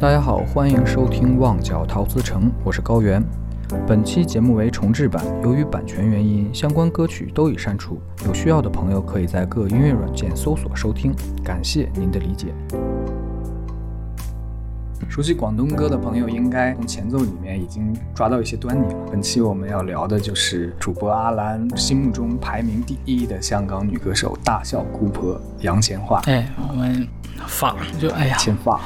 大家好，欢迎收听《旺角陶瓷城》，我是高原。本期节目为重制版，由于版权原因，相关歌曲都已删除。有需要的朋友可以在各音乐软件搜索收听，感谢您的理解。熟悉广东歌的朋友，应该从前奏里面已经抓到一些端倪了。本期我们要聊的就是主播阿兰心目中排名第一的香港女歌手大笑姑婆杨千嬅。哎，我们发就哎呀，千嬅啊，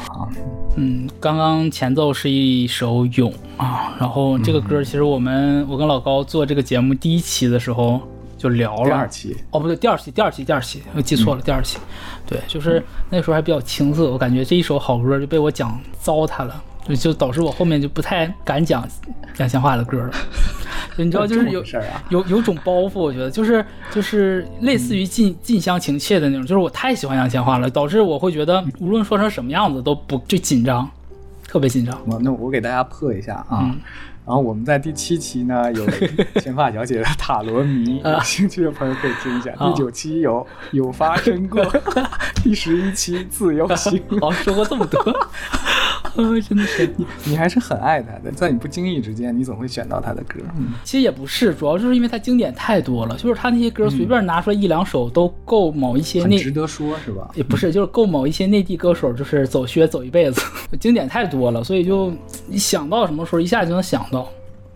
嗯，刚刚前奏是一首《咏》啊，然后这个歌其实我们我跟老高做这个节目第一期的时候就聊了，第二期。哦不对，第二期，第二期，第二期，我记错了，第二期，对，就是那时候还比较青涩，我感觉这一首好歌就被我讲糟蹋了，就就导致我后面就不太敢讲讲闲话的歌了。你知道，就是有事儿啊，有有种包袱，我觉得就是就是类似于近近乡情怯的那种，就是我太喜欢杨千嬅了，导致我会觉得无论说成什么样子都不就紧张，特别紧张。那我给大家破一下啊。嗯然后我们在第七期呢 有千嬅小姐的塔罗迷，啊有兴趣的朋友可以听一下。第九期有有发生过，第十一期自由行。哦，说过这么多，呃，真的是。你还是很爱他的，在你不经意之间，你总会选到他的歌。嗯，其实也不是，主要就是因为他经典太多了，就是他那些歌随便拿出来一两首都够某一些内，很值得说，是吧？也不是，就是够某一些内地歌手就是走穴走一辈子，经典太多了，所以就你想到什么时候一下就能想到。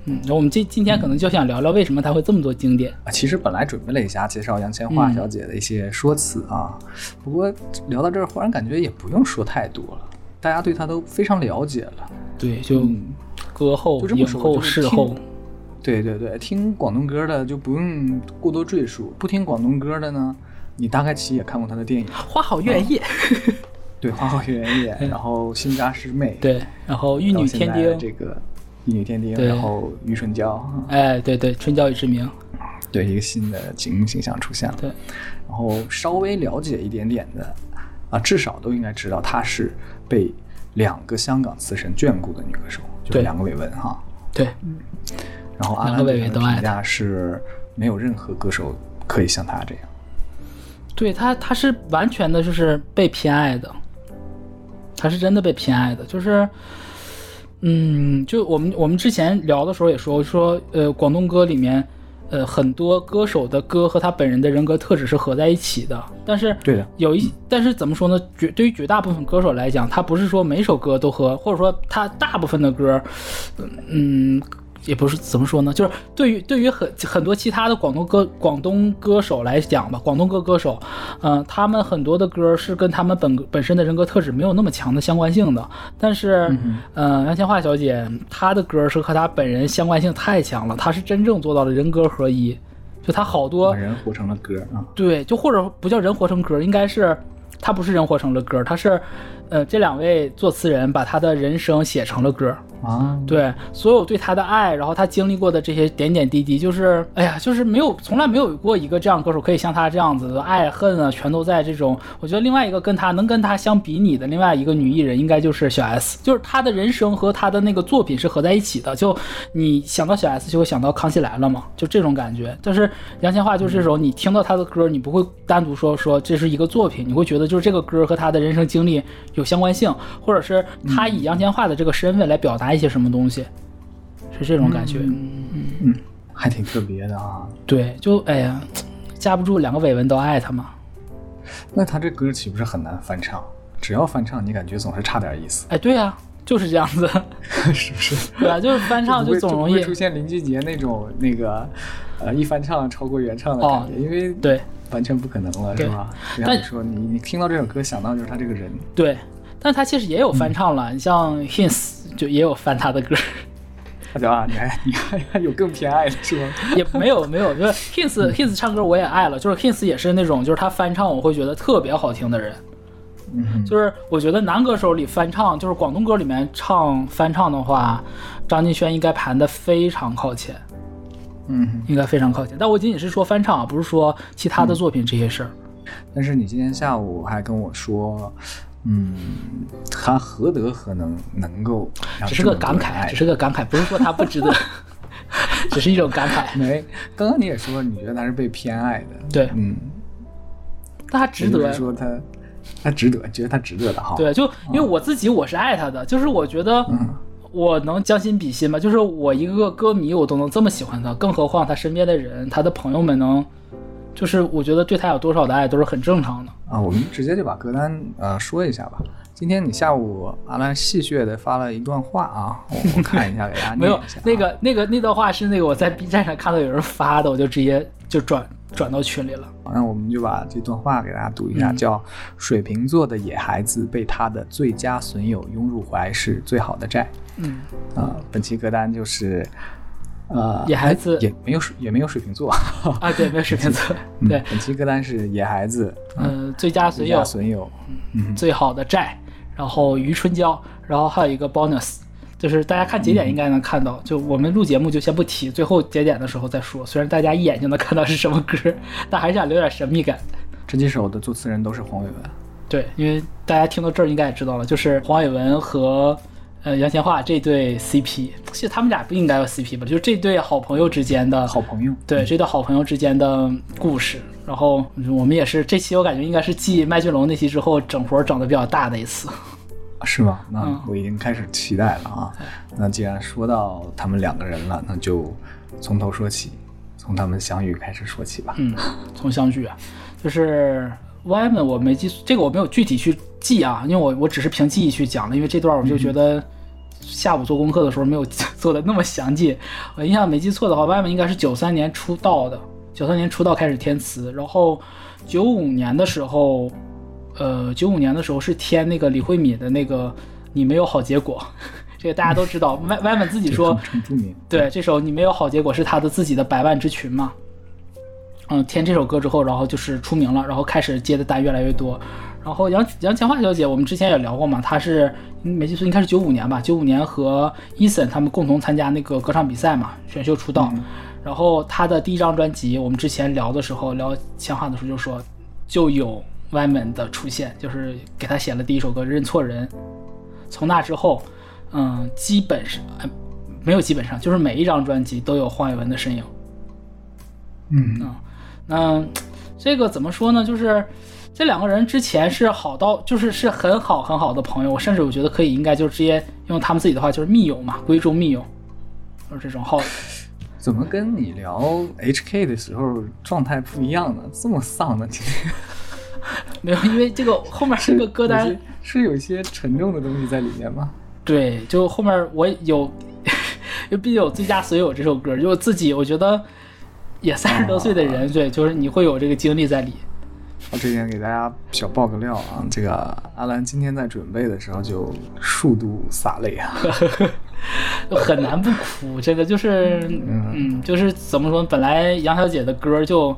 嗯，那我们今今天可能就想聊聊为什么它会这么多经典。啊，其实本来准备了一下介绍杨千嬅嗯。小姐的一些说辞啊，不过聊到这儿，忽然感觉也不用说太多了，大家对她都非常了解了。对，就嗯。歌后、影后、事后，对对对，听广东歌的就不用过多赘述，不听广东歌的呢，你大概其也看过她的电影，花好月夜，对《花好月圆夜》，然后《新扎师妹》，对，然后玉女天丁，这个玉女天丁，然后余春娇，哎，对对，春娇与志明，对一个新的景形象出现了。对，然后稍微了解一点点的啊，至少都应该知道她是被两个香港词神眷顾的女歌手，就是对梁伟文哈。对，然后阿两个伟兰伟都爱她。评价是没有任何歌手可以像她这样。对她，她是完全的就是被偏爱的，她是真的被偏爱的，就是，嗯，就我们我们之前聊的时候也说说，呃，广东歌里面，呃，很多歌手的歌和他本人的人格特质是合在一起的，但是对的，有一，但是怎么说呢？绝对于绝大部分歌手来讲，他不是说每首歌都和，或者说他大部分的歌，嗯，也不是怎么说呢？就是对于对于很很多其他的广东歌广东歌手来讲吧，广东歌歌手，嗯、他们很多的歌是跟他们本本身的人格特质没有那么强的相关性的，但是，嗯、杨千嬅小姐她的歌是和她本人相关性太强了，她是真正做到了人歌合一，就她好多人活成了歌啊。对，就或者不叫人活成歌，应该是她不是人活成了歌，她是，呃，这两位作词人把他的人生写成了歌。啊，对，所有对他的爱，然后他经历过的这些点点滴滴，就是，哎呀，就是没有，从来没有过一个这样歌手可以像他这样子的爱恨啊，全都在这种。我觉得另外一个跟他能跟他相比拟的另外一个女艺人，应该就是小 S，就是她的人生和他的那个作品是合在一起的。就你想到小 S，就会想到康熙来了嘛，就这种感觉。但是杨千嬅就是这种，你听到她的歌，你不会单独说说这是一个作品，你会觉得就是这个歌和她的人生经历有相关性，或者是他以杨千嬅的这个身份来表达一些什么东西。是这种感觉。嗯，还挺特别的啊。对，就哎呀，架不住两个伟文都爱他嘛。那他这歌岂不是很难翻唱？只要翻唱，你感觉总是差点意思，哎，对呀、就是这样子，是不是？对啊，就是翻唱 就总容易出现林俊杰那种那个，呃，一翻唱超过原唱的感觉，因为对完全不可能了，对是吧？就像但你说，你你听到这首歌想到就是他这个人，对，但他其实也有翻唱了，你像 Hints 就也有翻他的歌，大家啊，你还你还还有更偏爱的是吗？也没有没有，就是 Hints Hints 唱歌我也爱了，就是 Hints 也是那种就是他翻唱我会觉得特别好听的人。嗯就是我觉得男歌手里翻唱，就是广东歌里面唱翻唱的话，张敬轩应该排的非常靠前。嗯，应该非常靠前。但我仅仅是说翻唱啊，不是说其他的作品这些事儿。但是你今天下午还跟我说，嗯，他何德何能能够只是个感慨，只是个感慨，不是说他不值得，只是一种感慨。没，刚刚你也说你觉得他是被偏爱的，对，嗯，但他值得是，说他他值得，觉得他值得的哈。对，就因为我自己我是爱他的，就是我觉得我能将心比心吗，就是我一个歌迷我都能这么喜欢他，更何况他身边的人，他的朋友们能，就是我觉得对他有多少的爱都是很正常的。啊，我们直接就把歌单呃说一下吧。今天你下午阿兰戏谑的发了一段话啊，我看一下给大家 没有。那个那个那段话是那个我在 B 站上看到有人发的，我就直接就转转到群里了。那我们就把这段话给大家读一下，嗯叫“水瓶座的野孩子被他的最佳损友拥入怀是最好的债”。嗯，啊、本期歌单就是，呃，野孩子也没有水也没有水瓶座，啊，对，没有水瓶座，嗯对，本期歌单是野孩子，嗯、最佳损友最佳，损友，嗯，最好的债，然后余春娇，然后还有一个 bonus，就是大家看节点应该能看到，就我们录节目就先不提，最后节点的时候再说。虽然大家一眼就能看到是什么歌，但还是想留点神秘感。这几首的作词人都是黄伟文。对，因为大家听到这儿应该也知道了，就是黄伟文和呃杨千嬅这对 CP，其实他们俩不应该有 CP 吧？就是这对好朋友之间的好朋友，对这对好朋友之间的故事。然后我们也是这期，我感觉应该是继麦浚龙那期之后整活整的比较大的一次。是吗？那嗯我已经开始期待了啊。那既然说到他们两个人了，那就从头说起，从他们相遇开始说起吧。嗯，从相聚啊，就是 Y 们我没记，这个我没有具体去记啊，因为我我只是凭记忆去讲了，因为这段我就觉得下午做功课的时候没有做的那么详尽。我印象没记错的话，Y 们应该是九三年出道的，九三年出道开始填词，然后九五年的时候，呃，九五年的时候是填那个李慧敏的那个你没有好结果，这个大家都知道，Y Y 们自己说。对，这首《你没有好结果》是他的自己的百万之群嘛。嗯，填这首歌之后，然后就是出名了，然后开始接的单越来越多。然后杨杨千嬅小姐，我们之前也聊过嘛，她是嗯没记错应该是九五年吧，九五年和 Eason 他们共同参加那个歌唱比赛嘛，选秀出道。然后她的第一张专辑，我们之前聊的时候聊千嬅的时候就说，就有 Y 门的出现，就是给他写了第一首歌《认错人》。从那之后，嗯，基本是呃没有基本上，就是每一张专辑都有黄伟文的身影。嗯那这个怎么说呢？就是这两个人之前是好到，就是是很好很好的朋友，我甚至我觉得可以应该就直接用他们自己的话就是密友嘛，闺中密友，就是这种好。怎么跟你聊 HK 的时候状态不一样呢？这么丧呢？今天 没有，因为这个后面这个歌单是有一些沉重的东西在里面吗？对，就后面我有，因为毕竟有《最佳损友》这首歌，就自己我觉得也三十多岁的人，对，就是你会有这个经历在里。我这边给大家小爆个料啊，这个阿兰今天在准备的时候就数度洒泪啊。就很难不哭。这个就是，嗯，就是怎么说？本来杨小姐的歌就，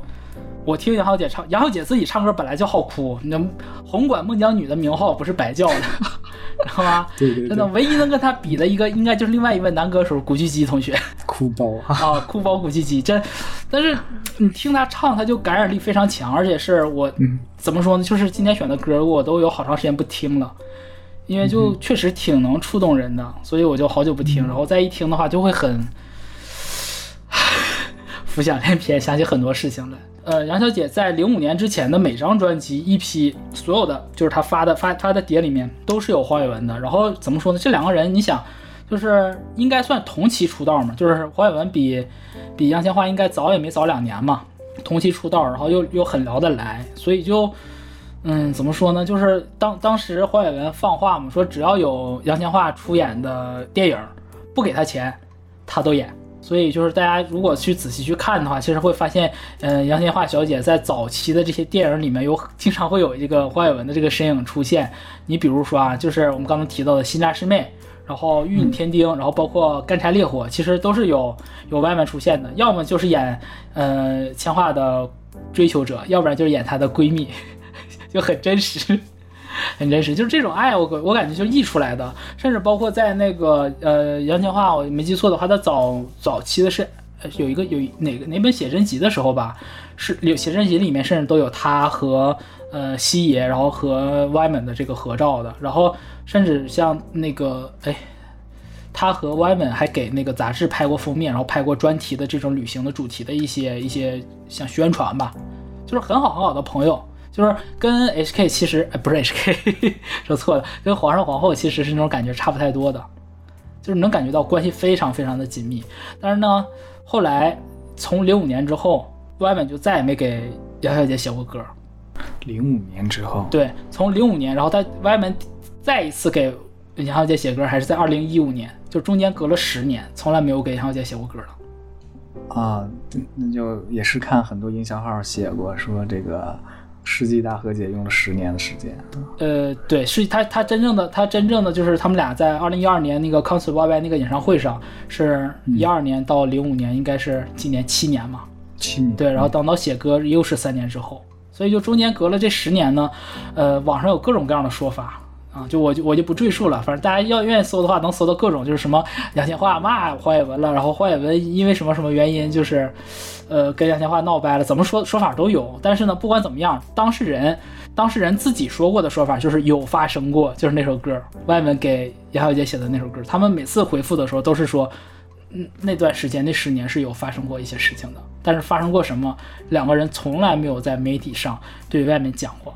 我听杨小姐唱，杨小姐自己唱歌本来就好哭。你知道，红馆孟姜女的名号不是白叫的，知道吗？对对对真的，唯一能跟她比的一个，应该就是另外一位男歌手古巨基同学哭包啊！啊，哭包古巨基。真，但是你听他唱，他就感染力非常强，而且是我嗯怎么说呢？就是今天选的歌，我都有好长时间不听了。因为就确实挺能触动人的，所以我就好久不听，然后再一听的话就会很浮想联翩，想起很多事情来。呃，杨小姐在零五年之前的每张专辑一批所有的就是她发的发她的碟里面都是有黄伟文的。然后怎么说呢？这两个人，你想，就是应该算同期出道嘛，就是黄伟文比比杨千嬅应该早也没早两年嘛，同期出道，然后又又很聊得来，所以就。嗯，怎么说呢？就是当当时黄伟文放话嘛，说只要有杨千嬅出演的电影，不给他钱，他都演。所以就是大家如果去仔细去看的话，其实会发现，嗯、杨千嬅小姐在早期的这些电影里面有经常会有这个黄伟文的这个身影出现。你比如说啊，就是我们刚刚提到的《新扎师妹》，然后《玉女天丁》，然后包括《干柴烈火》，其实都是有有外面出现的，要么就是演呃千嬅的追求者，要不然就是演她的闺蜜。就很真实，很真实，就是这种爱我，我我感觉就溢出来的，甚至包括在那个呃杨千嬅，我没记错的话，她早早期的是呃有一个有哪个哪本写真集的时候吧，是有写真集里面甚至都有她和呃西爷，然后和 Y 门的这个合照的，然后甚至像那个哎。他和 Y 门还给那个杂志拍过封面，然后拍过专题的这种旅行的主题的一些一些像宣传吧，就是很好很好的朋友。就是跟 HK 其实哎不是 HK 说错了，跟皇上皇后其实是那种感觉差不太多的，就是能感觉到关系非常非常的紧密。但是呢，后来从零五年之后，外面就再也没给杨小姐写过歌。零五年之后，对，从零五年，然后他外面再一次给杨小姐写歌，还是在二零一五年，就中间隔了十年，从来没有给杨小姐写过歌了。啊，那就也是看很多营销号写过，说这个世纪大和解用了十年的时间。呃，对，是他他真正的他真正的就是他们俩在二零一二年那个 Concert YY 那个演唱会上，是一二年到零五年，应该是今年七年嘛？七年。对，然后等到写歌又是三年之后，所以就中间隔了这十年呢，呃，网上有各种各样的说法。啊，就我就我就不赘述了，反正大家要愿意搜的话，能搜到各种，就是什么杨千嬅骂黄伟文了，然后黄伟文因为什么什么原因，就是，呃，跟杨千嬅闹掰了，怎么说说法都有。但是呢，不管怎么样，当事人当事人自己说过的说法就是有发生过，就是那首歌，外文给杨小姐写的那首歌，他们每次回复的时候都是说，嗯，那段时间那十年是有发生过一些事情的，但是发生过什么，两个人从来没有在媒体上对外面讲过。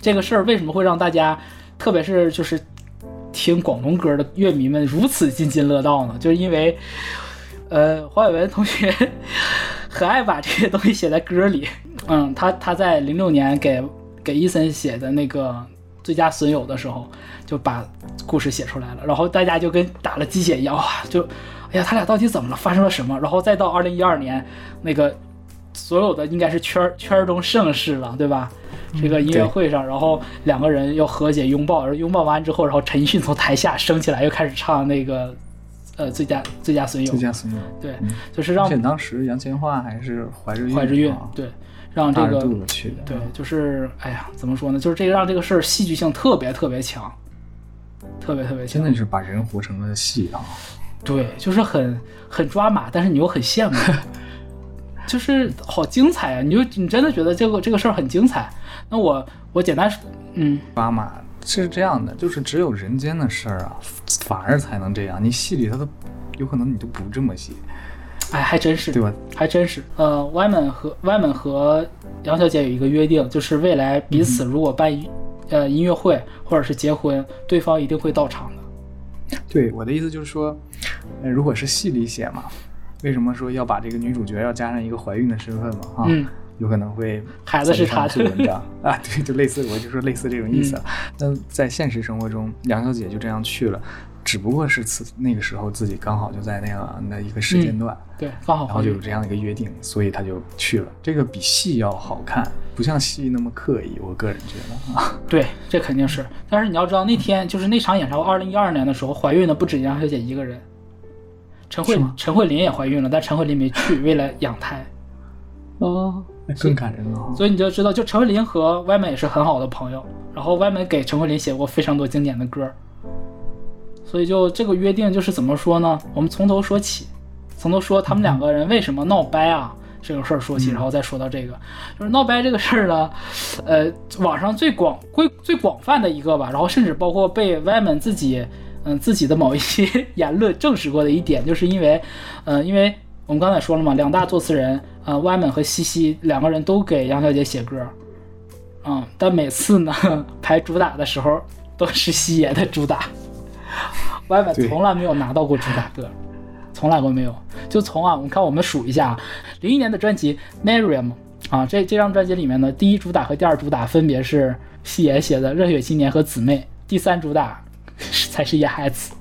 这个事儿为什么会让大家？特别是就是听广东歌的乐迷们如此津津乐道呢，就是因为，呃，黄伟文同学很爱把这些东西写在歌里。嗯，他他在零六年给给伊森写的那个最佳损友的时候，就把故事写出来了，然后大家就跟打了鸡血一样，哇，就哎呀，他俩到底怎么了？发生了什么？然后再到二零一二年那个所有的应该是圈圈中盛世了，对吧？这个音乐会上，然后两个人要和解拥抱，然后拥抱完之后，然后陈奕迅从台下升起来，又开始唱那个，呃，最佳最佳损友。最佳损友。对，就是让。而且当时杨千嬅还是怀着孕。怀着孕，对，让这个。对，就是哎呀，怎么说呢？就是这个让这个事儿戏剧性特别特别强，特别特别强。真的是把人活成了戏啊！对，就是很很抓马，但是你又很羡慕，就是好精彩啊！你就你真的觉得这个这个事儿很精彩。那我我简单说，嗯，妈妈是这样的，就是只有人间的事儿啊，反而才能这样。你戏里他都有可能你都不这么写，哎，还真是，对吧？还真是。呃，Y 们和 Y 们和杨小姐有一个约定，就是未来彼此如果办呃音乐会或者是结婚，对方一定会到场的。对，我的意思就是说，呃，如果是戏里写嘛，为什么说要把这个女主角要加上一个怀孕的身份嘛？啊。有可能会孩子是他的文章 啊，对，就类似，我就说类似这种意思。那在现实生活中，梁小姐就这样去了，只不过是此那个时候自己刚好就在那样的一个时间段，对，刚好，然后就有这样的一个约定，所以她就去了。这个比戏要好看，不像戏那么刻意，我个人觉得啊。对，这肯定是。但是你要知道，那天就是那场演唱会，二零一二年的时候，怀孕的不止梁小姐一个人，陈慧陈慧琳也怀孕了，但陈慧琳没去，为了养胎。哦。那更感人了，所以你就知道，就陈慧琳和歪门也是很好的朋友，然后歪门给陈慧琳写过非常多经典的歌，所以就这个约定就是怎么说呢？我们从头说起，从头说他们两个人为什么闹掰啊这个事儿说起，然后再说到这个，就是闹掰这个事儿呢，呃，网上最广最最广泛的一个吧，然后甚至包括被歪门自己嗯自己的某一些 言论证实过的一点，就是因为，呃，因为。我们刚才说了嘛，两大作词人，呃，歪门和西西两个人都给杨小姐写歌，嗯，但每次呢 排主打的时候都是西爷的主打，歪门从来没有拿到过主打歌，从来都没有。就从啊，我们看我们数一下，零一年的专辑《Miriam》啊，这这张专辑里面呢，第一主打和第二主打分别是西爷写的《热血青年》和《姊妹》，第三主打 才是野孩子。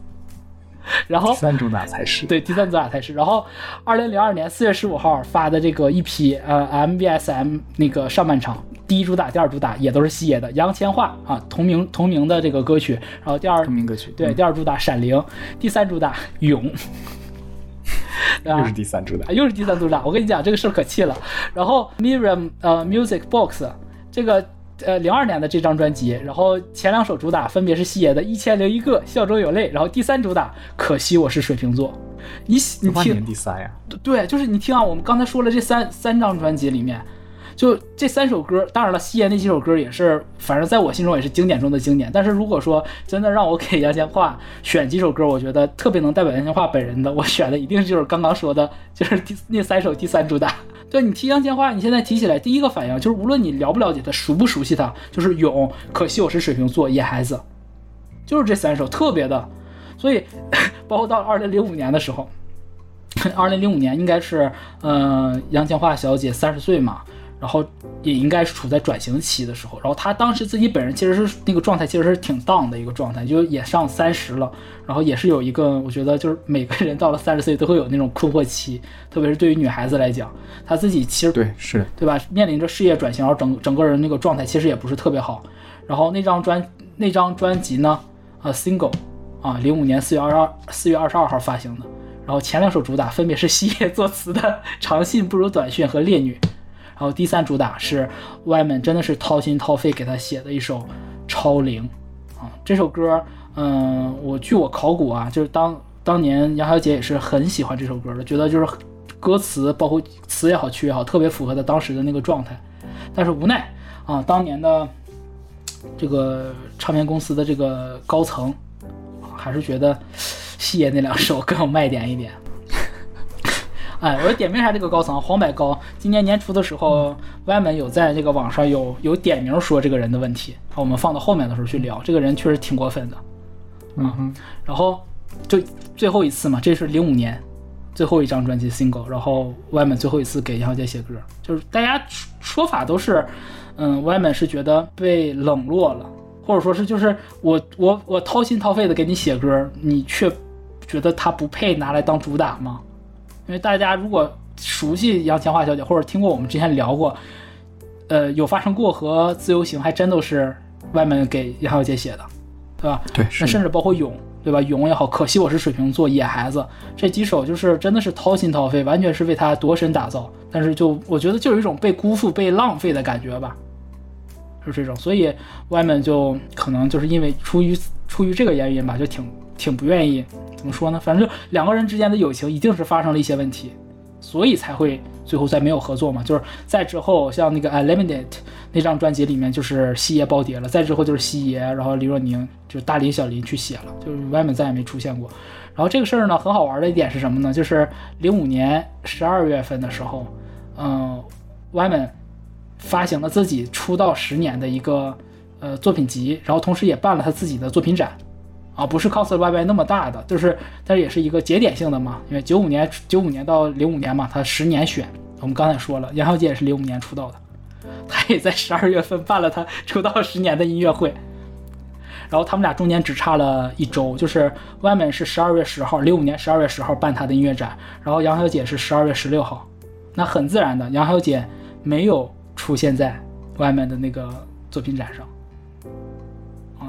然后第三主打才是对，第三主打才是。然后，二零零二年四月十五号发的这个一批呃 MBSM 那个上半场，第一主打、第二主打也都是西野的杨千嬅啊同名同名的这个歌曲。然后第二同名歌曲对，第二主打闪灵，第三主打勇，又是第三主打，又是第三主打。我跟你讲这个事儿可气了。然后 Miriam 呃 Music Box 这个。呃，零二年的这张专辑，然后前两首主打分别是西爷的《一千零一个》《笑中有泪》，然后第三主打《可惜我是水瓶座》。你你听第三呀？对，就是你听啊，我们刚才说了这三三张专辑里面，就这三首歌，当然了，夕颜那几首歌也是，反正在我心中也是经典中的经典。但是如果说真的让我给杨千嬅选几首歌，我觉得特别能代表杨千嬅本人的，我选的一定就是刚刚说的，就是第那三首第三主打。对你提杨千嬅，你现在提起来第一个反应就是，无论你了不了解她，熟不熟悉她，就是《勇》，可惜我是水瓶座，野孩子，就是这三首特别的。所以，包括到二零零五年的时候，二零零五年应该是，呃，杨千嬅小姐三十岁嘛。然后也应该是处在转型期的时候，然后他当时自己本人其实是那个状态，其实是挺 down 的一个状态，就也上三十了，然后也是有一个，我觉得就是每个人到了三十岁都会有那种困惑期，特别是对于女孩子来讲，她自己其实对是对吧，面临着事业转型，然后整整个人那个状态其实也不是特别好。然后那张专那张专辑呢，呃，single 啊，零五年四月二十二四月二十二号发行的，然后前两首主打分别是西野作词的《长信不如短讯》和《烈女》。然后第三主打是外面真的是掏心掏肺给他写的一首《超灵》啊，这首歌，嗯，我据我考古啊，就是当当年杨小姐也是很喜欢这首歌的，觉得就是歌词包括词也好曲也好，特别符合她当时的那个状态。但是无奈啊，当年的这个唱片公司的这个高层还是觉得西野那两首更有卖点一点。哎，我点名一下这个高层黄百高。今年年初的时候，外面有在这个网上有有点名说这个人的问题，我们放到后面的时候去聊。这个人确实挺过分的，嗯哼。然后就最后一次嘛，这是零五年最后一张专辑 single，然后外面最后一次给杨小姐写歌，就是大家说法都是，嗯，外面是觉得被冷落了，或者说是就是我我我掏心掏肺的给你写歌，你却觉得他不配拿来当主打吗？因为大家如果熟悉杨千嬅小姐，或者听过我们之前聊过，呃，有发生过和自由行，还真都是外面给杨小姐写的，对吧？对，那甚至包括勇，对吧？勇也好，可惜我是水瓶座，野孩子这几首就是真的是掏心掏肺，完全是为他度身打造。但是就我觉得就有一种被辜负、被浪费的感觉吧，就这种。所以外面就可能就是因为出于出于这个原因吧，就挺挺不愿意。怎么说呢？反正就两个人之间的友情一定是发生了一些问题，所以才会最后再没有合作嘛。就是在之后，像那个《Eliminate》那张专辑里面，就是西爷包碟了。再之后就是西爷，然后李若宁，就是大林、小林去写了，就是外面再也没出现过。然后这个事儿呢，很好玩的一点是什么呢？就是零五年十二月份的时候，嗯，外面发行了自己出道十年的一个呃作品集，然后同时也办了他自己的作品展。啊，不是 cos Y Y 那么大的，就是，但是也是一个节点性的嘛，因为九五年九五年到零五年嘛，他十年选。我们刚才说了，杨小姐也是零五年出道的，她也在十二月份办了她出道十年的音乐会。然后他们俩中间只差了一周，就是外面是十二月十号，零五年十二月十号办她的音乐展，然后杨小姐是十二月十六号。那很自然的，杨小姐没有出现在外面的那个作品展上。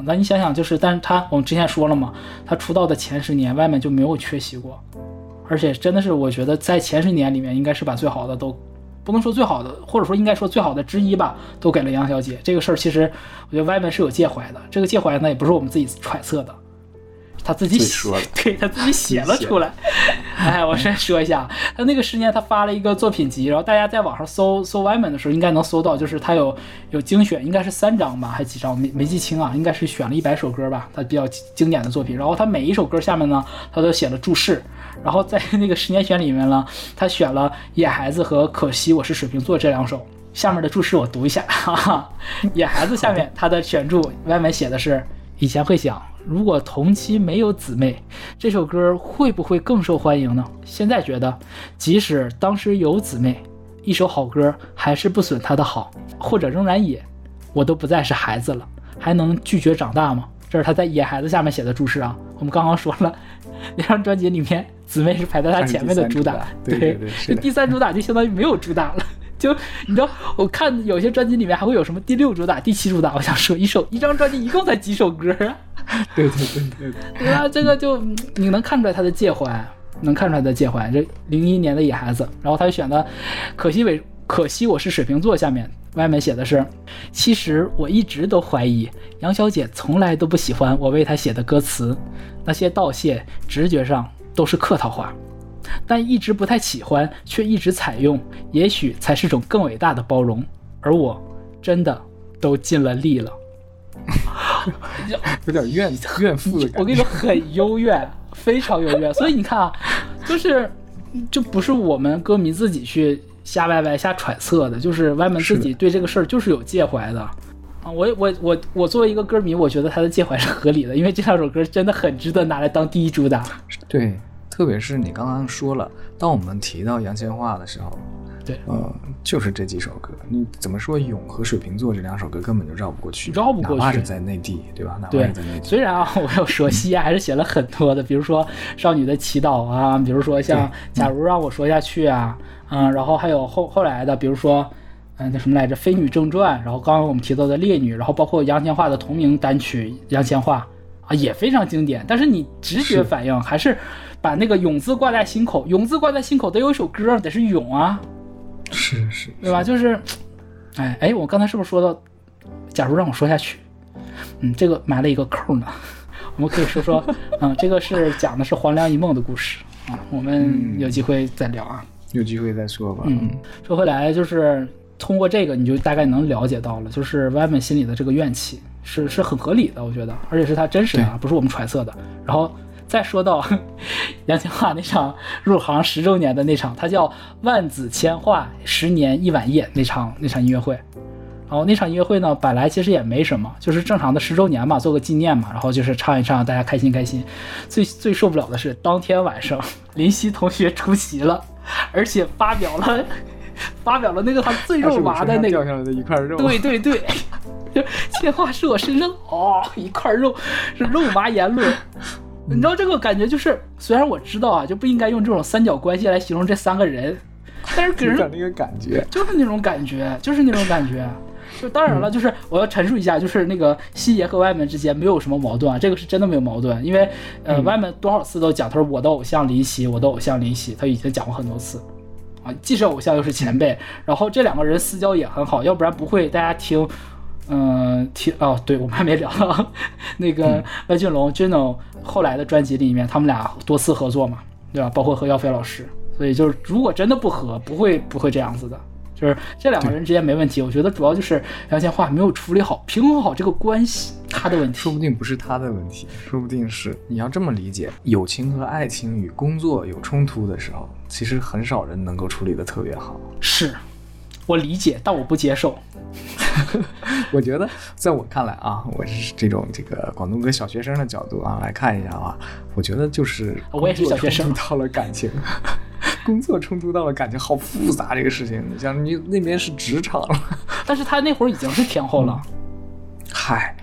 那你想想，就是，但是他我们之前说了嘛，他出道的前十年，外面就没有缺席过，而且真的是，我觉得在前十年里面，应该是把最好的都，不能说最好的，或者说应该说最好的之一吧，都给了杨小姐。这个事儿其实，我觉得外面是有介怀的，这个介怀呢，也不是我们自己揣测的。他自己写，对他自己写了出来。哎，我先说一下，他那个十年他发了一个作品集，然后大家在网上搜搜 Wyman 的时候，应该能搜到，就是他有有精选，应该是三张吧，还几张，没没记清啊，应该是选了一百首歌吧，他比较经典的作品。然后他每一首歌下面呢，他都写了注释。然后在那个十年选里面呢，他选了《野孩子》和《可惜我是水瓶座》这两首。下面的注释我读一下，哈哈，《野孩子》下面他的选注外面写的是：以前会想。如果同期没有姊妹，这首歌会不会更受欢迎呢？现在觉得，即使当时有姊妹，一首好歌还是不损它的好。或者仍然野，我都不再是孩子了，还能拒绝长大吗？这是他在《野孩子》下面写的注释啊。我们刚刚说了，那张专辑里面姊妹是排在他前面的主打，对对对，这第三主打就相当于没有主打了。就你知道，我看有些专辑里面还会有什么第六主打、第七主打。我想说，一首一张专辑一共才几首歌啊？对对对对对。对啊，这个就你能看出来他的介怀，能看出来的介怀。这零一年的野孩子，然后他就选的，可惜为可惜我是水瓶座。下面外面写的是，其实我一直都怀疑杨小姐从来都不喜欢我为她写的歌词，那些道谢直觉上都是客套话。但一直不太喜欢，却一直采用，也许才是种更伟大的包容。而我真的都尽了力了。有点怨 怨妇的感觉。我跟你说，很幽怨，非常幽怨。所以你看啊，就是就不是我们歌迷自己去瞎歪歪、瞎揣测的，就是歪门自己对这个事儿就是有介怀的啊。我我我我作为一个歌迷，我觉得他的介怀是合理的，因为这两首歌真的很值得拿来当第一主打。对，特别是你刚刚说了，当我们提到杨千嬅的时候，对，呃，就是这几首歌，你怎么说《勇》和《水瓶座》这两首歌根本就绕不过去，绕不过去，哪怕是在内地，对吧？哪怕对是在内地，虽然啊，我有说西亚还是写了很多的，比如说《少女的祈祷》啊，比如说像《假如让我说下去》啊，嗯，然后还有后后来的，比如说，嗯，那什么来着，《飞女正传》，然后刚刚我们提到的《烈女》，然后包括杨千嬅的同名单曲《杨千嬅》啊，也非常经典。但是你直觉反应还是把那个“勇”字挂在心口，“勇”字挂在心口得有一首歌得是《勇》啊，是是，对吧？就是，哎哎，我刚才是不是说到，假如让我说下去，嗯，这个埋了一个扣呢。我们可以说说，嗯，这个是讲的是黄粱一梦的故事啊，我们有机会再聊啊。有机会再说吧。嗯，说回来就是通过这个，你就大概能了解到了，就是歪门心里的这个怨气是是很合理的，我觉得，而且是他真实的啊，不是我们揣测的。然后再说到 杨千嬅那场入行十周年的那场，它叫万紫千嬅十年一晚夜那场那场音乐会。然后那场音乐会呢，本来其实也没什么，就是正常的十周年嘛，做个纪念嘛，然后就是唱一唱，大家开心开心。最最受不了的是当天晚上 林夕同学出席了，而且发表了发表了那个他最肉麻的那个掉下来的一块肉，对对对，就 千嬅是我身上哦一块肉，是肉麻言论。你知道这个感觉就是，虽然我知道啊，就不应该用这种三角关系来形容这三个人，但是给人 那个感觉。就是那种感觉，就是那种感觉。就当然了，就是我要陈述一下，就是那个西爷和外面之间没有什么矛盾啊，这个是真的没有矛盾，因为呃，外面多少次都讲，他说我的偶像林夕，我的偶像林夕，他已经讲过很多次啊，既是偶像又是前辈，然后这两个人私交也很好，要不然不会大家听。嗯，提哦，对我们还没聊到 那个万俊龙 Juno 后来的专辑里面，他们俩多次合作嘛，对吧？包括和耀飞老师，所以就是如果真的不合，不会不会这样子的。就是这两个人之间没问题，我觉得主要就是杨千嬅没有处理好、平衡好这个关系，他的问题。说不定不是他的问题，说不定是你要这么理解，友情和爱情与工作有冲突的时候，其实很少人能够处理的特别好。是，我理解，但我不接受。我觉得，在我看来啊，我是这种这个广东歌小学生的角度啊来看一下啊，我觉得就是我也是小学生到了感情，工作冲突到了感情，好复杂这个事情。你像你那边是职场了，但是他那会儿已经是天后了。嗨，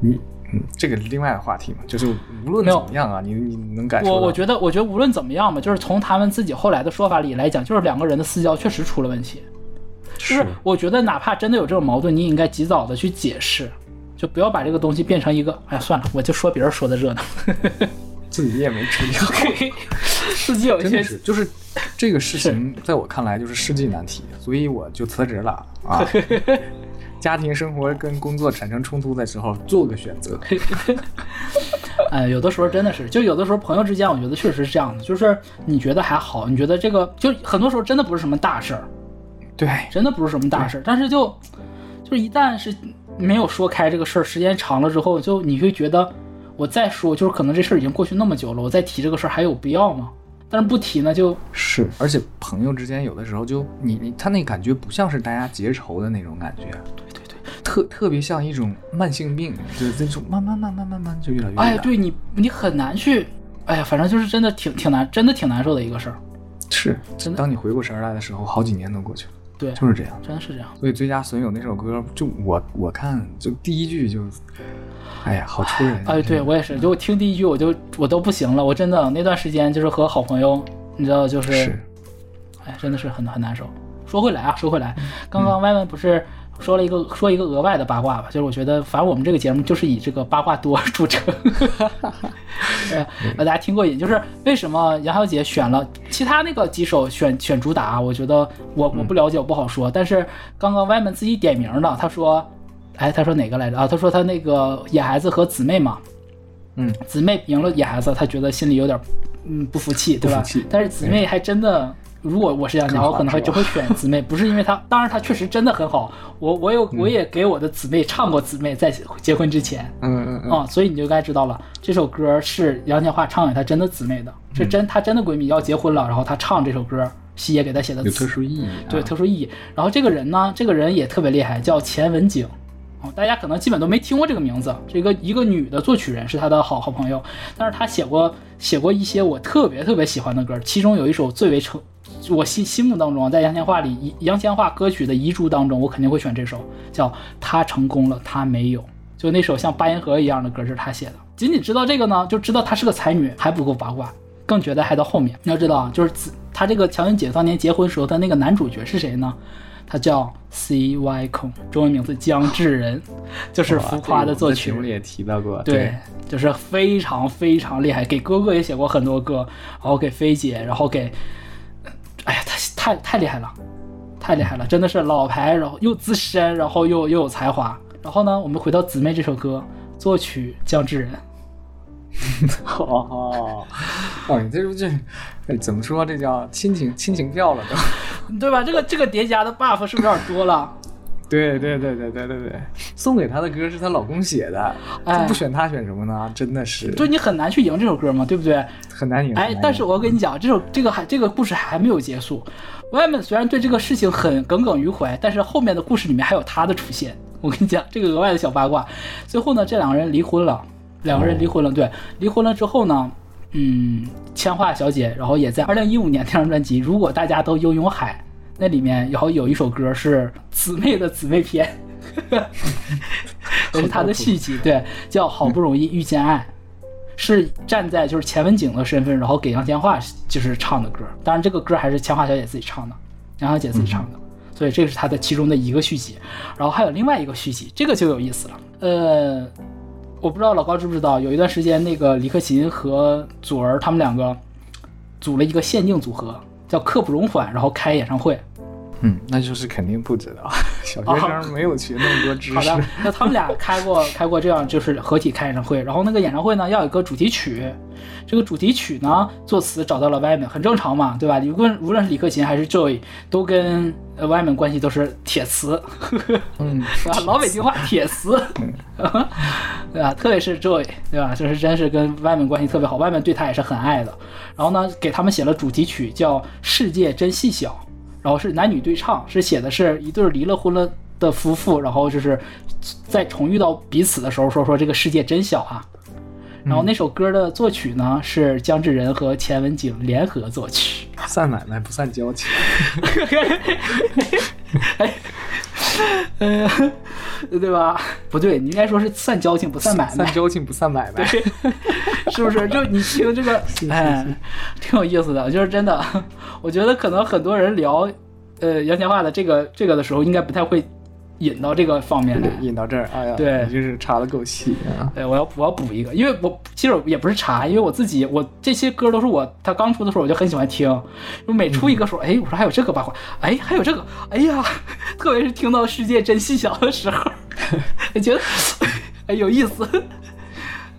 你嗯，这个另外的话题嘛，就是无论怎么样啊，你你能感受到，我我觉得，我觉得无论怎么样吧，就是从他们自己后来的说法里来讲，就是两个人的私交确实出了问题。就是是我觉得，哪怕真的有这种矛盾，你也应该及早的去解释，就不要把这个东西变成一个，哎呀，算了，我就说别人说的热闹，自己也没处理好。自己有一些就是这个事情，在我看来就是世纪难题，所以我就辞职了啊。家庭生活跟工作产生冲突的时候，做个选择。哎，有的时候真的是，就有的时候朋友之间，我觉得确实是这样的，就是你觉得还好，你觉得这个就很多时候真的不是什么大事儿，对，真的不是什么大事儿，但是就就是一旦是没有说开这个事儿，时间长了之后，就你会觉得我再说，就是可能这事儿已经过去那么久了，我再提这个事儿还有必要吗？但是不提呢，就是而且朋友之间有的时候就你你他那感觉不像是大家结仇的那种感觉，对对对，特特别像一种慢性病，就是那种慢慢慢慢慢慢就越来越大。哎，对你你很难去，哎呀，反正就是真的挺挺难，真的挺难受的一个事儿，是真的。当你回过神来的时候，好几年都过去了，对，就是这样。真的是这样。所以《最佳损友》那首歌，就我我看就第一句就，哎呀，好戳人。哎，对我也是，就我听第一句我就我都不行了，我真的那段时间就是和好朋友，你知道就是，是哎，真的是很很难受。说回来啊，说回来，刚嗯刚歪歪不是说了一个说一个额外的八卦吧？就是我觉得，反正我们这个节目就是以这个八卦多著称，呃，大家听过瘾。就是为什么杨小姐选了其他那个几首选选主打，我觉得我我不了解，我不好说。但是刚刚歪门自己点名的，他说，哎，他说哪个来着啊？他说他那个野孩子和姊妹嘛，嗯，姊妹赢了野孩子，他觉得心里有点嗯不服气，对吧？但是姊妹还真的如果我是杨家，我可能会就会选姊妹，不是因为她，当然她确实真的很好。我我有我也给我的姊妹唱过姊妹，在结婚之前，嗯嗯嗯，啊，所以你就该知道了，这首歌是杨千嬅唱给她真的姊妹的，是真她真的闺蜜要结婚了，然后她唱这首歌，西野给她写的，有特殊意义，对特殊意义。然后这个人呢，这个人也特别厉害，叫钱文景。哦，大家可能基本都没听过这个名字。这个一个女的作曲人是他的好好朋友，但是她写过写过一些我特别特别喜欢的歌，其中有一首最为成我心心目当中，在杨千嬅里杨千嬅歌曲的遗珠当中，我肯定会选这首，叫《他成功了，他没有》。就那首像八音盒一样的歌，是他写的。仅仅知道这个呢，就知道她是个才女，还不够八卦，更觉得还到后面。你要知道啊，就是她这个乔云姐当年结婚时候的那个男主角是谁呢？他叫 C Y 空，中文名字姜志仁，就是浮夸的作曲。节目里也提到过，对，就是非常非常厉害，给哥哥也写过很多歌，然后给菲姐，然后给，太太太厉害了，太厉害了，真的是老牌，然后又资深，然后又又有才华。然后呢，我们回到姊妹这首歌，作曲江志仁。哦，哦，你这不这，怎么说？这叫亲情亲情票了都，对吧？这个这个叠加的 buff 是不是有点多了？对对对对对对对，送给她的歌是她老公写的，不选她选什么呢？真的是，对你很难去赢这首歌嘛，对不对？很难赢。哎，但是我跟你讲，这首这个还这个故事还没有结束。外面虽然对这个事情很耿耿于怀，但是后面的故事里面还有她的出现。我跟你讲，这个额外的小八卦。最后呢，这两个人离婚了。两个人离婚了，对，离婚了之后呢，嗯，千嬅小姐，然后也在二零一五年那张专辑《如果大家都拥有海》那里面，然后有一首歌是姊妹的姊妹篇，是他的续集，对，叫《好不容易遇见爱》，是站在就是钱文景的身份，然后给杨千嬅就是唱的歌，当然这个歌还是千嬅小姐自己唱的，杨小姐自己唱的，所以这是他的其中的一个续集，然后还有另外一个续集，这个就有意思了，呃。我不知道老高知不知道，有一段时间那个李克勤和祖儿他们两个组了一个限定组合，叫刻不容缓，然后开演唱会。嗯，那就是肯定不知道，小学生没有学那么多知识。好的，那他们俩开过开过这样就是合体开演唱会，然后那个演唱会呢要有个主题曲。这个主题曲呢，作词找到了 Y 们，很正常嘛，对吧？无论无论是李克勤还是 Joy，都跟 Y 们关系都是铁磁，嗯，是吧？老北京话铁磁，对吧？特别是 Joy，对吧？就是真是跟 Y 们关系特别好，Y 们对他也是很爱的。然后呢，给他们写了主题曲，叫《世界真细小》，然后是男女对唱，是写的是一对离了婚了的夫妇，然后就是在重遇到彼此的时候，说说这个世界真小啊。然后那首歌的作曲呢是姜志仁和钱文景联合作曲，算奶奶不算交情，哎，对吧？不对，你应该说是散交情不散买卖，散交情不散买卖，是不是？就你听这个，哎，挺有意思的，就是真的。我觉得可能很多人聊，呃，杨千嬅的这个这个的时候，应该不太会。引到这个方面来，引到这儿，哎呀，对，就是查的够细啊。对，我要我要补一个，因为我其实也不是查，因为我自己我这些歌都是我他刚出的时候我就很喜欢听，我每出一个说，哎，我说还有这个八卦，哎，还有这个，哎呀，特别是听到世界真细小的时候，觉得哎有意思，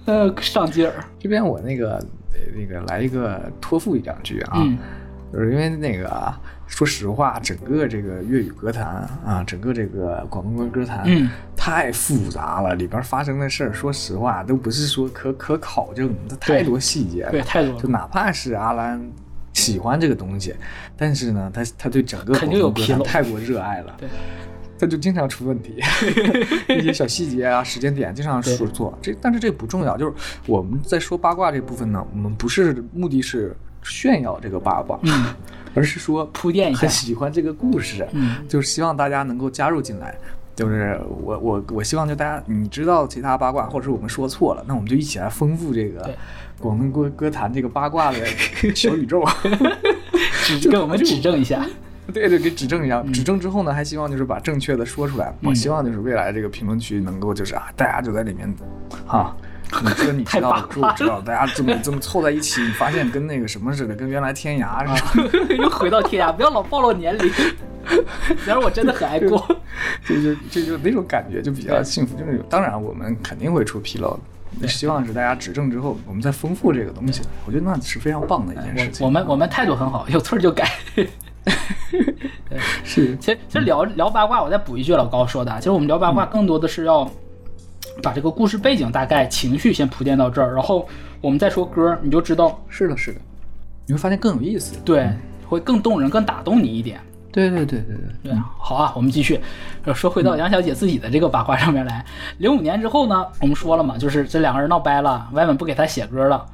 呃，上劲儿。这边我那个那个来一个托付一两句啊，就是因为那个。说实话，整个这个粤语歌坛啊，整个这个广东歌歌坛，嗯，太复杂了，里边发生的事儿，说实话都不是说可可考证的，太多细节了，对，太多。就哪怕是阿兰喜欢这个东西，但是呢，他他对整个广东歌坛太过热爱了，对，他就经常出问题，一些小细节啊，时间点经常说错。这但是这不重要，就是我们在说八卦这部分呢，我们不是目的是炫耀这个八卦。而是说铺垫一下，很喜欢这个故事，嗯，就是希望大家能够加入进来。就是我我我希望就大家你知道其他八卦，或者是我们说错了，那我们就一起来丰富这个广东歌歌坛这个八卦的小宇宙，指给我们指正一下。对对，给指正一下。指正之后呢，还希望就是把正确的说出来。我希望就是未来这个评论区能够就是啊，大家就在里面，哈。你说你知道，我知道，大家这么这么凑在一起，你发现跟那个什么似的，跟原来天涯似的，又回到天涯，不要老暴露年龄。虽然我真的很爱过，就就就就那种感觉就比较幸福。就是当然我们肯定会出纰漏，希望是大家指正之后，我们再丰富这个东西。我觉得那是非常棒的一件事情。我们我们态度很好，有错就改。是，其实其实聊聊八卦，我再补一句老高说的，其实我们聊八卦更多的是要把这个故事背景大概情绪先铺垫到这儿，然后我们再说歌，你就知道。是的，是的，你会发现更有意思，对，会更动人，更打动你一点。对对对对对对，好啊，我们继续说回到杨小姐自己的这个八卦上面来。零五年之后呢，我们说了嘛，就是这两个人闹掰了，外文不给他写歌了。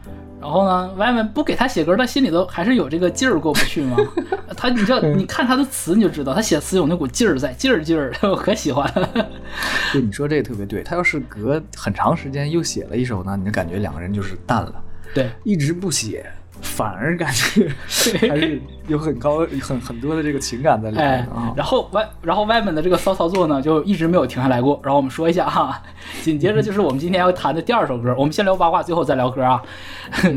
然后呢，外文不给他写歌，他心里头还是有这个劲儿过不去嘛？他，你知道，你看他的词你就知道，他写词有那股劲儿在，劲儿劲儿，我可喜欢。对，你说这个特别对，他要是隔很长时间又写了一首呢，你就感觉两个人就是淡了。对，一直不写。反而感觉还是有很高、很很多的这个情感在里面啊。然后外，然后外面的这个骚操作呢，就一直没有停下来过。然后我们说一下哈，紧接着就是我们今天要谈的第二首歌。我们先聊八卦，最后再聊歌啊。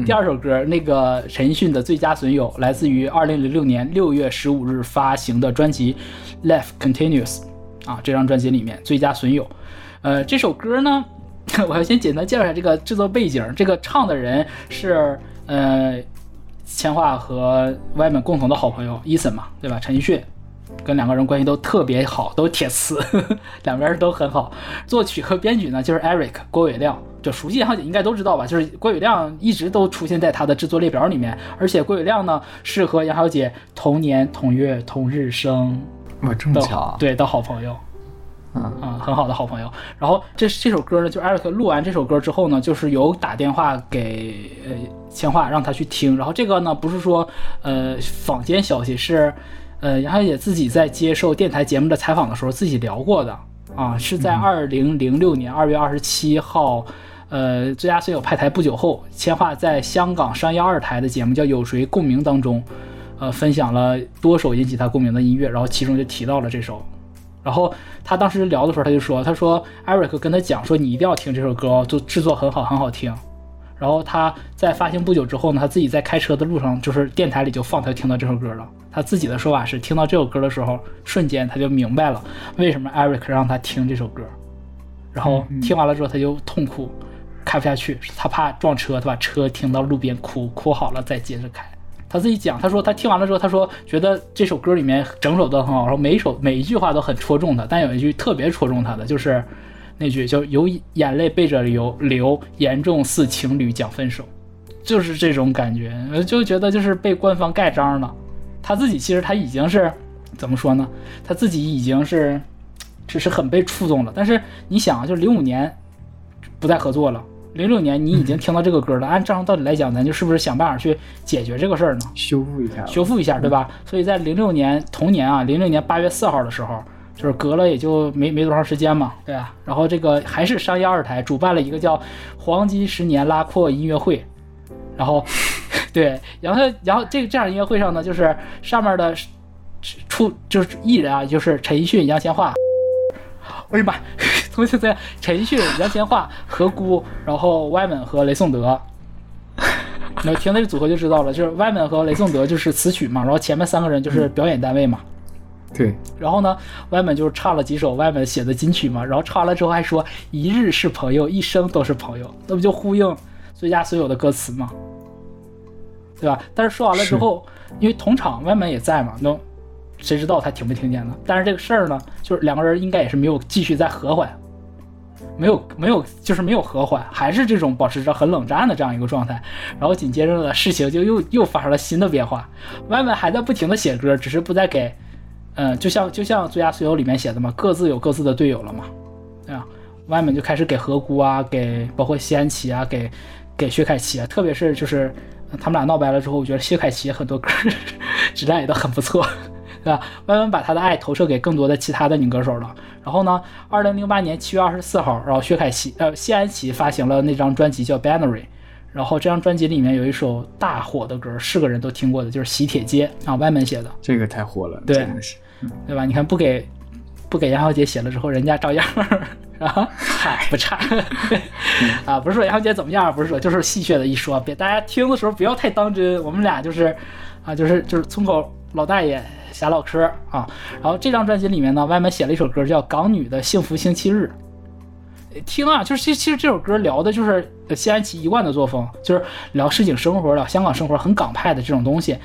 第二首歌，那个陈奕迅的《最佳损友》，来自于二零零六年六月十五日发行的专辑《Life Continues》啊。这张专辑里面，《最佳损友》。呃，这首歌呢，我要先简单介绍一下这个制作背景。这个唱的人是。呃，千画和 Y 们共同的好朋友伊森嘛，对吧？陈奕迅跟两个人关系都特别好，都铁磁，两边都很好。作曲和编曲呢，就是 Eric 郭伟亮，就熟悉杨小姐应该都知道吧？就是郭伟亮一直都出现在他的制作列表里面，而且郭伟亮呢是和杨小姐同年同月同日生，哇，这么巧，对的好朋友。嗯很好的好朋友。然后这这首歌呢，就 Eric 录完这首歌之后呢，就是有打电话给呃千画，让他去听。然后这个呢，不是说呃坊间消息，是呃杨小姐自己在接受电台节目的采访的时候自己聊过的啊，是在二零零六年二月二十七号，呃最佳损友派台不久后，千画在香港商业二台的节目叫《有谁共鸣》当中，呃分享了多首引起他共鸣的音乐，然后其中就提到了这首。然后他当时聊的时候，他就说：“他说艾瑞克跟他讲说，你一定要听这首歌，就制作很好，很好听。”然后他在发行不久之后呢，他自己在开车的路上，就是电台里就放，他就听到这首歌了。他自己的说法是，听到这首歌的时候，瞬间他就明白了为什么艾瑞克让他听这首歌。然后听完了之后，他就痛哭，开不下去，他怕撞车，他把车停到路边哭，哭好了再接着开。他自己讲，他说他听完了之后，他说觉得这首歌里面整首都很好，然后每一首每一句话都很戳中他，但有一句特别戳中他的，就是那句叫“有眼泪背着流流，严重似情侣讲分手”，就是这种感觉，就觉得就是被官方盖章了。他自己其实他已经是怎么说呢？他自己已经是只是很被触动了。但是你想，就零五年不再合作了。零六年，你已经听到这个歌了。按正常道理来讲，咱就是不是想办法去解决这个事儿呢？修复一下，修复一下，对吧？所以在零六年同年啊，零六年八月四号的时候，就是隔了也就没没多长时间嘛，对吧？然后这个还是商业二台主办了一个叫“黄金十年拉阔音乐会”，然后 对，然后然后这个这样音乐会上呢，就是上面的出就是艺人啊，就是陈奕迅、杨千嬅。哎呀妈！同时在陈奕迅、杨千嬅、何姑，然后 Yman 和雷颂德，那听那个组合就知道了，就是 Yman 和雷颂德就是词曲嘛，然后前面三个人就是表演单位嘛。对。然后呢，Yman 就是唱了几首 Yman 写的金曲嘛，然后唱完了之后还说“一日是朋友，一生都是朋友”，那不就呼应最佳所有的歌词嘛，对吧？但是说完了之后，因为同场 Yman 也在嘛，那。谁知道他听没听见呢？但是这个事儿呢，就是两个人应该也是没有继续再和缓，没有没有，就是没有和缓，还是这种保持着很冷战的这样一个状态。然后紧接着呢，事情就又又发生了新的变化。外面还在不停的写歌，只是不再给，嗯，就像就像《最佳损友》里面写的嘛，各自有各自的队友了嘛，对吧？外面就开始给何姑啊，给包括谢安琪啊，给给薛凯琪啊，特别是就是他们俩闹掰了之后，我觉得薛凯琪很多歌 质量也都很不错。对吧？弯弯把他的爱投射给更多的其他的女歌手了。然后呢，二零零八年七月二十四号，然后薛凯琪呃谢安琪发行了那张专辑叫《Binary》，然后这张专辑里面有一首大火的歌，是个人都听过的，就是《喜帖街》啊，外门写的。这个太火了，对，对吧？你看不给不给杨小姐写了之后，人家照样啊，嗨，不差 啊，不是说杨小姐怎么样，不是说就是戏谑的一说，别大家听的时候不要太当真。我们俩就是啊，就是就是村口老大爷。瞎唠嗑啊，然后这张专辑里面呢，外面写了一首歌叫《港女的幸福星期日》，听啊，就是其实其实这首歌聊的就是谢安琪一贯的作风，就是聊市井生活，聊香港生活，很港派的这种东西。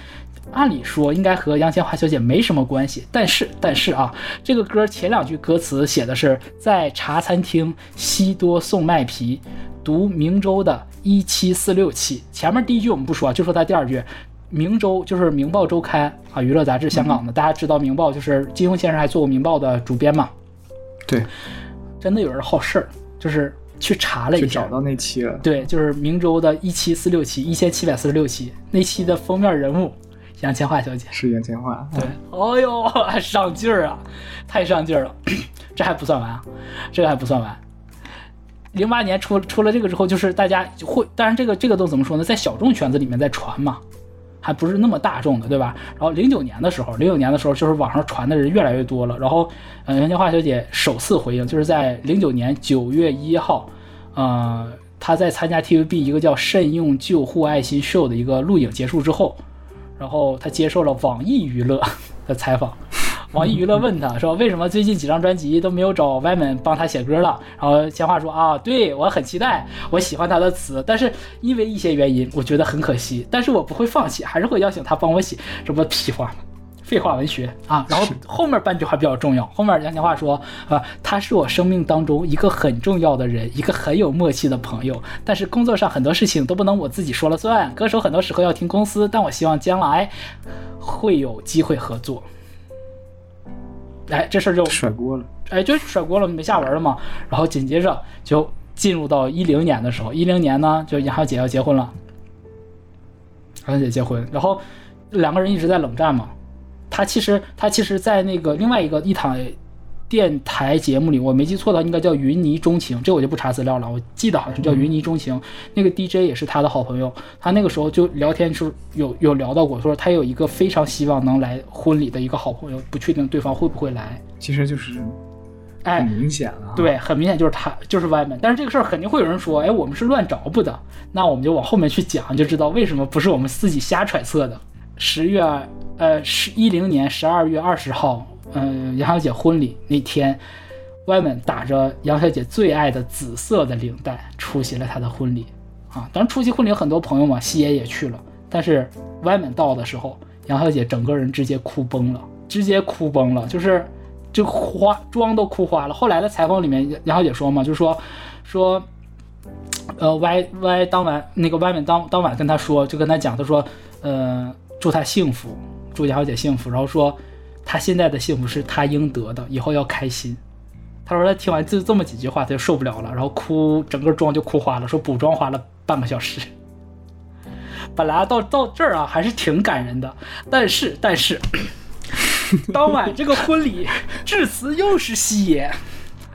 按理说应该和杨千嬅小姐没什么关系，但是但是啊，这个歌前两句歌词写的是在茶餐厅西多送麦皮，读明州的一七四六期。前面第一句我们不说，就说它第二句。明周就是《明报周刊》啊，娱乐杂志，香港的，大家知道《明报》就是金庸先生还做过《明报》的主编嘛？对，真的有人好事儿，就是去查了一下，找到那期了。对，就是明周的一七四六期，一千七百四十六期那期的封面人物。杨千嬅小姐是杨千嬅，对，哎呦，上劲儿啊，太上劲儿了，这还不算完啊，这个还不算完。零八年出出了这个之后，就是大家会，当然这个这个都怎么说呢，在小众圈子里面在传嘛，还不是那么大众的，对吧？然后零九年的时候，零九年的时候就是网上传的人越来越多了，然后，呃，杨千嬅小姐首次回应，就是在零九年九月一号，呃，她在参加 TVB 一个叫《慎用救护爱心秀》的一个录影结束之后。然后她接受了网易娱乐的采访，网易娱乐问他 说：“为什么最近几张专辑都没有找 Yman 帮他写歌了？”然后千嬅说：“啊，对我很期待，我喜欢他的词，但是因为一些原因，我觉得很可惜。但是我不会放弃，还是会邀请他帮我写。”这不屁话吗？废话文学啊，然后后面半句话比较重要。后面杨千嬅说啊，他是我生命当中一个很重要的人，一个很有默契的朋友。但是工作上很多事情都不能我自己说了算，歌手很多时候要听公司。但我希望将来会有机会合作。哎，这事儿就甩锅了。哎，就甩锅了，没下文了嘛。然后紧接着就进入到一零年的时候，一零年呢，就杨小姐要结婚了，杨小姐结婚，然后两个人一直在冷战嘛。他其实，他其实，在那个另外一个一档电台节目里，我没记错的话，应该叫《云泥钟情》，这我就不查资料了。我记得好像叫《云泥钟情》，那个 DJ 也是他的好朋友。他那个时候就聊天时有有聊到过，说他有一个非常希望能来婚礼的一个好朋友，不确定对方会不会来。其实就是，哎，很明显了。对，很明显就是他，就是外面。但是这个事儿肯定会有人说，哎，我们是乱找不的。那我们就往后面去讲，就知道为什么不是我们自己瞎揣测的。十月。呃，十一零年十二月二十号，嗯，杨小姐婚礼那天，Y 们打着杨小姐最爱的紫色的领带出席了她的婚礼啊。当然，出席婚礼很多朋友嘛，西爷也去了。但是 Y 们到的时候，杨小姐整个人直接哭崩了，直接哭崩了，就是就花妆都哭花了。后来的采访里面，杨小姐说嘛，就说说，呃，Y Y 当晚那个 Y 们当当晚跟她说，就跟她讲，她说，呃，祝她幸福。祝杨小姐幸福，然后说，她现在的幸福是他应得的，以后要开心。他说他听完就这么几句话，他就受不了了，然后哭，整个妆就哭花了，说补妆花了半个小时。本来到到这儿啊，还是挺感人的，但是但是，当晚这个婚礼致辞又是西爷。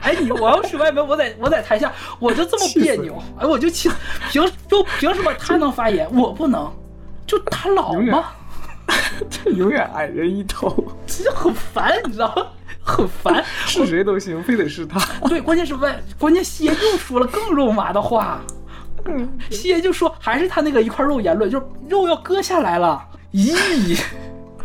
哎，你我要是外面，我在我在台下，我就这么别扭，哎，我就气，凭就凭什么他能发言，我不能？就他老吗？这 永远矮人一头，其实很烦，你知道吗？很烦，是谁都行，非得是他。对，关键是外，关键西爷又说了更肉麻的话。嗯，谢就说还是他那个一块肉言论，就是肉要割下来了。咦，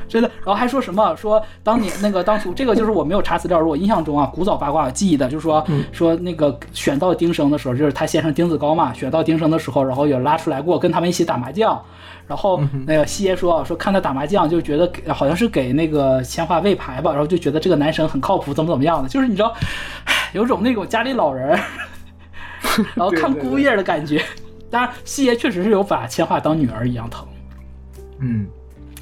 真的。然后还说什么？说当年那个当初这个就是我没有查资料，我印象中啊，古早八卦记忆的，就是说说那个选到丁生的时候，就是他先生丁子高嘛，选到丁生的时候，然后也拉出来过，跟他们一起打麻将。然后那个西爷说说看他打麻将就觉得好像是给那个千画喂牌吧，然后就觉得这个男神很靠谱，怎么怎么样的，就是你知道，有种那种家里老人，然后 看姑爷的感觉。当然，西爷确实是有把千画当女儿一样疼，嗯，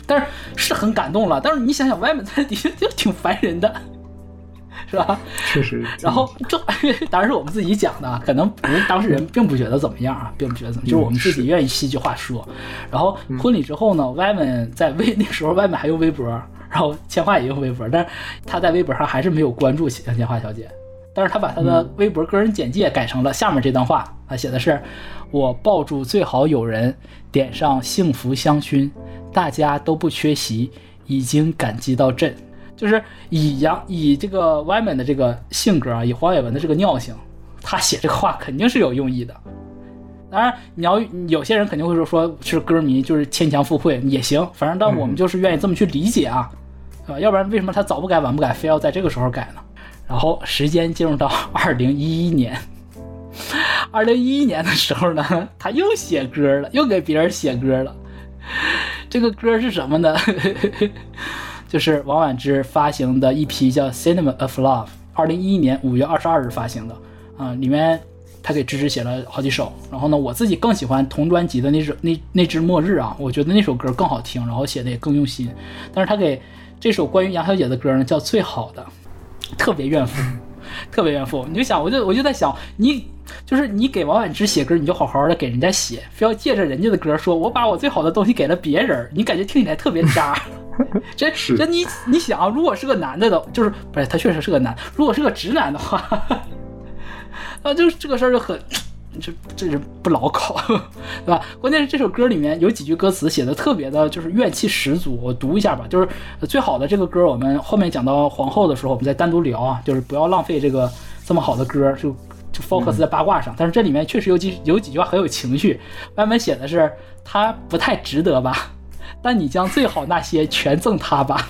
但是是很感动了。但是你想想，外面在底下就挺烦人的。是吧？确实。然后这 当然是我们自己讲的，可能人当事人并不觉得怎么样啊，并不觉得怎么，就是我们自己愿意戏剧化说。然后婚礼之后呢，Y 们在微 那时候，Y 们还用微博，然后千画也用微博，但是他在微博上还是没有关注杨千嬅小姐，但是他把他的微博个人简介改成了下面这段话，他写的是：我抱住最好友人，点上幸福香薰，大家都不缺席，已经感激到震。就是以杨以这个 Y 们的这个性格啊，以黄伟文的这个尿性，他写这个话肯定是有用意的。当然，你要有些人肯定会说，说是歌迷就是牵强附会也行，反正但我们就是愿意这么去理解啊，啊，要不然为什么他早不改晚不改，非要在这个时候改呢？然后时间进入到 二零一一年，二零一一年的时候呢，他又写歌了，又给别人写歌了。这个歌是什么呢？就是王婉之发行的一批叫《Cinema of Love》，二零一一年五月二十二日发行的。啊，里面他给芝芝写了好几首。然后呢，我自己更喜欢同专辑的那首那那只《末日》啊，我觉得那首歌更好听，然后写的也更用心。但是他给这首关于杨小姐的歌呢，叫《最好的》，特别怨妇，特别怨妇。你就想，我就我就在想，你就是你给王婉之写歌，你就好好的给人家写，非要借着人家的歌说，我把我最好的东西给了别人，你感觉听起来特别渣。这这你你想，如果是个男的的，就是不是他确实是个男，如果是个直男的话，啊，就是这个事儿就很。这这是不牢靠，对吧？关键是这首歌里面有几句歌词写的特别的，就是怨气十足。我读一下吧，就是最好的这个歌，我们后面讲到皇后的时候，我们再单独聊啊。就是不要浪费这个这么好的歌，就就 focus 在八卦上。但是这里面确实有几有几句话很有情绪。外面写的是他不太值得吧，但你将最好那些全赠他吧。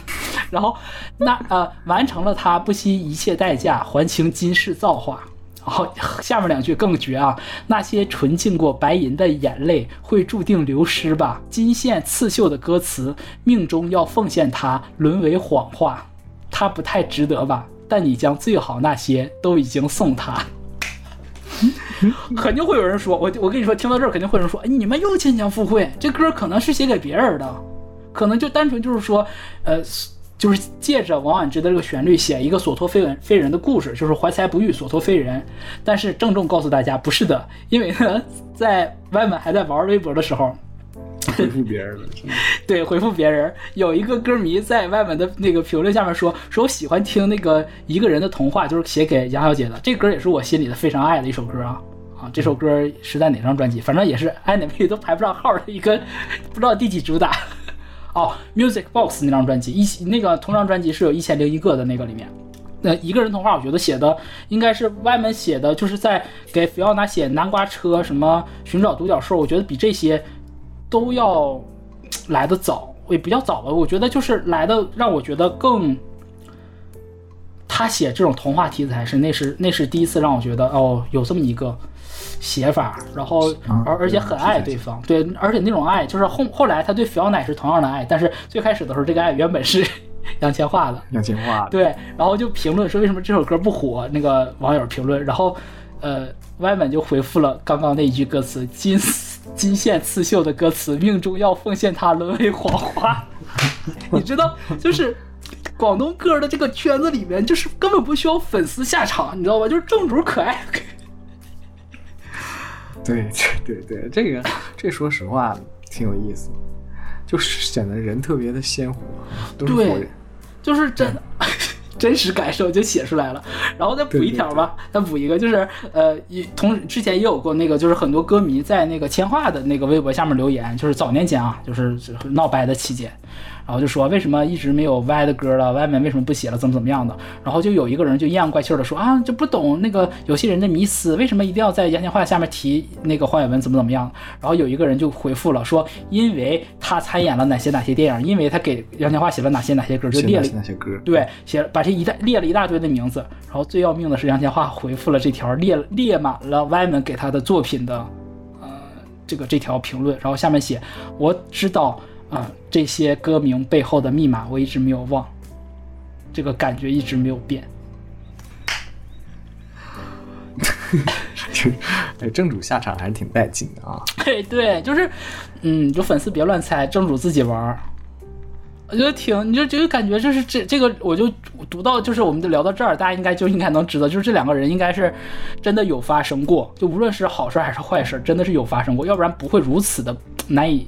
然后那呃完成了他不惜一切代价还清今世造化。然后下面两句更绝啊！那些纯净过白银的眼泪会注定流失吧？金线刺绣的歌词，命中要奉献它，沦为谎话。它不太值得吧？但你将最好那些都已经送他。肯定会有人说，我我跟你说，听到这儿肯定会有人说，哎，你们又牵强附会，这歌可能是写给别人的，可能就单纯就是说，呃。就是借着王婉之的这个旋律写一个所托非人非人的故事，就是怀才不遇，所托非人。但是郑重告诉大家，不是的，因为呢，在外面还在玩微博的时候，回复别人了，对，回复别人，有一个歌迷在外面的那个评论下面说，说我喜欢听那个一个人的童话，就是写给杨小姐的，这歌也是我心里的非常爱的一首歌啊。啊，这首歌是在哪张专辑？反正也是爱哪位都排不上号的一个，不知道第几主打。哦，Music Box 那张专辑，一那个同张专辑是有一千零一个的那个里面，那一个人童话，我觉得写的应该是外面写的，就是在给菲奥娜写南瓜车什么寻找独角兽，我觉得比这些都要来的早，也比较早吧。我觉得就是来的让我觉得更，他写这种童话题材是那是那是第一次让我觉得哦，有这么一个。写法，然后而而且很爱对方，对，而且那种爱就是后后来他对小奶是同样的爱，但是最开始的时候这个爱原本是 杨千嬅的，杨千嬅对，然后就评论说为什么这首歌不火，那个网友评论，然后呃歪门就回复了刚刚那一句歌词金金线刺绣的歌词，命中要奉献它沦为谎话，你知道就是广东歌的这个圈子里面就是根本不需要粉丝下场，你知道吧？就是正主可爱。对对对对，这个这说实话挺有意思，就是显得人特别的鲜活，都是活人，就是真真实感受就写出来了。然后再补一条吧，再补一个，就是呃，同之前也有过那个，就是很多歌迷在那个千画的那个微博下面留言，就是早年间啊，就是闹掰的期间。然后就说为什么一直没有 Y 的歌了？外面为什么不写了？怎么怎么样的？然后就有一个人就阴阳怪气的说啊，就不懂那个有些人的迷思，为什么一定要在杨千嬅下面提那个黄伟文怎么怎么样？然后有一个人就回复了说，因为他参演了哪些哪些电影，因为他给杨千嬅写了哪些哪些歌，就列了哪些歌，对，写把这一大列了一大堆的名字。然后最要命的是杨千嬅回复了这条列列满了歪门给他的作品的呃这个这条评论，然后下面写我知道。啊，这些歌名背后的密码我一直没有忘，这个感觉一直没有变。这正主下场还是挺带劲的啊！对对，就是，嗯，就粉丝别乱猜，正主自己玩儿我觉得挺，你就就感觉就是这这个，我就读到，就是我们就聊到这儿，大家应该就应该能知道，就是这两个人应该是真的有发生过，就无论是好事还是坏事，真的是有发生过，要不然不会如此的难以。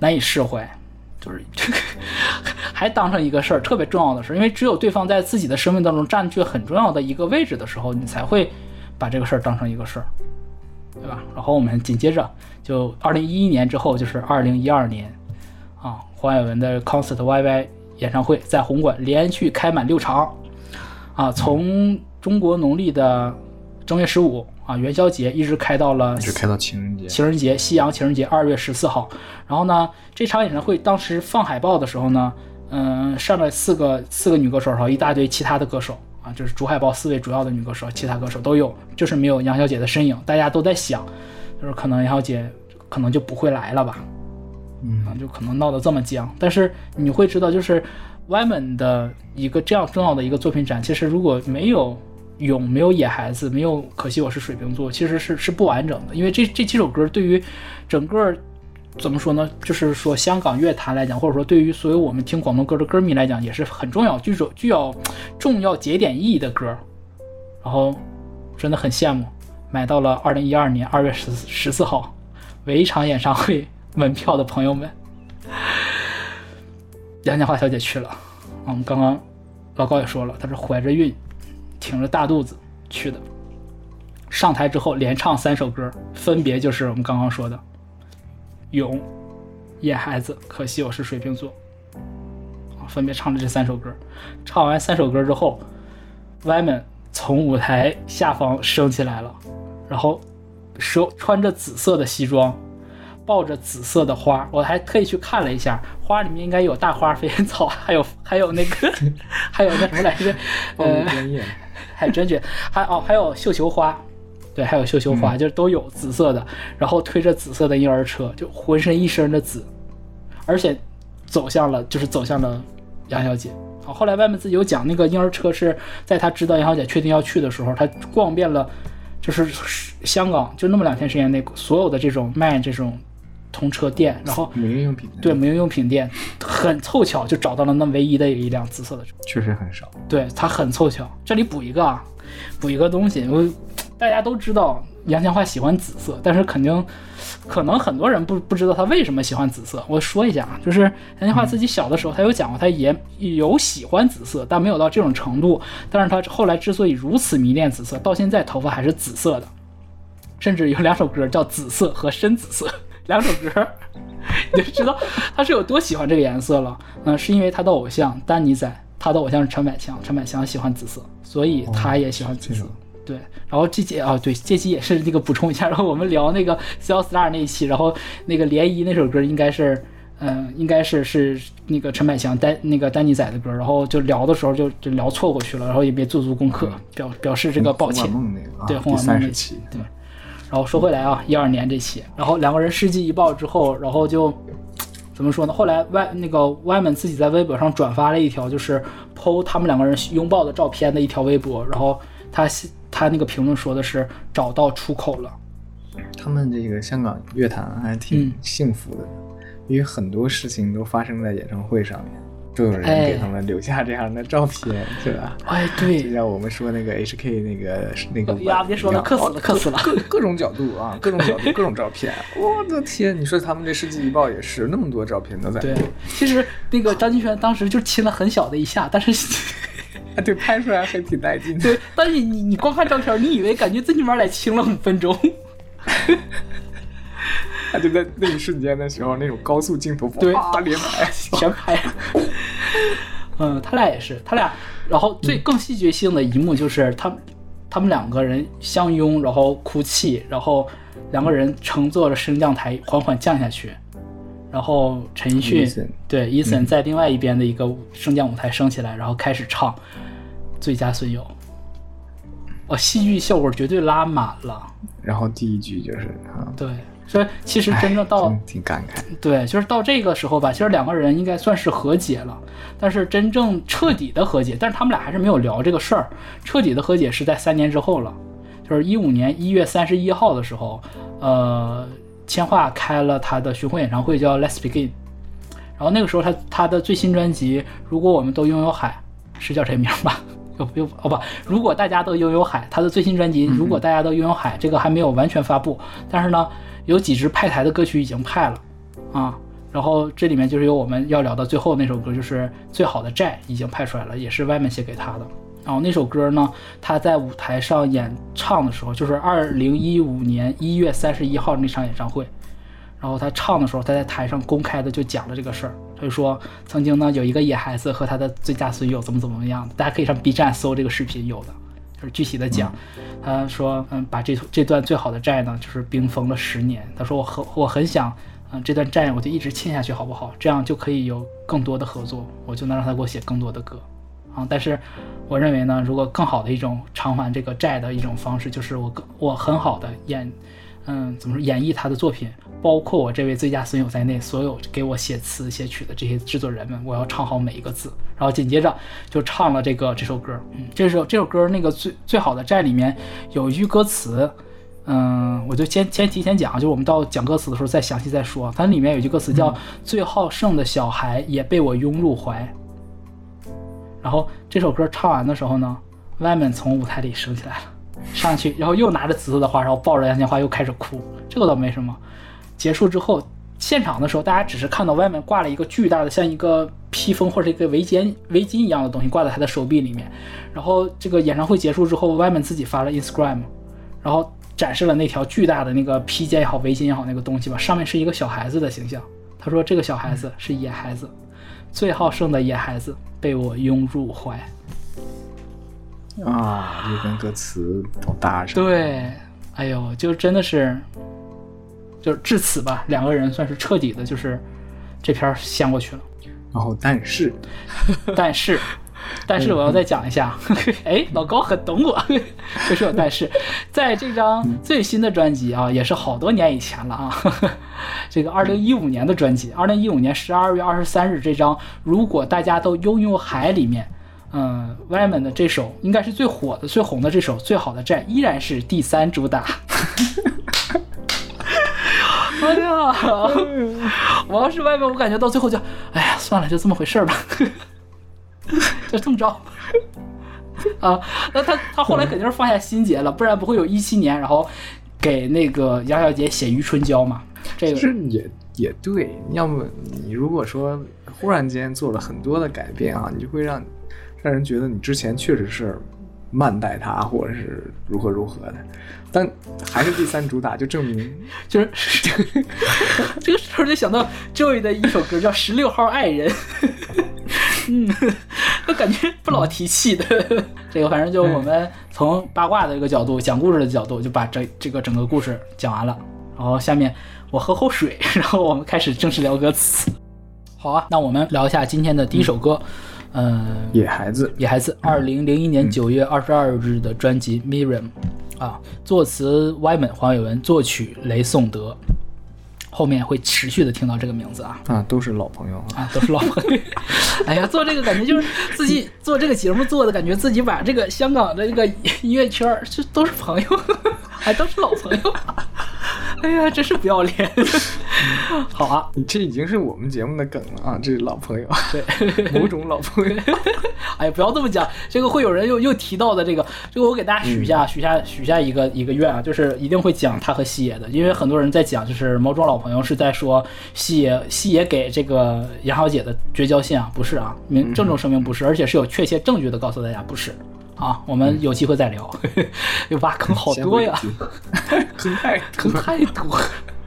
难以释怀，就是这 个还当成一个事儿，特别重要的事儿。因为只有对方在自己的生命当中占据很重要的一个位置的时候，你才会把这个事儿当成一个事儿，对吧？然后我们紧接着就二零一一年之后，就是二零一二年啊，黄伟文的 concert YY 演唱会在红馆连续开满六场啊，从中国农历的正月十五。啊，元宵节一直开到了，一直开到情人节。情人节，西洋情人节，二月十四号。然后呢，这场演唱会当时放海报的时候呢，嗯，上面四个四个女歌手，然后一大堆其他的歌手啊，就是主海报四位主要的女歌手，其他歌手都有，就是没有杨小姐的身影。大家都在想，就是可能杨小姐可能就不会来了吧，嗯啊，就可能闹得这么僵。但是你会知道，就是 Wyman 的一个这样重要的一个作品展，其实如果没有勇，没有野孩子，没有可惜我是水瓶座，其实是是不完整的。因为这这几首歌对于整个怎么说呢？就是说香港乐坛来讲，或者说对于所有我们听广东歌的歌迷来讲，也是很重要、具有具有重要节点意义的歌。然后真的很羡慕，买到了二零一二年二月十十四号唯一场演唱会门票的朋友们。杨家华小姐去了，嗯，刚刚老高也说了，她是怀着孕，挺着大肚子去的。上台之后连唱三首歌，分别就是我们刚刚说的《勇》《野孩子》，可惜我是水瓶座，啊，分别唱了这三首歌。唱完三首歌之后，Wyman 从舞台下方升起来了，然后手穿着紫色的西装，抱着紫色的花，我还特意去看了一下，花里面应该有大花、飞燕草，还有还有那个 还有那什么来着，呃，还真觉还哦还有绣球花，对，还有绣球花，就是都有紫色的，然后推着紫色的婴儿车，就浑身一身的紫，而且走向了就是走向了杨小姐。啊，后来外面自己有讲，那个婴儿车是在他知道杨小姐确定要去的时候，他逛遍了，就是香港就那么两天时间内所有的这种卖这种童车店，然后母婴用品的对母婴用品店，很凑巧就找到了那唯一的一辆紫色的车。确实很少。对，它很凑巧。这里补一个啊，补一个东西，我大家都知道杨千嬅喜欢紫色，但是肯定可能很多人不不知道她为什么喜欢紫色。我说一下啊，就是杨千嬅自己小的时候，她有讲过，她也有喜欢紫色，但没有到这种程度。但是她后来之所以如此迷恋紫色，到现在头发还是紫色的，甚至有两首歌叫《紫色》和《深紫色》两首歌。你就知道他是有多喜欢这个颜色了。嗯、是因为他的偶像丹尼仔，他的偶像是陈百强，陈百强喜欢紫色，所以他也喜欢紫色。对，然后这期啊，对，这期也是那个补充一下，然后我们聊那个《Cell Star》那一期，然后那个《涟漪》那首歌应该是，嗯、应该是是那个陈百强丹那个丹尼仔的歌，然后就聊的时候就就聊错过去了，然后也没做足功课，表表示这个抱歉。红晚梦那个啊，对红第晚梦那三十期，对然后说回来啊，一二年这期，然后两个人事迹一爆之后，然后就怎么说呢？后来外那个外们自己在微博上转发了一条，就是剖他们两个人拥抱的照片的一条微博，然后他他那个评论说的是找到出口了，他们这个香港乐坛还挺嗯幸福的，因为很多事情都发生在演唱会上面，都有人哎给他们留下这样的照片，对吧？哎，对就，像我们说那个 HK 那个那个呀别说了磕死了哦磕死了各各种角度啊，各种角度，各种照片，我的天！你说他们这世纪一报也是那么多照片都在对，其实那个张敬轩当时就亲了很小的一下，但是。啊，对，拍出来还挺带劲的。对，但是你你光看照片，你以为感觉最起码得亲了五分钟，他就在那一瞬间的时候，那种高速镜头，对哇，连拍，全拍了。嗯，他俩也是，他俩，然后最更戏剧性的一幕就是他们他们两个人相拥，然后哭泣，然后两个人乘坐着升降台缓缓降下去，然后陈奕迅对伊森在另外一边的一个升降舞台升起来，然后开始唱《最佳损友》，哦，戏剧效果绝对拉满了。然后第一句就是啊，对，所以其实真正到真挺感慨。对，就是到这个时候吧，其实两个人应该算是和解了，但是真正彻底的和解，但是他们俩还是没有聊这个事儿。彻底的和解是在三年之后了，就是一五年一月三十一号的时候，呃，千嬅开了她的巡回演唱会，叫《Let's Begin》。然后那个时候她她的最新专辑《如果我们都拥有海》是叫这名吧？又又哦不，如果大家都拥有海，她的最新专辑《如果大家都拥有海》这个还没有完全发布，但是呢，有几支派台的歌曲已经派了。啊，然后这里面就是有我们要聊的最后那首歌，就是《最好的债》已经派出来了，也是外面写给他的。然后那首歌呢，他在舞台上演唱的时候，就是二零一五年一月三十一号那场演唱会。然后他唱的时候，他在台上公开的就讲了这个事儿，他就说曾经呢有一个野孩子和他的最佳损友怎么怎么样的，大家可以上 B 站搜这个视频，有的就是具体的讲。他说，嗯，把这这段最好的债呢，就是冰封了十年。他说我很我很想，嗯，这段债我就一直欠下去，好不好？这样就可以有更多的合作，我就能让他给我写更多的歌，啊。但是我认为呢，如果更好的一种偿还这个债的一种方式，就是我更我很好的演，嗯，怎么说演绎他的作品，包括我这位最佳损友在内，所有给我写词写曲的这些制作人们，我要唱好每一个字。然后紧接着就唱了这个这首歌，嗯，这首这首歌那个最最好的债里面有一句歌词。嗯，我就先先提前讲，就我们到讲歌词的时候再详细再说。它里面有句歌词叫“最好胜的小孩也被我拥入怀”。然后这首歌唱完的时候呢，外面从舞台里升起来了，上去，然后又拿着紫色的花，然后抱着杨千花又开始哭。这个倒没什么。结束之后，现场的时候大家只是看到外面挂了一个巨大的像一个披风或者一个围巾围巾一样的东西挂在他的手臂里面。然后这个演唱会结束之后，外面自己发了 Instagram，然后。展示了那条巨大的那个披肩也好，围巾也好，那个东西吧，上面是一个小孩子的形象。他说：“这个小孩子是野孩子，最好胜的野孩子，被我拥入怀。”啊，就跟歌词都搭上。对，哎呦，就真的是，就是至此吧，两个人算是彻底的，就是这片掀过去了。然后，但是，但是。但是我要再讲一下，哎，老高很懂我，就是有但是，在这张最新的专辑啊，也是好多年以前了啊，这个二零一五年的专辑，二零一五年十二月二十三日这张，如果大家都拥有海里面，嗯，Wyman 的这首应该是最火的、最红的这首《最好的债》，依然是第三主打。哎呀，我要是外面我感觉到最后就，哎呀，算了，就这么回事吧。就这么着啊？那他他后来肯定是放下心结了，不然不会有一七年，然后给那个杨小姐写《余春娇》嘛。这个是也也对，要么你如果说忽然间做了很多的改变啊，你就会让让人觉得你之前确实是慢待他，或者是如何如何的。但还是第三主打，就证明 就是 这个时候就想到 Joey 的一首歌叫《十六号爱人》。嗯，我感觉不老提气的。这个反正就我们从八卦的一个角度讲故事的角度，就把这这个整个故事讲完了。然后下面我喝口水，然后我们开始正式聊歌词。好啊，那我们聊一下今天的第一首歌，嗯，野孩子，野孩子，二零零一年九月二十二日的专辑《Miriam》啊，作词 Wyman 黄伟文，作曲雷颂德。后面会持续的听到这个名字啊啊，都是老朋友啊，都是老朋友。哎呀，做这个感觉就是自己做这个节目做的感觉，自己把这个香港的这个音乐圈儿，这都是朋友，还都是老朋友。哎呀，真是不要脸！好啊，你这已经是我们节目的梗了啊，这是老朋友，对，某种老朋友。哎呀，不要这么讲，这个会有人又又提到的这个，这个我给大家许下许下许下一个一个愿啊，就是一定会讲他和西野的，因为很多人在讲，就是某种老朋友是在说西野西野给这个杨小姐的绝交信啊，不是啊，明郑重声明不是，而且是有确切证据的告诉大家不是。啊，我们有机会再聊。挖坑好多呀，坑太 坑太多。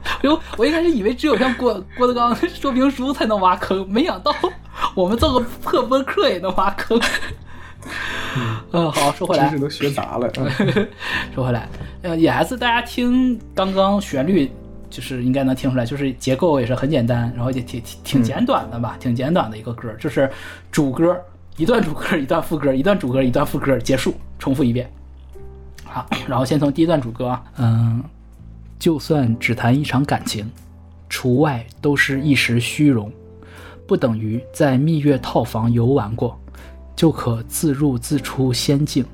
哎呦，我一开始以为只有像郭郭德纲说评书才能挖坑，没想到我们做个破播客也能挖坑。嗯，好，说回来，知识都学杂了。说回来，呃，ES 大家听刚刚旋律，就是应该能听出来，就是结构也是很简单，然后也挺挺挺简短的吧，挺简短的一个歌，就是主歌。一段主歌，一段副歌，一段主歌，一段副歌，结束，重复一遍。好，然后先从第一段主歌啊，嗯，就算只谈一场感情，除外都是一时虚荣，不等于在蜜月套房游玩过，就可自入自出仙境。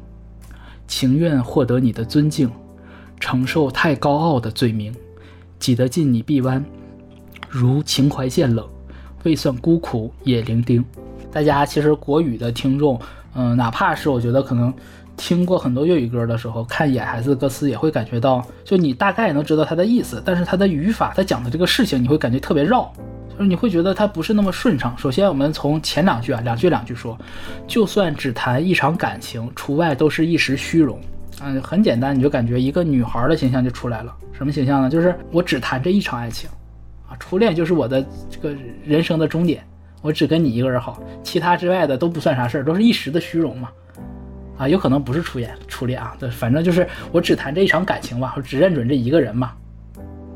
情愿获得你的尊敬，承受太高傲的罪名，挤得进你臂弯，如情怀渐冷，未算孤苦也伶仃。大家其实国语的听众，嗯，哪怕是我觉得可能听过很多粤语歌的时候，看野孩子歌词也会感觉到，就你大概能知道它的意思，但是它的语法，它讲的这个事情，你会感觉特别绕，就是你会觉得它不是那么顺畅。首先，我们从前两句啊，两句两句说，就算只谈一场感情，除外都是一时虚荣。嗯，很简单，你就感觉一个女孩的形象就出来了。什么形象呢？就是我只谈这一场爱情，啊，初恋就是我的这个人生的终点。我只跟你一个人好，其他之外的都不算啥事儿，都是一时的虚荣嘛。啊，有可能不是初恋，初恋啊，对，反正就是我只谈这一场感情吧，我只认准这一个人嘛，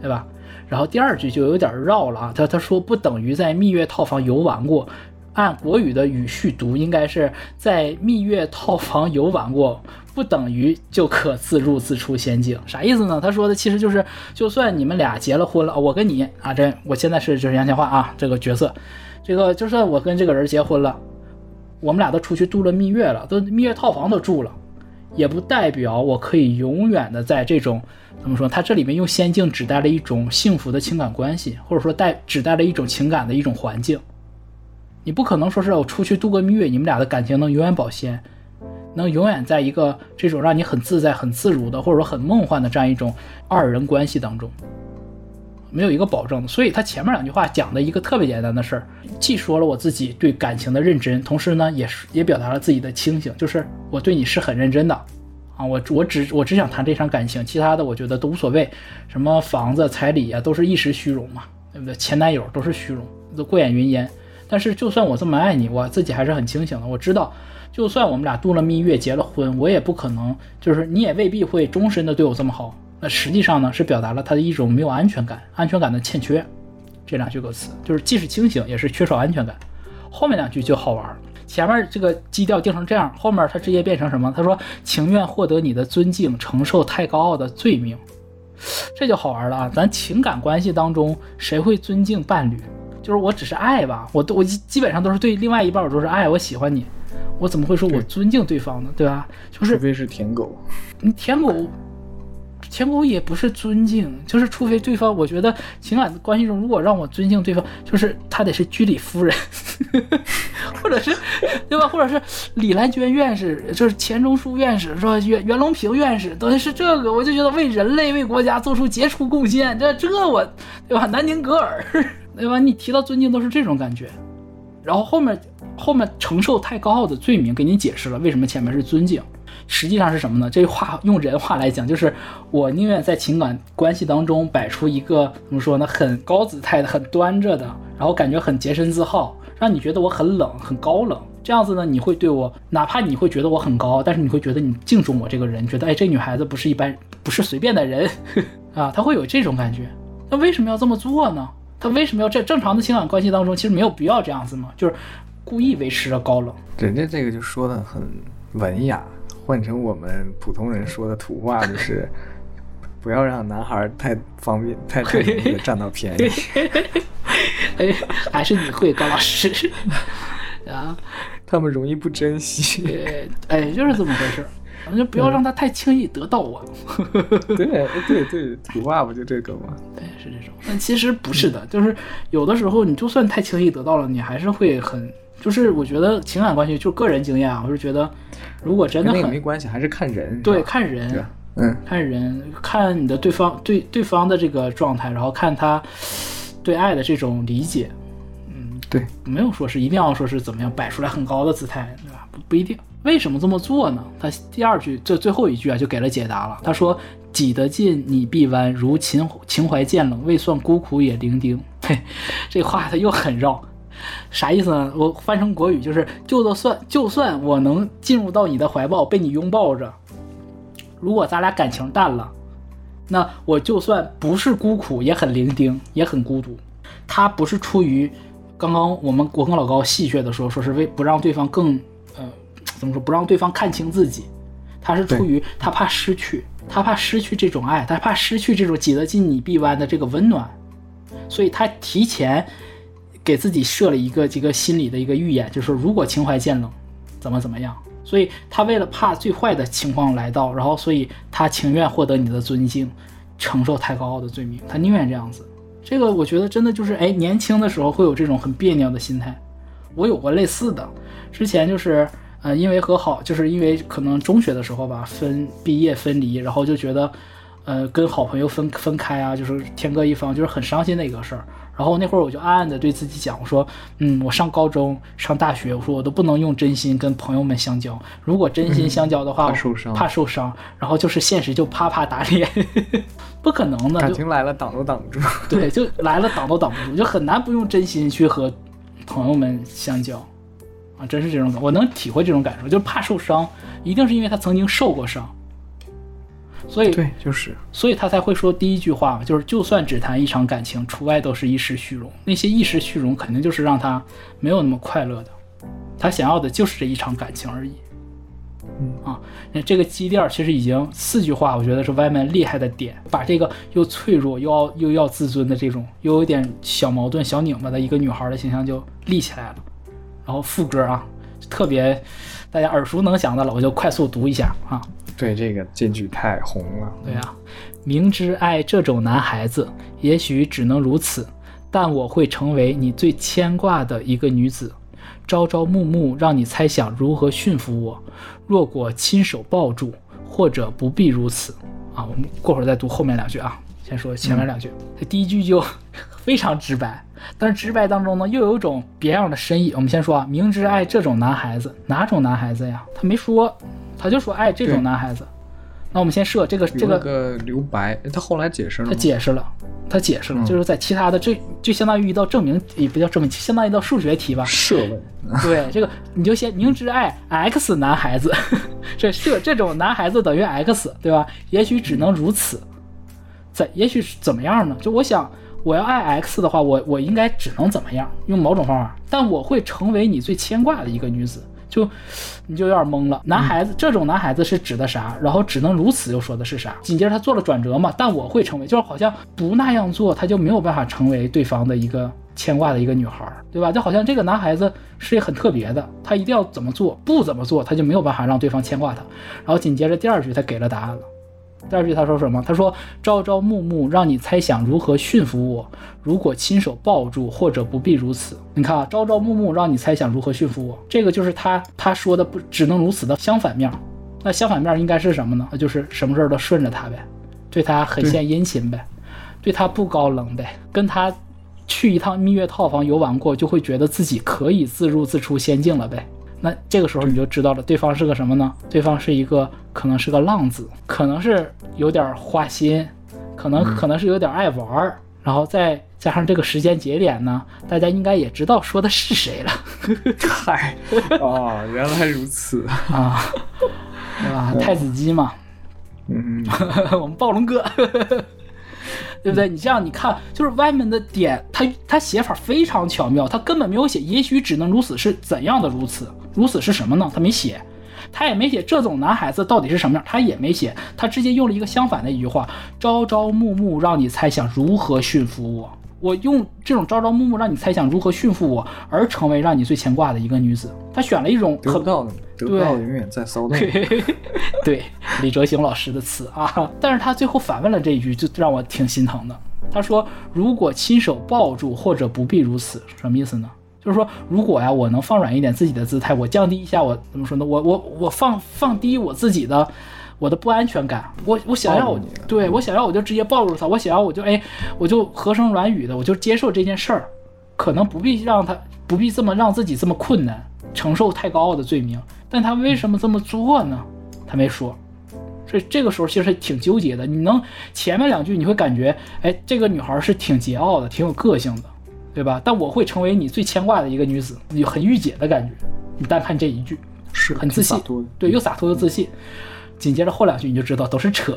对吧？然后第二句就有点绕了啊，他他说不等于在蜜月套房游玩过，按国语的语序读，应该是在蜜月套房游玩过，不等于就可自入自出仙境。啥意思呢？他说的其实就是，就算你们俩结了婚了，我跟你啊，这我现在是就是杨千嬅啊这个角色，这个就算我跟这个人结婚了，我们俩都出去度了蜜月了，都蜜月套房都住了，也不代表我可以永远的在这种怎么说？他这里面用仙境指代了一种幸福的情感关系，或者说带指代了一种情感的一种环境。你不可能说是我出去度个蜜月，你们俩的感情能永远保鲜，能永远在一个这种让你很自在、很自如的，或者说很梦幻的这样一种二人关系当中，没有一个保证。所以他前面两句话讲的一个特别简单的事儿，既说了我自己对感情的认真，同时呢，也是也表达了自己的清醒，就是我对你是很认真的啊，我我只我只想谈这场感情，其他的我觉得都无所谓，什么房子、彩礼啊，都是一时虚荣嘛，对不对？前男友都是虚荣，都过眼云烟。但是，就算我这么爱你，我自己还是很清醒的。我知道，就算我们俩度了蜜月、结了婚，我也不可能，就是你也未必会终身的对我这么好。那实际上呢，是表达了他的一种没有安全感、安全感的欠缺。这两句歌词就是既是清醒，也是缺少安全感。后面两句就好玩，前面这个基调定成这样，后面他直接变成什么？他说：“情愿获得你的尊敬，承受太高傲的罪名。”这就好玩了啊！咱情感关系当中，谁会尊敬伴侣？就是我只是爱吧，我都我基本上都是对另外一半我都是爱，我喜欢你，我怎么会说我尊敬对方呢？对吧？就是除非是舔狗，你舔狗，舔狗也不是尊敬，就是除非对方，我觉得情感关系中，如果让我尊敬对方，就是他得是居里夫人，或者是对吧？或者是李兰娟院士，就是钱钟书院士，是吧？袁袁隆平院士，等于是这个，我就觉得为人类为国家做出杰出贡献，这这我对吧？南宁格尔。对吧？你提到尊敬都是这种感觉，然后后面后面承受太高傲的罪名，给你解释了为什么前面是尊敬，实际上是什么呢？这话用人话来讲，就是我宁愿在情感关系当中摆出一个怎么说呢，很高姿态的、很端着的，然后感觉很洁身自好，让你觉得我很冷、很高冷，这样子呢，你会对我，哪怕你会觉得我很高，但是你会觉得你敬重我这个人，觉得哎，这女孩子不是一般，不是随便的人 啊，他会有这种感觉。那为什么要这么做呢？他为什么要在正常的情感关系当中，其实没有必要这样子嘛？就是故意维持着高冷。人家这个就说的很文雅，换成我们普通人说的土话，就是 不要让男孩太方便、太容易的占到便宜。哎，还是你会高老师 啊？他们容易不珍惜。哎，就是这么回事。就不要让他太轻易得到我。对对对，土话不就这个吗？对，是这种。但其实不是的，就是有的时候你就算太轻易得到了，你还是会很，就是我觉得情感关系就个人经验啊，我是觉得，如果真的很没关系，还是看人。对，看人，嗯，看人，看你的对方对对方的这个状态，然后看他对爱的这种理解。嗯，对，没有说是一定要说是怎么样摆出来很高的姿态，对吧？不不一定。为什么这么做呢？他第二句这最后一句啊，就给了解答了。他说：“挤得近你必弯，如情情怀渐冷，未算孤苦也伶仃。”嘿，这话他又很绕，啥意思呢？我翻成国语就是：就算就算我能进入到你的怀抱，被你拥抱着，如果咱俩感情淡了，那我就算不是孤苦，也很伶仃，也很孤独。他不是出于刚刚我们我跟老高戏谑的说，说是为不让对方更呃。怎么说不让对方看清自己？他是出于他怕失去，他怕失去这种爱，他怕失去这种挤得进你臂弯的这个温暖，所以他提前给自己设了一个这个心理的一个预演，就是如果情怀渐冷，怎么怎么样？所以他为了怕最坏的情况来到，然后所以他情愿获得你的尊敬，承受太高傲的罪名，他宁愿这样子。这个我觉得真的就是哎，年轻的时候会有这种很别扭的心态，我有过类似的，之前就是。呃，因为和好，就是因为可能中学的时候吧，分毕业分离，然后就觉得，呃，跟好朋友分分开啊，就是天各一方，就是很伤心的一个事儿。然后那会儿我就暗暗的对自己讲，我说，嗯，我上高中上大学，我说我都不能用真心跟朋友们相交，如果真心相交的话，怕受伤，怕受伤，然后就是现实就啪啪打脸，不可能的，感情来了挡都挡不住，对，就来了挡都挡不住，就很难不用真心去和朋友们相交。啊，真是这种感，我能体会这种感受，就是怕受伤，一定是因为他曾经受过伤，所以对，就是所以他才会说第一句话嘛，就是就算只谈一场感情，除外都是一时虚荣。那些一时虚荣，肯定就是让他没有那么快乐的。他想要的就是这一场感情而已。嗯啊，那这个基调其实已经四句话，我觉得是外面厉害的点，把这个又脆弱又要又要自尊的这种，又有点小矛盾、小拧巴的一个女孩的形象就立起来了。然后副歌啊，特别大家耳熟能详的了，我就快速读一下啊。对这个这句太红了。对呀、明知爱这种男孩子，也许只能如此，但我会成为你最牵挂的一个女子，朝朝暮暮让你猜想如何驯服我。若果亲手抱住，或者不必如此。啊，我们过会儿再读后面两句啊，先说前面两句。这第一句就非常直白，但是直白当中呢，又有一种别样的深意。我们先说啊，明知爱这种男孩子，哪种男孩子呀？他没说，他就说爱这种男孩子。那我们先设这个这个个留白，他后来解释了他？解释了，他解释了，嗯就是在其他的这就相当于一道证明，也不叫证明题，相当于一道数学题吧。设问，对，这个你就先明知爱 x 男孩子，这设这种男孩子等于 x，对吧？也许只能如此，怎也许是怎么样呢？就我想，我要爱 x 的话，我我应该只能怎么样？用某种方法，但我会成为你最牵挂的一个女子。就你就有点懵了，男孩子、这种男孩子是指的啥？然后只能如此又说的是啥？紧接着他做了转折嘛，但我会成为，就是好像不那样做，他就没有办法成为对方的一个牵挂的一个女孩儿，对吧？就好像这个男孩子是很特别的，他一定要怎么做，不怎么做，他就没有办法让对方牵挂他。然后紧接着第二句他给了答案了。第二句他说什么？他说：“朝朝暮暮，让你猜想如何驯服我。如果亲手抱住，或者不必如此。”你看啊，朝朝暮暮，让你猜想如何驯服我，这个就是他他说的不只能如此的相反面。那相反面应该是什么呢？那就是什么事儿都顺着他呗，对他很献殷勤呗，对他不高冷呗，跟他去一趟蜜月套房游玩过，就会觉得自己可以自入自出仙境了呗。那这个时候你就知道了，对方是个什么呢？对方是一个可能是个浪子，可能是有点花心，可能可能是有点爱玩儿，然后再加上这个时间节点呢，大家应该也知道说的是谁了。嗨，哦，原来如此。啊，对吧？太子姬嘛，嗯，我们暴龙哥，对不对？你这样你看，就是外面的点，他他写法非常巧妙，他根本没有写，也许只能如此是怎样的如此，如此是什么呢？他没写，他也没写这种男孩子到底是什么样，他也没写，他直接用了一个相反的一句话：朝朝暮暮让你猜想如何驯服我。我用这种朝朝暮暮让你猜想如何驯服我，而成为让你最牵挂的一个女子。他选了一种很得不到的，得不到永远在骚动。对，李哲行老师的词啊，但是他最后反问了这一句，就让我挺心疼的。他说：“如果亲手抱住，或者不必如此，什么意思呢？就是说，如果呀，我能放软一点自己的姿态，我降低一下我怎么说呢？我我我放放低我自己的我的不安全感。我我想要对我想要我就直接抱住他，我想要我就哎我就和声软语的，我就接受这件事儿，可能不必让他不必这么让自己这么困难，承受太高傲的罪名。但他为什么这么做呢？他没说。所以这个时候其实挺纠结的。你能前面两句你会感觉，哎，这个女孩是挺桀骜的，挺有个性的，对吧？但我会成为你最牵挂的一个女子，你很御姐的感觉。你单看这一句，是很自信对，又洒脱又自信。紧接着后两句你就知道都是扯，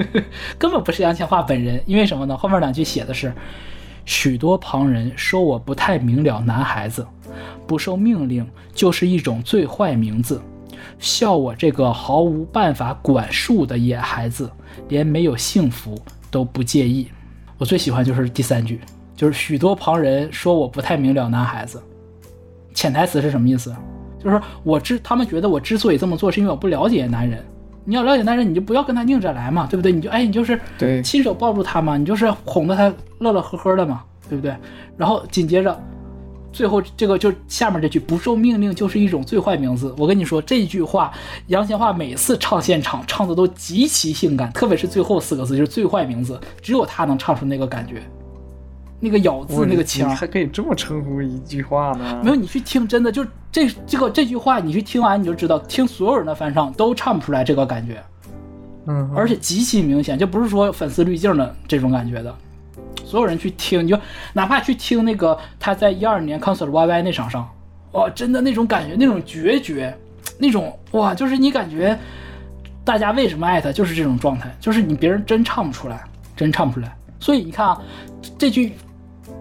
根本不是杨千嬅本人。因为什么呢？后面两句写的是许多旁人说我不太明了，男孩子不受命令就是一种最坏名字，笑我这个毫无办法管束的野孩子，连没有幸福都不介意。我最喜欢就是第三句，就是许多旁人说我不太明了，男孩子。潜台词是什么意思？就是说我之他们觉得我之所以这么做，是因为我不了解男人。你要了解男人，你就不要跟他拧着来嘛，对不对？你就哎，你就是对亲手抱住他嘛，你就是哄得他乐乐呵呵的嘛，对不对？然后紧接着，最后这个就下面这句“不受命令就是一种最坏名字”。我跟你说这句话，杨千嬅每次唱现场唱的都极其性感，特别是最后四个字就是“最坏名字”，只有她能唱出那个感觉，那个咬字那个腔你。还可以这么称呼一句话呢？没有，你去听，真的就这这个这句话，你去听完你就知道，听所有人的翻唱都唱不出来这个感觉，嗯，而且极其明显，就不是说粉丝滤镜的这种感觉的。所有人去听，你就哪怕去听那个他在一二年 concert YY 那场上，哇，真的那种感觉，那种决绝，那种哇，就是你感觉大家为什么爱他，就是这种状态，就是你别人真唱不出来，真唱不出来。所以你看啊，这句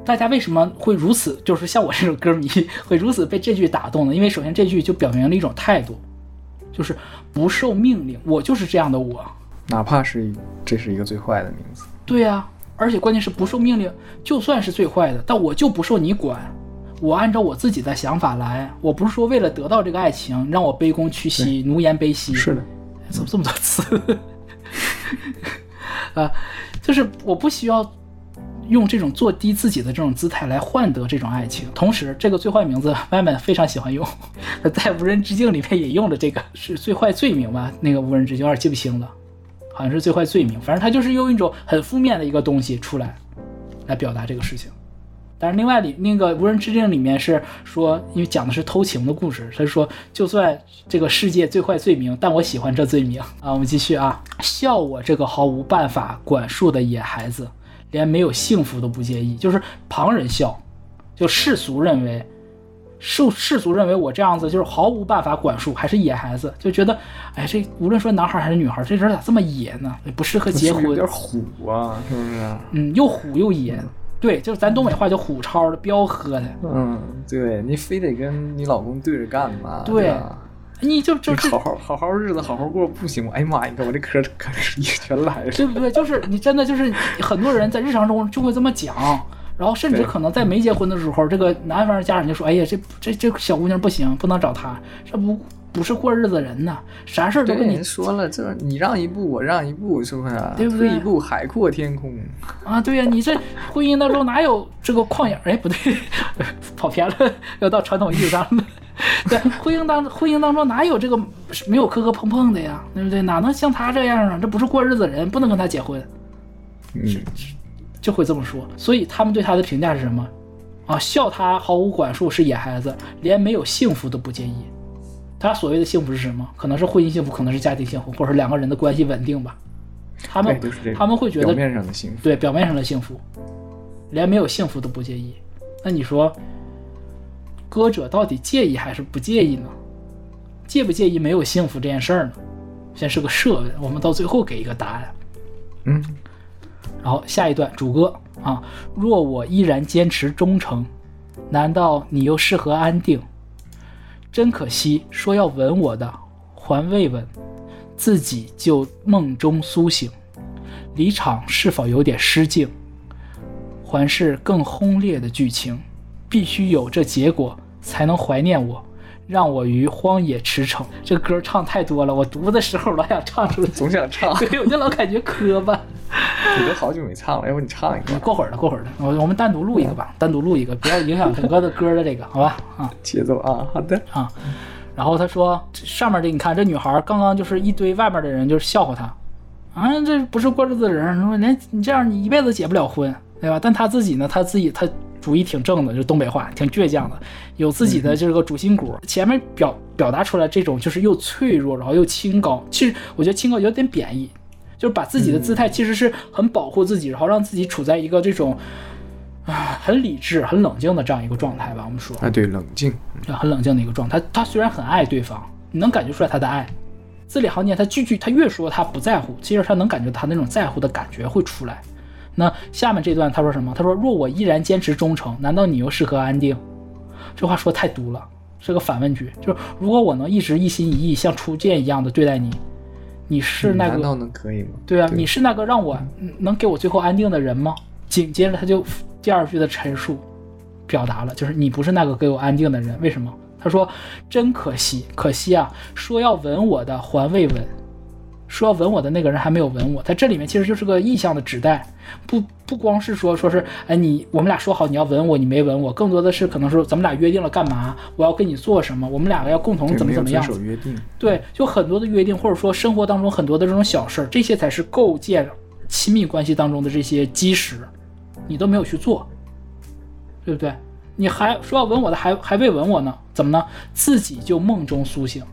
大家为什么会如此，就是像我这种歌迷 会如此被这句打动呢？因为首先这句就表明了一种态度，就是不受命令，我就是这样的我。哪怕是这是一个最坏的名字，对呀、而且关键是不受命令，就算是最坏的，但我就不受你管，我按照我自己的想法来。我不是说为了得到这个爱情，让我卑躬屈膝、奴颜卑膝。是的，怎么这么多词？啊，就是我不需要用这种做低自己的这种姿态来换得这种爱情。同时，这个最坏名字外面非常喜欢用，在无人之境里面也用了这个，是最坏罪名吧？那个无人之境有点记不清了，好像是最坏罪名。反正他就是用一种很负面的一个东西出来，来表达这个事情。但是另外里那个无人之境里面是说，因为讲的是偷情的故事，他说就算这个世界最坏罪名，但我喜欢这罪名啊。我们继续啊，笑我这个毫无办法管束的野孩子，连没有幸福都不介意，就是旁人笑，就世俗认为。世世俗认为我这样子就是毫无办法管束，还是野孩子，就觉得，哎，这无论说男孩还是女孩，这人咋这么野呢？也不适合结婚，有点虎啊，是不是？嗯，又虎又野，对，就是咱东北话叫虎超的，彪喝的，嗯，对你非得跟你老公对着干嘛？对吧你就就是好好好好日子好好过不行吗？哎呀妈呀，你看我这嗑嗑也全来了。对不对？就是你真的就是很多人在日常中就会这么讲，然后甚至可能在没结婚的时候，这个男方家长就说：“哎呀，这这这小姑娘不行，不能找她，这不不是过日子人呐，啥事儿都对，跟你说了，这你让一步，我让一步，是不是？对不对退一步，海阔天空。啊，对呀、你这婚姻当中哪有这个旷野？哎，不对，跑偏了，要到传统意义上了。对，婚姻当婚姻当中哪有这个没有磕磕碰碰的呀？对不对？哪能像他这样啊？这不是过日子的人，不能跟他结婚，嗯，就会这么说。所以他们对他的评价是什么？啊，笑他毫无管束，是野孩子，连没有幸福都不介意。他所谓的幸福是什么？可能是婚姻幸福，可能是家庭幸福，或者是两个人的关系稳定吧。他们对，就是这个。他们会觉得表面上的幸福。对表面上的幸福，连没有幸福都不介意。那你说，歌者到底介意还是不介意呢？介不介意没有幸福这件事儿呢？先是个设问，我们到最后给一个答案。嗯，然后下一段主歌啊，若我依然坚持忠诚，难道你又适合安定？真可惜，说要吻我的，还未吻，自己就梦中苏醒。离场是否有点失敬？还是更轰烈的剧情？必须有这结果，才能怀念我，让我于荒野驰骋。这歌唱太多了，我读的时候老想唱出来，总想唱。对我就老感觉磕巴。你都好久没唱了，要不你唱一个？过会儿的，过会儿的，我我们单独录一个吧，单独录一个，不要影响整个的歌的这个，好吧？啊节奏啊，好的。啊。然后他说，上面这你看，这女孩刚刚就是一堆外面的人就是笑话她，啊，这不是过日子的人，说连你这样你一辈子结不了婚，对吧？但她自己呢，她自己她主意挺正的，就东北话，挺倔强的，有自己的这个主心骨。前面表表达出来这种就是又脆弱，然后又清高，其实我觉得清高有点贬义，就是把自己的姿态其实是很保护自己，然后让自己处在一个这种啊很理智、很冷静的这样一个状态吧。我们说，啊，对，冷静。啊，很冷静的一个状态。他他虽然很爱对方，你能感觉出来他的爱，字里行间他句句他越说他不在乎，其实他能感觉他那种在乎的感觉会出来。那下面这段他说什么？他说：“若我依然坚持忠诚，难道你又适合安定？”这话说太毒了，是个反问句。就是如果我能一直一心一意像初见一样的对待你，你是那个难道能可以吗？对啊，你是那个让我嗯能给我最后安定的人吗？紧接着他就第二句的陈述，表达了就是你不是那个给我安定的人，为什么？他说真可惜，可惜啊，说要吻我的还未吻，说要吻我的那个人还没有吻我。他这里面其实就是个意向的指代，不不光是说说是哎你我们俩说好你要吻我，你没吻我，更多的是可能说咱们俩约定了干嘛，我要跟你做什么，我们两个要共同怎么怎么样遵守约定。对，就很多的约定，或者说生活当中很多的这种小事儿，这些才是构建亲密关系当中的这些基石，你都没有去做，对不对？你还说要吻我的，还还未吻我呢，怎么呢？自己就梦中苏醒，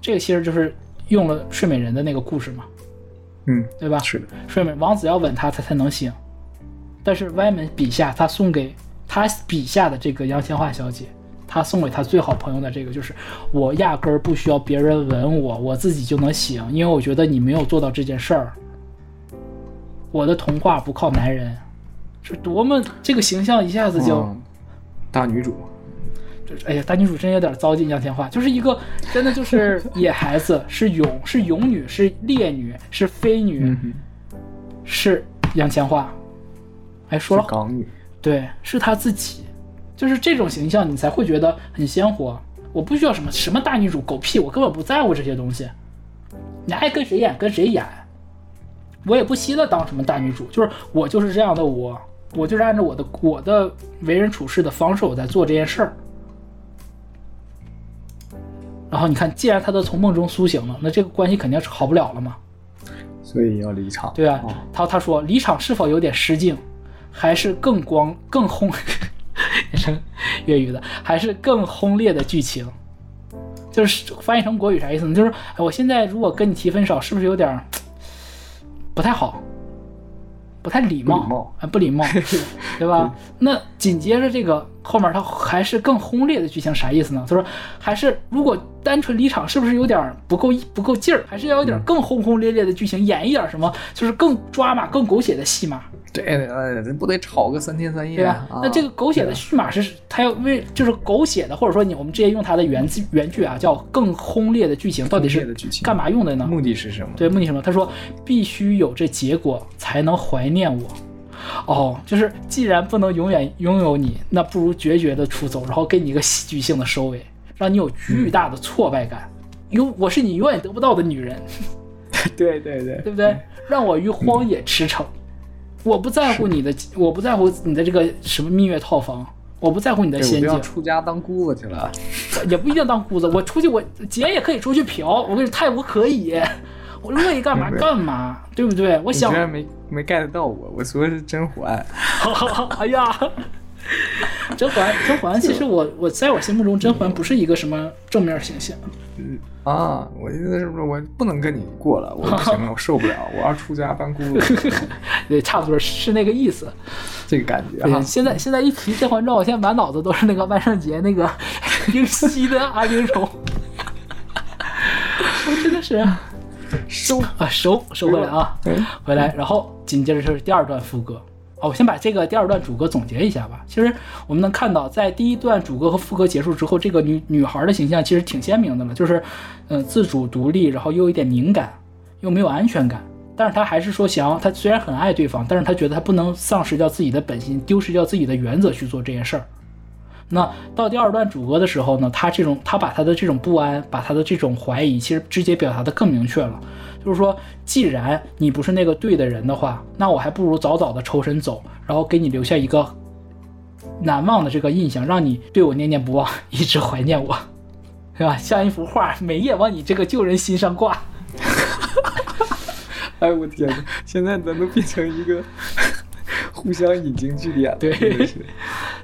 这个其实就是用了睡美人的那个故事嘛，嗯，对吧？是的。睡美王子要吻她，她才能醒，但是歪门笔下他送给他笔下的这个杨千嬅小姐，他送给他最好朋友的这个就是我压根儿不需要别人吻我，我自己就能醒，因为我觉得你没有做到这件事儿。我的童话不靠男人，是多么这个形象一下子就。嗯大女主，就是哎呀，大女主真有点糟践杨千嬅，就是一个真的就是 野孩子，是勇是勇女，是烈女，是飞女，嗯是杨千嬅。哎，说了港女，对，是她自己，就是这种形象，你才会觉得很鲜活。我不需要什么什么大女主狗屁，我根本不在乎这些东西。你爱跟谁演跟谁演，我也不稀得当什么大女主，就是我就是这样的我，我就是按照我的我的为人处事的方式我在做这件事儿。然后你看，既然他都从梦中苏醒了，那这个关系肯定是好不了了嘛。所以要离场。对啊哦，他他说离场是否有点失敬，还是更光更轰，也是粤语的，还是更轰烈的剧情？就是翻译成国语啥意思呢？就是哎我现在如果跟你提分手，是不是有点 不太好，不太礼貌，不礼貌啊，不礼貌，对吧？那紧接着这个后面他还是更轰烈的剧情，啥意思呢？他说还是如果单纯离场，是不是有点儿不够不够劲儿？还是要有点儿更轰轰烈烈的剧情，演一点儿什么，就是更抓马、更狗血的戏码，对，呃，这不得吵个三天三夜对吧？啊那这个狗血的戏码是他要为就是狗血的，或者说你我们直接用它的原字原句啊，叫更轰烈的剧情，到底是干嘛用的呢？目的是什么？对，目的什么？他说必须有这结果才能怀念我。哦，就是既然不能永远拥有你，那不如决绝的出走，然后给你一个喜剧性的收尾，让你有巨大的挫败感。有我是你永远得不到的女人，对对对对不对？让我于荒野驰骋。我不在乎你的，我不在乎你的这个什么蜜月套房，我不在乎你的仙境都要，出家当姑子去了。也不一定当姑子。我出去，我姐也可以出去嫖，我跟你泰国可以，我乐意干嘛干嘛，对不对？我你居想然没没 get 到我，我说的是甄嬛。哎呀，甄嬛，甄嬛，其实我我在我心目中，甄嬛不是一个什么正面形象。嗯啊，我意思是不是我不能跟你过了？我不行了，我受不了，我要出家当姑子，对，差不多是那个意思。这个感觉，哈。现在现在一提《甄嬛传》，我现在满脑子都是那个万圣节那个 英熙的阿英虫，我真的是收啊收收回来啊，嗯回来，然后紧接着就是第二段副歌。哦，我先把这个第二段主歌总结一下吧。其实我们能看到，在第一段主歌和副歌结束之后，这个女女孩的形象其实挺鲜明的了，就是，嗯、自主独立，然后又有一点敏感，又没有安全感。但是她还是说想要，她虽然很爱对方，但是她觉得她不能丧失掉自己的本心，丢失掉自己的原则去做这件事儿。那到第二段主歌的时候呢，他这种他把他的这种不安，把他的这种怀疑，其实直接表达的更明确了。就是说，既然你不是那个对的人的话，那我还不如早早的抽身走，然后给你留下一个难忘的这个印象，让你对我念念不忘，一直怀念我，对吧？像一幅画，每夜往你这个旧人心上挂。哎，我天哪！现在咱都变成一个 互相引经据典，对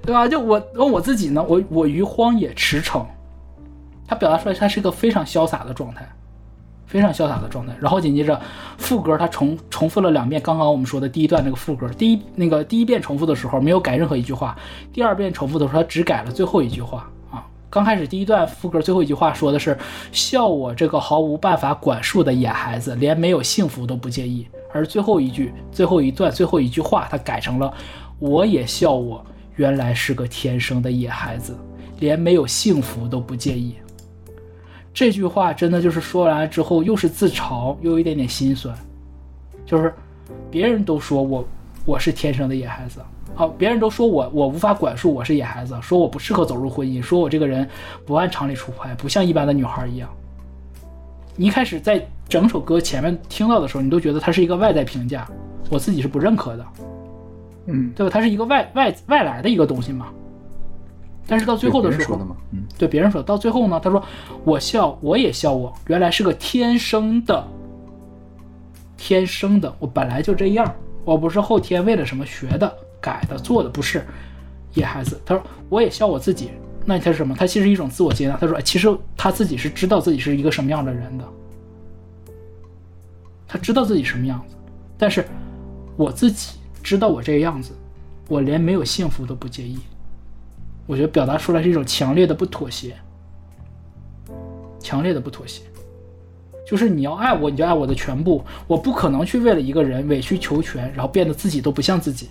对吧？就我问我自己呢，我我于荒野驰骋，他表达出来他是一个非常潇洒的状态，非常潇洒的状态。然后紧接着副歌，他重重复了两遍刚刚我们说的第一段那个副歌。第一那个第一遍重复的时候没有改任何一句话，第二遍重复的时候他只改了最后一句话啊。刚开始第一段副歌最后一句话说的是“笑我这个毫无办法管束的野孩子，连没有幸福都不介意”，而最后一句、最后一段、最后一句话，他改成了“我也笑我原来是个天生的野孩子，连没有幸福都不介意”。这句话真的就是说完之后，又是自嘲，又有一点点心酸。就是别人都说我我是天生的野孩子，好，别人都说我我无法管束，我是野孩子，说我不适合走入婚姻，说我这个人不按常理出牌，不像一般的女孩一样。你一开始在整首歌前面听到的时候，你都觉得它是一个外在评价，我自己是不认可的，嗯，对吧？它是一个外外外来的一个东西嘛。但是到最后的时候嗯，对别人说，到最后呢，他说我笑，我也笑我，原来是个天生的，天生的，我本来就这样，我不是后天为了什么学的、改的、做的，不是野孩子。他说我也笑我自己，那他是什么？他其实一种自我接纳。他说，其实他自己是知道自己是一个什么样的人的，他知道自己什么样子，但是我自己知道我这个样子，我连没有幸福都不介意。我觉得表达出来是一种强烈的不妥协，强烈的不妥协。就是你要爱我，你就爱我的全部，我不可能去为了一个人委曲求全，然后变得自己都不像自己。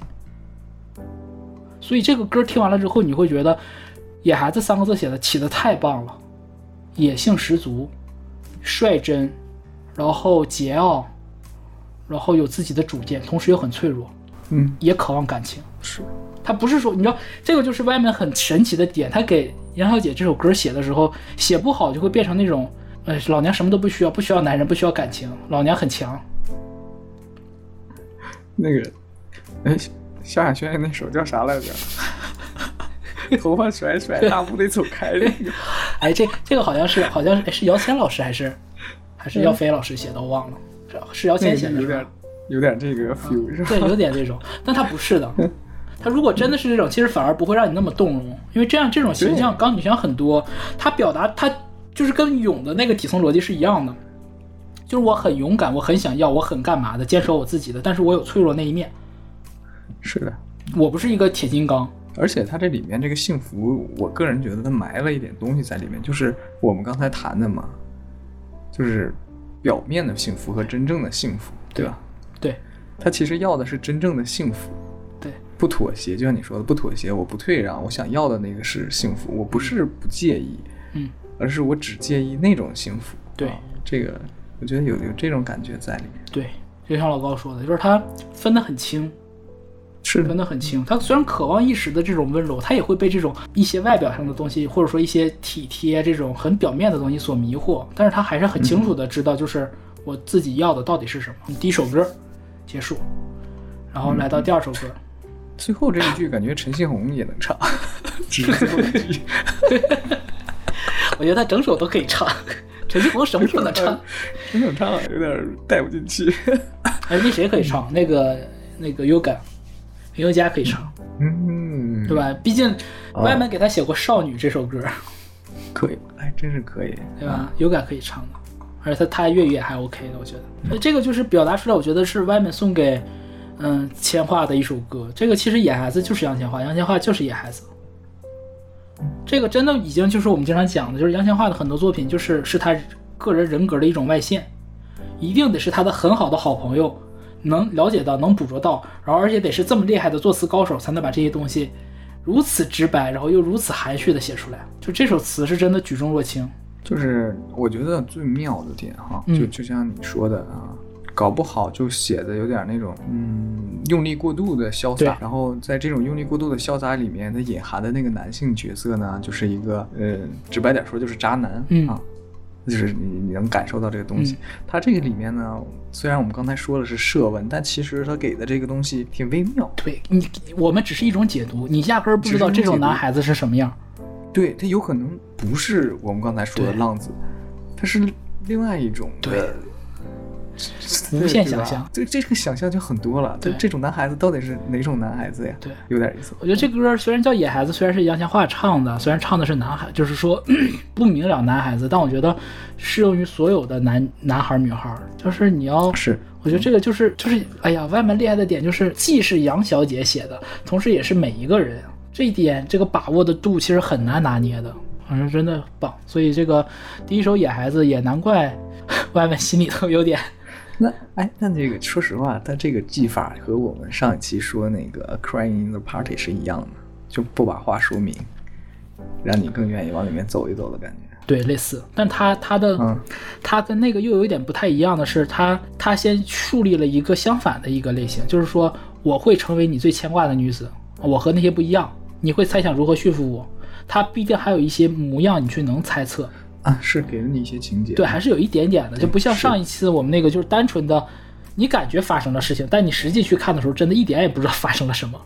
所以这个歌听完了之后，你会觉得“野孩子”三个字写的起的太棒了，野性十足，率真，然后桀骜，然后有自己的主见，同时又很脆弱，嗯，也渴望感情。是，他不是说，你知道，这个就是外面很神奇的点。他给杨小姐这首歌写的时候，写不好就会变成那种，呃，老娘什么都不需要，不需要男人，不需要感情，老娘很强。那个，哎，萧亚轩那首叫啥来着？头发甩甩，大步的走开。那个，哎，这这个好像是好像是是姚谦老师还是还是姚飞老师写的，我忘了，是是姚谦写的，有点有点这个 feel 是吧？对，有点这种，但他不是的。他如果真的是这种，其实反而不会让你那么动容，因为这样这种形象钢女形象很多，他表达他就是跟勇的那个底层逻辑是一样的，就是我很勇敢，我很想要，我很干嘛的，坚守我自己的，但是我有脆弱那一面。是的，我不是一个铁金刚。而且它这里面这个幸福，我个人觉得它埋了一点东西在里面，就是我们刚才谈的嘛，就是表面的幸福和真正的幸福，对吧？对，他其实要的是真正的幸福，对，不妥协，就像你说的，不妥协，我不退让，我想要的那个是幸福，我不是不介意，嗯，而是我只介意那种幸福。对，啊、这个我觉得有有这种感觉在里面。对，就像老高说的，就是他分得很清。是分得很清，他虽然渴望一时的这种温柔，他也会被这种一些外表上的东西，或者说一些体贴这种很表面的东西所迷惑，但是他还是很清楚的知道，就是我自己要的到底是什么。第一首歌结束，然后来到第二首歌，最后这一句感觉陈信宏也能唱，只是最后一句，我觉得他整首都可以唱，陈信宏什么都能唱，真想唱有点带不进去。哎，那谁可以唱？那个那个 Yoga。林宥嘉可以唱，嗯，对吧？毕竟外面给他写过《少女》这首歌，可以，哎，真是可以，对吧？有感可以唱的，而且他他粤语也还 OK 的，我觉得。那这个就是表达出来，我觉得是外面送给嗯千画的一首歌。这个其实野孩子就是杨千嬅，杨千嬅就是野孩子。这个真的已经就是我们经常讲的，就是杨千嬅的很多作品，就是是他个人人格的一种外现，一定得是他的很好的好朋友。能了解到，能捕捉到，然后而且得是这么厉害的作词高手，才能把这些东西如此直白，然后又如此含蓄的写出来。就这首词是真的举重若轻。就是我觉得最妙的点哈，嗯就就像你说的啊，搞不好就写的有点那种嗯用力过度的潇洒，然后在这种用力过度的潇洒里面，它隐含的那个男性角色呢，就是一个呃直白点说就是渣男、嗯啊。就是你你能感受到这个东西，它这个里面呢，虽然我们刚才说的是设问，但其实它给的这个东西挺微妙。对你，我们只是一种解读，你压根儿不知道这种男孩子是什么样。对他有可能不是我们刚才说的浪子，他是另外一种对的无限想象。这这个想象就很多了。这对这种男孩子到底是哪种男孩子呀？对，有点意思。我觉得这歌虽然叫《野孩子》，虽然是杨千嬅唱的，虽然唱的是男孩，就是说 不明了男孩子，但我觉得适用于所有的男男孩女孩。就是你要是，我觉得这个就是就是，哎呀，外面厉害的点就是，既是杨小姐写的，同时也是每一个人，这一点这个把握的度其实很难拿捏的，反正真的棒。所以这个第一首《野孩子》也难怪 外面心里头有点。那哎，那这个说实话，他这个技法和我们上一期说那个 “crying in the party” 是一样的，就不把话说明，让你更愿意往里面走一走的感觉。对，类似，但他他的、嗯。他跟那个又有一点不太一样的是，他他先树立了一个相反的一个类型，就是说我会成为你最牵挂的女子，我和那些不一样，你会猜想如何驯服我，他必定还有一些模样你去能猜测，啊，是给了你一些情节。对，还是有一点点的，就不像上一次我们那个就是单纯的，你感觉发生了事情，但你实际去看的时候，真的一点也不知道发生了什么。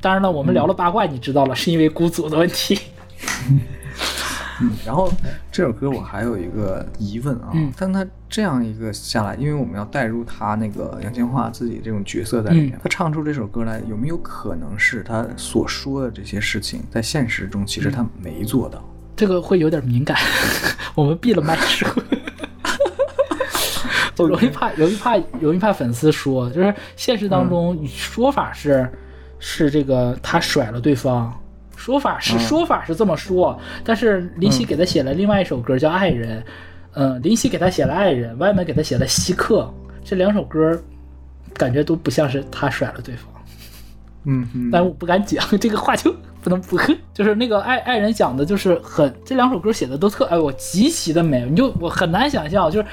当然了，我们聊了八卦，你知道了，是因为孤组的问题。嗯，然后这首歌我还有一个疑问啊，嗯但他这样一个下来，因为我们要带入他那个杨千嬅自己这种角色在里面，嗯他唱出这首歌来，有没有可能是他所说的这些事情，在现实中其实他没做到？这个会有点敏感，我们闭了麦说。就 容易怕，容易怕，容易怕粉丝说，就是现实当中说法是，是这个他甩了对方，说法是说法是这么说，但是林夕给他写了另外一首歌叫《爱人》，嗯，林夕给他写了《爱人》，外面给他写了《稀客》，这两首歌感觉都不像是他甩了对方。嗯嗯，但我不敢讲 这个话就不能播。就是那个爱爱人讲的，就是很这两首歌写的都特哎，我极其的美，你就我很难想象，就是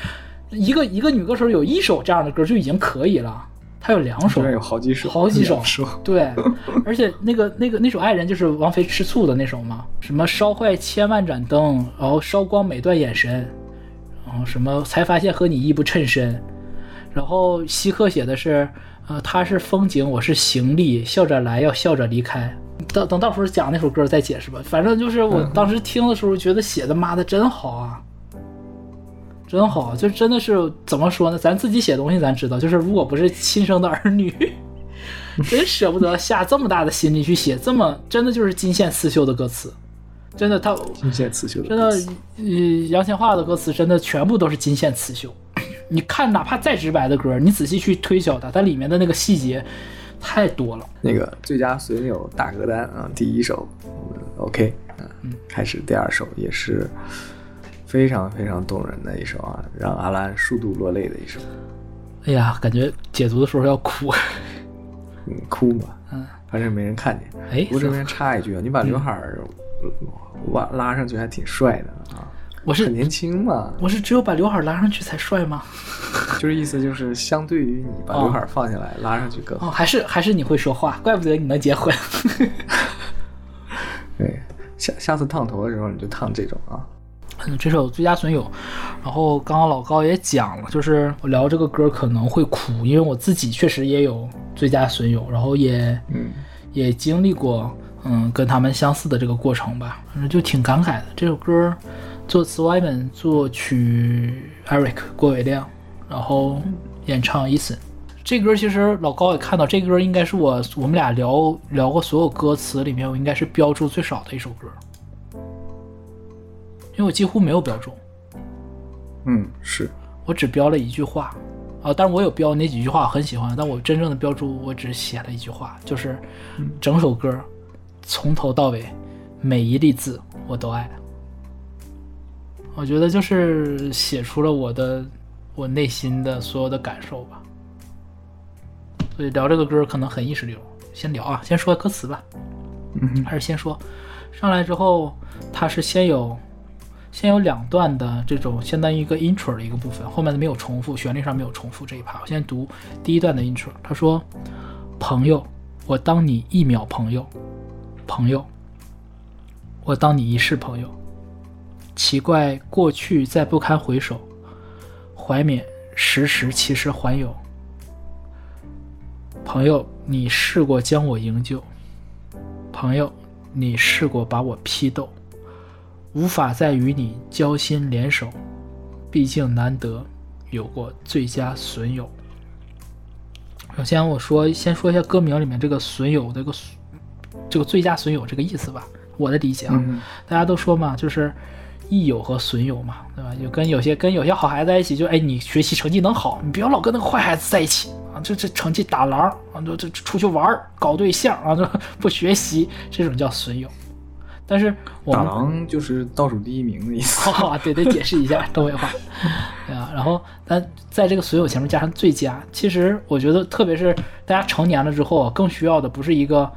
一个一个女歌手有一首这样的歌就已经可以了，她有两首有好几首，好几首首，对，而且那个那个那首爱人就是王菲吃醋的那首嘛，什么烧坏千万盏灯，然后烧光每段眼神，然后什么才发现和你衣不衬身，然后希克写的是，呃，他是风景，我是行李，笑着来，要笑着离开。等等，到时候讲那首歌再解释吧。反正就是我当时听的时候觉得写的妈的真好啊，真好，就真的是怎么说呢？咱自己写东西咱知道，就是如果不是亲生的儿女，真舍不得下这么大的心力去写这么真的就是金线刺绣的歌词，真的他金线刺绣的真的，呃杨千嬅的歌词真的全部都是金线刺绣。你看，哪怕再直白的歌，你仔细去推敲它，它里面的那个细节太多了。那个最佳损友大歌单啊，第一首，我们 OK，嗯，开始第二首也是非常非常动人的一首啊，让阿兰数度落泪的一首，哎呀，感觉解读的时候要哭。嗯，哭嘛，嗯，反正没人看见。哎不过这边插一句啊，你把刘海儿挖拉上去还挺帅的啊，我是很年轻嘛，我是只有把刘海拉上去才帅吗？就是意思就是相对于你把刘海儿放下来拉上去更哦，好。还是还是你会说话，怪不得你能结婚。对，下下次烫头的时候你就烫这种啊。嗯，这首《最佳损友》，然后刚刚老高也讲了，就是我聊这个歌可能会哭，因为我自己确实也有最佳损友，然后也嗯也经历过，嗯，跟他们相似的这个过程吧，反正就挺感慨的。这首歌作词 Wyman，作曲 Eric 郭伟亮，然后演唱 Eason。这歌其实老高也看到，这歌应该是我我们俩聊聊过所有歌词里面，我应该是标注最少的一首歌，因为我几乎没有标注。嗯，是，我只标了一句话，啊，但是我有标那几句话我很喜欢，但我真正的标注我只写了一句话，就是整首歌从头到尾每一粒字我都爱。我觉得就是写出了我的我内心的所有的感受吧。所以聊这个歌可能很意识流，先聊啊，先说歌词吧。嗯哼还是先说，上来之后，它是先有先有两段的这种相当于一个 intro 的一个部分，后面的没有重复，旋律上没有重复这一趴。我先读第一段的 intro，他说：“朋友，我当你一秒朋友，朋友，我当你一世朋友。奇怪，过去再不堪回首，怀缅时时其实还有。朋友，你试过将我营救。”朋友，你试过把我批斗，无法再与你交心联手，毕竟难得有过最佳损友。首先，我说先说一下歌名里面这个损友这个这个最佳损友这个意思吧，我的理解啊，嗯大家都说嘛，就是益友和损友嘛，对吧？就跟有些跟有些好孩子在一起，就哎，你学习成绩能好，你不要老跟那个坏孩子在一起啊，这这成绩打狼啊，这这出去玩儿搞对象啊，这 不学习，这种叫损友。但是我打们狼就是倒数第一名的意思。啊，对，得解释一下东北话，对啊。然后，但在这个损友前面加上最佳，其实我觉得，特别是大家成年了之后啊，更需要的不是一个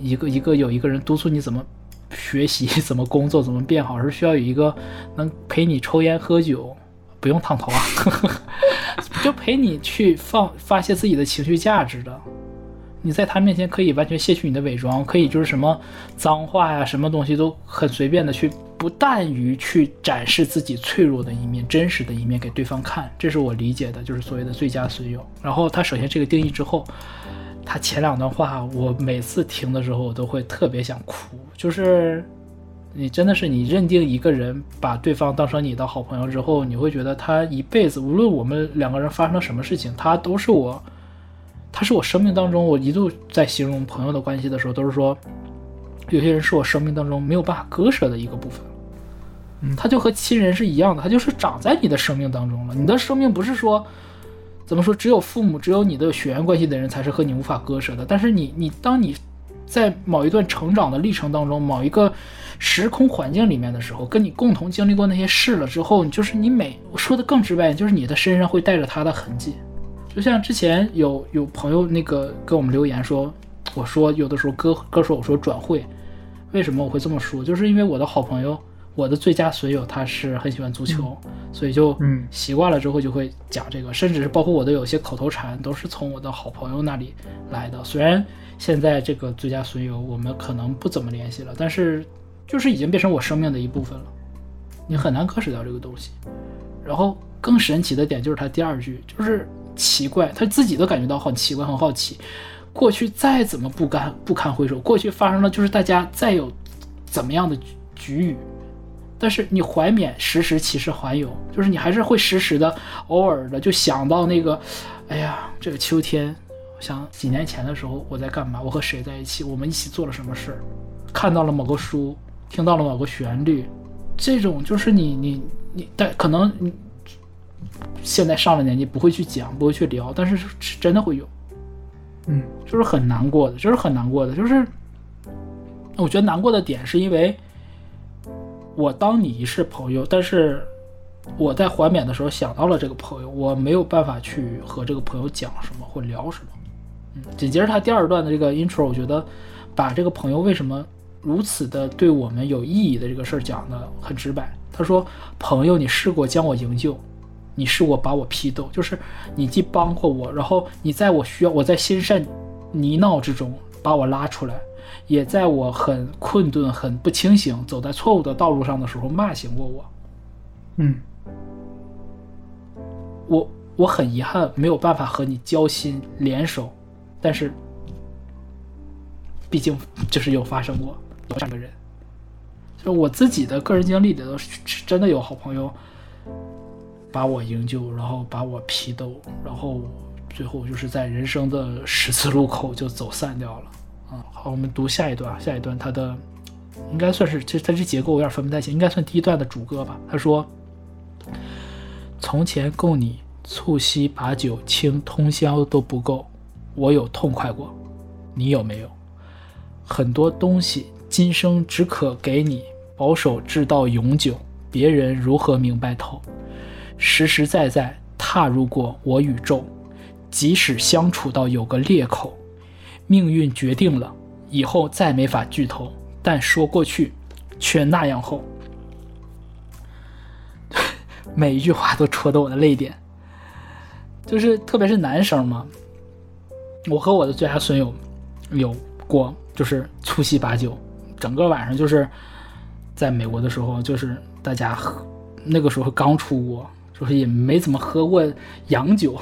一个一个有一个人督促你怎么学习、怎么工作、怎么变好，是需要有一个能陪你抽烟喝酒，不用烫头啊，就陪你去放发泄自己的情绪价值的。你在他面前可以完全卸去你的伪装，可以就是什么脏话呀、什么东西都很随便的去，不但于去展示自己脆弱的一面、真实的一面给对方看，这是我理解的，就是所谓的最佳损友。然后他首先这个定义之后，他前两段话我每次听的时候我都会特别想哭，就是你真的是你认定一个人，把对方当成你的好朋友之后，你会觉得他一辈子，无论我们两个人发生了什么事情，他都是我。他是我生命当中，我一度在形容朋友的关系的时候，都是说，有些人是我生命当中没有办法割舍的一个部分。嗯他就和亲人是一样的，他就是长在你的生命当中了。你的生命不是说，怎么说，只有父母、只有你的血缘关系的人才是和你无法割舍的。但是你，你当你在某一段成长的历程当中，某一个时空环境里面的时候，跟你共同经历过那些事了之后，你就是你每我说的更直白，就是你的身上会带着他的痕迹。就像之前有有朋友那个给我们留言说，我说有的时候歌歌手我说转会，为什么我会这么说？就是因为我的好朋友，我的最佳损友他是很喜欢足球，所以就嗯习惯了之后就会讲这个，甚至是包括我的有些口头禅都是从我的好朋友那里来的。虽然现在这个最佳损友我们可能不怎么联系了，但是就是已经变成我生命的一部分了，你很难割舍掉这个东西。然后更神奇的点就是他第二句，就是奇怪，他自己都感觉到很奇怪、很好奇。过去再怎么不堪不堪回首，过去发生了就是大家再有怎么样的局局域，但是你怀缅时时其实还有，就是你还是会时时的偶尔的就想到那个，哎呀，这个秋天，想几年前的时候我在干嘛？我和谁在一起？我们一起做了什么事儿？看到了某个书，听到了某个旋律，这种就是你你你，但可能你现在上了年纪不会去讲，不会去聊，但是是真的会有，嗯就是很难过的，就是很难过的，就是我觉得难过的点是因为我当你是朋友，但是我在怀缅的时候想到了这个朋友，我没有办法去和这个朋友讲什么或聊什么。嗯，紧接着他第二段的这个 intro，我觉得把这个朋友为什么如此的对我们有意义的这个事儿讲的很直白。他说：“朋友，你试过将我营救，你试过把我批斗，就是你既帮过我，然后你在我需要我在心善泥淖之中把我拉出来，也在我很困顿、很不清醒、走在错误的道路上的时候骂醒过我。嗯我我很遗憾没有办法和你交心联手，但是毕竟就是有发生过有这样的人，就我自己的个人经历里头是是真的有好朋友把我营救，然后把我批斗，然后最后就是在人生的十字路口就走散掉了。好，我们读下一段，下一段它的应该算是，其实它这结构有点分不太清，应该算第一段的主歌吧。他说。从前供你促膝把酒倾通宵都不够，我有痛快过，你有没有？很多东西今生只可给你，保守至到永久，别人如何明白透？实实在在踏入过我宇宙，即使相处到有个裂口，命运决定了，以后再没法剧透，但说过去，却那样厚。每一句话都戳到我的泪点，就是特别是男生嘛，我和我的最佳损友有过，就是促膝把酒，整个晚上就是在美国的时候，就是大家喝，那个时候刚出国，就是也没怎么喝过洋酒，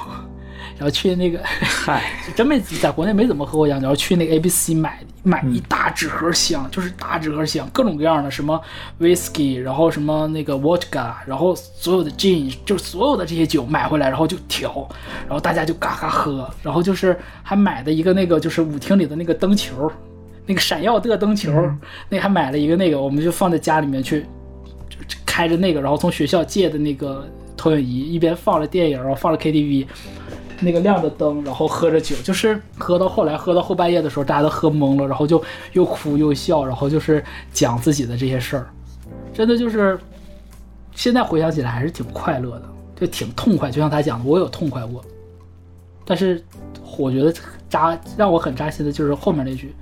然后去那个，嗨，真没在国内没怎么喝过洋酒，然后去那个 A B C 买买一大纸盒香，就是大纸盒香，各种各样的什么 whisky，然后什么那个 vodka，然后所有的 gin，就是所有的这些酒买回来，然后就调，然后大家就嘎嘎喝，然后就是还买的一个那个就是舞厅里的那个灯球，那个闪耀的灯球，那还买了一个那个，我们就放在家里面去，就开着那个，然后从学校借的那个投影仪，一边放着电影，然后放着 KTV。那个亮着灯，然后喝着酒，就是喝到后来，喝到后半夜的时候，大家都喝懵了，然后就又哭又笑，然后就是讲自己的这些事儿，真的就是现在回想起来还是挺快乐的，就挺痛快。就像他讲的，我有痛快过，但是我觉得扎让我很扎心的就是后面那句，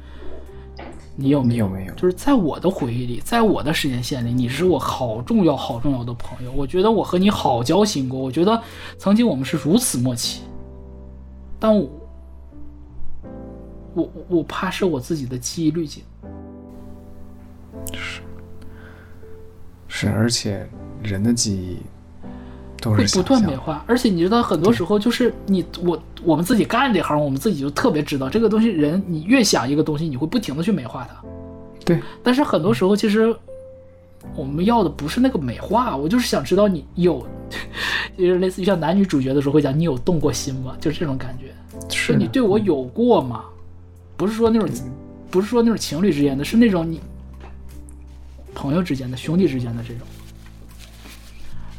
你有没有？没有就是在我的回忆里，在我的时间线里，你是我好重要、好重要的朋友。我觉得我和你好交心过，我觉得曾经我们是如此默契。但我我我怕是我自己的记忆滤镜，是是，而且人的记忆都会不断美化。而且你知道，很多时候就是你我我们自己干这行，我们自己就特别知道这个东西。人你越想一个东西，你会不停的去美化它。对，但是很多时候，其实我们要的不是那个美化，我就是想知道你有，就是类似于像男女主角的时候会讲你有动过心吗？就是这种感觉。是你对我有过吗？不是说那种，不是说那种情侣之间的，是那种你朋友之间的、兄弟之间的这种。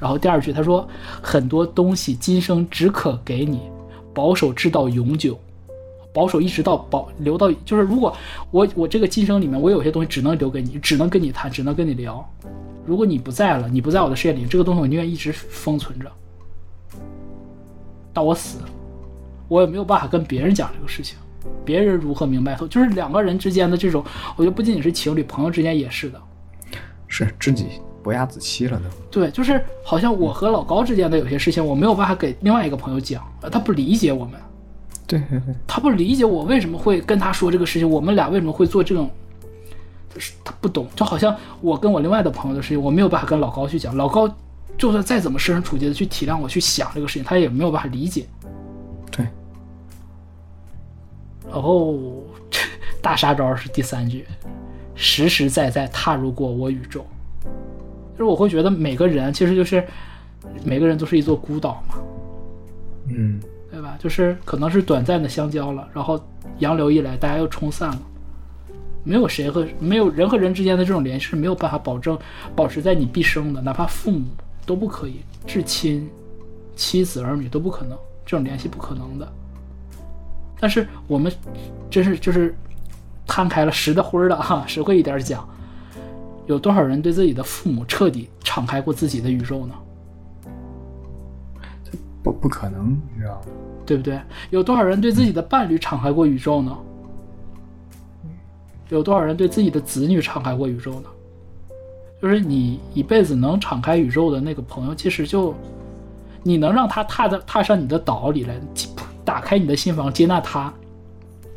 然后第二句他说，很多东西今生只可给你，保守至到永久，保守一直到保留到，就是如果我我这个今生里面，我有些东西只能留给你，只能跟你谈，只能跟你聊。如果你不在了，你不在我的视野里，这个东西我宁愿一直封存着，到我死，我也没有办法跟别人讲这个事情，别人如何明白？就是两个人之间的这种，我觉得不仅仅是情侣，朋友之间也是的。是知己不压子期了都。对，就是好像我和老高之间的有些事情，我没有办法给另外一个朋友讲，呃他不理解我们。对。对对，他不理解我为什么会跟他说这个事情，我们俩为什么会做这种，就是他不懂，就好像我跟我另外的朋友的事情，我没有办法跟老高去讲，老高就算再怎么设身处地的去体谅我去想这个事情，他也没有办法理解。对，然后大杀招是第三句，实实在在踏入过我宇宙，就是我会觉得每个人其实就是每个人都是一座孤岛嘛，嗯？就是可能是短暂的相交了，然后洋流一来，大家又冲散了。没有谁和没有人和人之间的这种联系是没有办法保证保持在你毕生的，哪怕父母都不可以，至亲、妻子儿女都不可能，这种联系不可能的。但是我们真是就是摊开了实的灰儿的哈，实惠一点讲，有多少人对自己的父母彻底敞开过自己的宇宙呢？不不可能，你知道吗？对不对？有多少人对自己的伴侣敞开过宇宙呢？有多少人对自己的子女敞开过宇宙呢？就是你一辈子能敞开宇宙的那个朋友，其实就你能让他踏在踏上你的岛里来，打开你的心房，接纳他。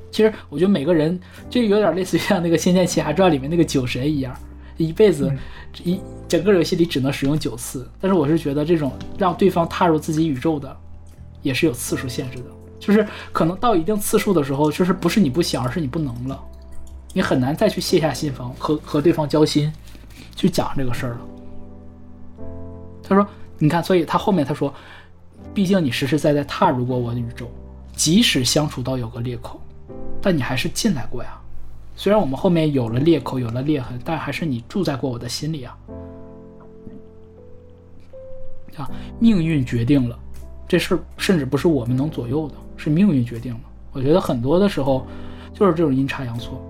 其实我觉得每个人就有点类似于像那个《仙剑奇侠传》里面那个酒神一样，一辈子一整个游戏里只能使用九次。但是我是觉得这种让对方踏入自己宇宙的，也是有次数限制的。就是可能到一定次数的时候，就是不是你不想，而是你不能了。你很难再去卸下心防和和对方交心，去讲这个事儿了。他说：“你看，所以他后面他说，毕竟你实实在在踏入过我的宇宙，即使相处到有个裂口，但你还是进来过呀。虽然我们后面有了裂口，有了裂痕，但还是你住在过我的心里啊。啊，命运决定了这事儿，甚至不是我们能左右的，是命运决定的。我觉得很多的时候就是这种阴差阳错。”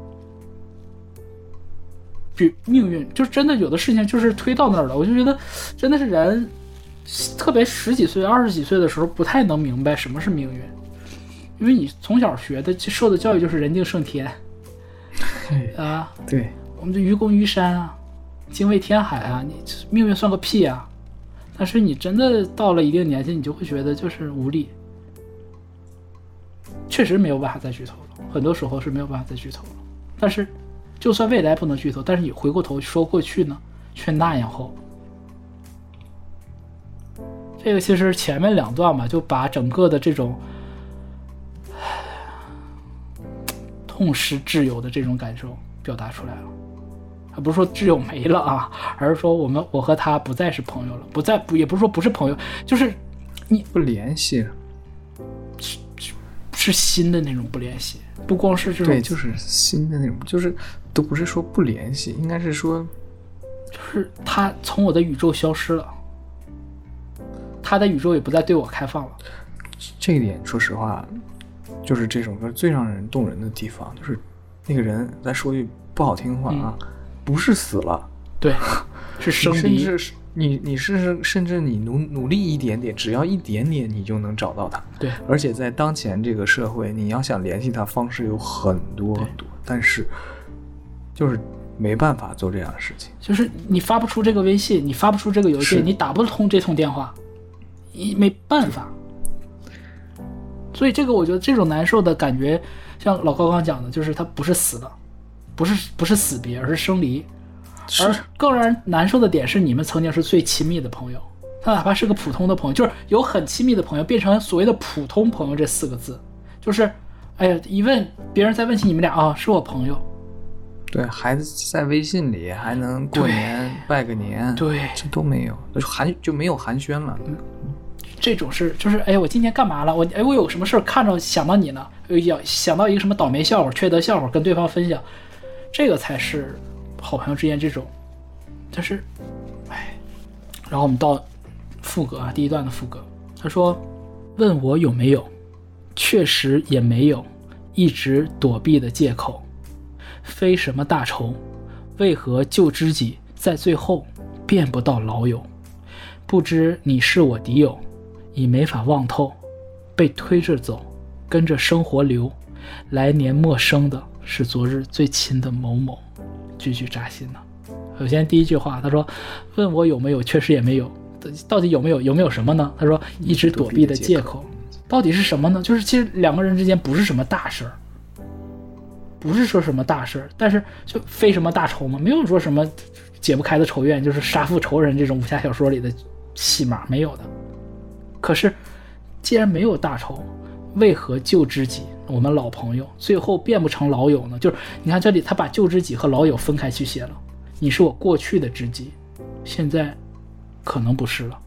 比命运就真的有的事情就是推到那儿了，我就觉得真的是人，特别十几岁、二十几岁的时候不太能明白什么是命运，因为你从小学的受的教育就是人定胜天，啊，对，我们就愚公移山啊，精卫填海啊，你命运算个屁啊！但是你真的到了一定年纪，你就会觉得就是无力，确实没有办法再剧透了，很多时候是没有办法再剧透了，但是。就算未来不能剧透，但是你回过头说过去呢，却那样厚。这个其实前面两段吧，就把整个的这种痛失挚友的这种感受表达出来了。还不是说挚友没了啊，而是说我们我和他不再是朋友了，不再不也不是说不是朋友，就是你不联系了，是是新的那种不联系。不光是这种，对，就是新的那种，就是都不是说不联系，应该是说，就是他从我的宇宙消失了，他的宇宙也不再对我开放了。这一点，说实话，就是这首歌最让人动人的地方，就是那个人，再说句不好听话啊，不是死了，对，是生离。你你是甚至你努努力一点点，只要一点点，你就能找到他。对，而且在当前这个社会，你要想联系他，方式有很多很多，但是就是没办法做这样的事情。就是你发不出这个微信，你发不出这个邮件，你打不通这通电话，你没办法。所以这个我觉得这种难受的感觉，像老高刚讲的，就是他不是死了，不是不是死别，而是生离。而更让人难受的点是，你们曾经是最亲密的朋友，他哪怕是个普通的朋友，就是有很亲密的朋友，变成所谓的普通朋友这四个字，就是，哎呀，一问别人再问起你们俩啊，是我朋友，对，还在微信里还能过年拜个年，对，这都没有，寒就没有寒暄了。这种是就是，哎呀，我今天干嘛了？我哎，我有什么事儿看着想到你呢？要想到一个什么倒霉笑话、缺德笑话跟对方分享，这个才是。好朋友之间这种，但是，哎，然后我们到副歌啊，第一段的副歌，他说：“问我有没有，确实也没有，一直躲避的借口，非什么大仇，为何旧知己在最后变不到老友？不知你是我敌友，已没法望透，被推着走，跟着生活流，来年陌生的是昨日最亲的某某，句句扎心呐。首先第一句话，他说：“问我有没有，确实也没有。到底有没有？有没有什么呢？”他说：“一直躲避的借口，到底是什么呢？就是其实两个人之间不是什么大事儿，不是说什么大事儿，但是就非什么大仇嘛，没有说什么解不开的仇怨，就是杀父仇人这种武侠小说里的戏码没有的。可是既然没有大仇，为何旧知己，我们老朋友最后变不成老友呢？就是你看这里，他把旧知己和老友分开去写了。”你是我过去的知己，现在可能不是了。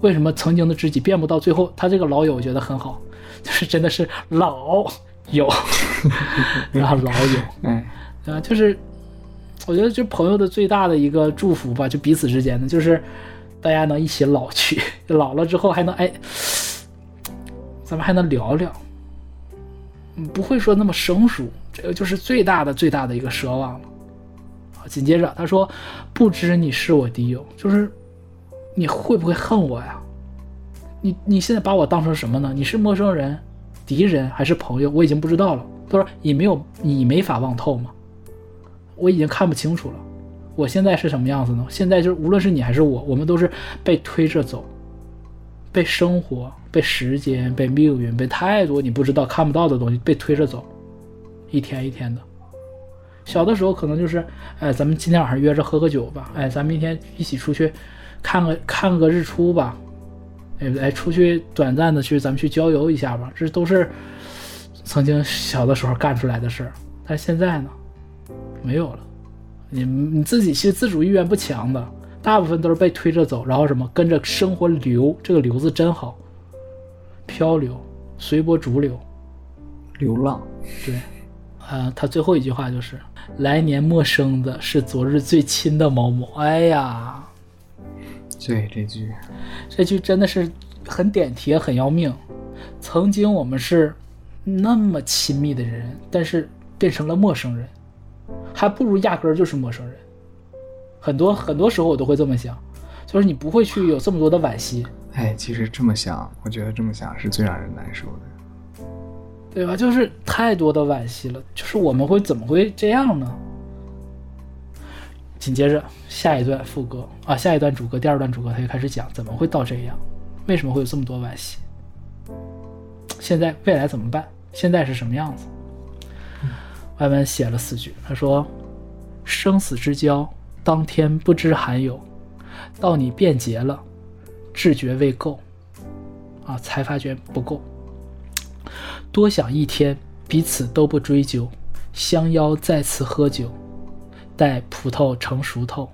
为什么曾经的知己变不到最后？他这个老友我觉得很好，就是真的是老友，然后老友，嗯，啊，就是我觉得就朋友的最大的一个祝福吧，就彼此之间的，就是大家能一起老去，老了之后还能哎，咱们还能聊聊，不会说那么生疏，这个就是最大的最大的一个奢望了。紧接着他说：“不知你是我敌友，就是你会不会恨我呀？你你现在把我当成什么呢？你是陌生人、敌人还是朋友？我已经不知道了。”他说：“你没有，你没法望透吗？我已经看不清楚了。我现在是什么样子呢？现在就是无论是你还是我，我们都是被推着走，被生活、被时间、被命运、被太多你不知道、看不到的东西被推着走，一天一天的。”小的时候可能就是，哎，咱们今天晚上约着喝个酒吧，哎，咱明天一起出去看个看个日出吧，哎哎，出去短暂的去咱们去郊游一下吧，这都是曾经小的时候干出来的事儿。但现在呢，没有了。你你自己其实自主意愿不强的，大部分都是被推着走，然后什么跟着生活流，这个流字真好，漂流，随波逐流，流浪，对。呃，他最后一句话就是“来年陌生的是昨日最亲的某某”。哎呀，对这句，这句真的是很点题，很要命。曾经我们是那么亲密的人，但是变成了陌生人，还不如压根儿就是陌生人。很多很多时候我都会这么想，就是你不会去有这么多的惋惜。哎，其实这么想，我觉得这么想是最让人难受的。对吧？就是太多的惋惜了。就是我们会怎么会这样呢？紧接着下一段副歌啊，下一段主歌，第二段主歌，他就开始讲怎么会到这样，为什么会有这么多惋惜？现在未来怎么办？现在是什么样子？外文写了四句，他说：“生死之交，当天不知还有，到你变节了，知觉未够，啊，才发觉不够。”多想一天，彼此都不追究，相邀再次喝酒，待葡萄成熟透。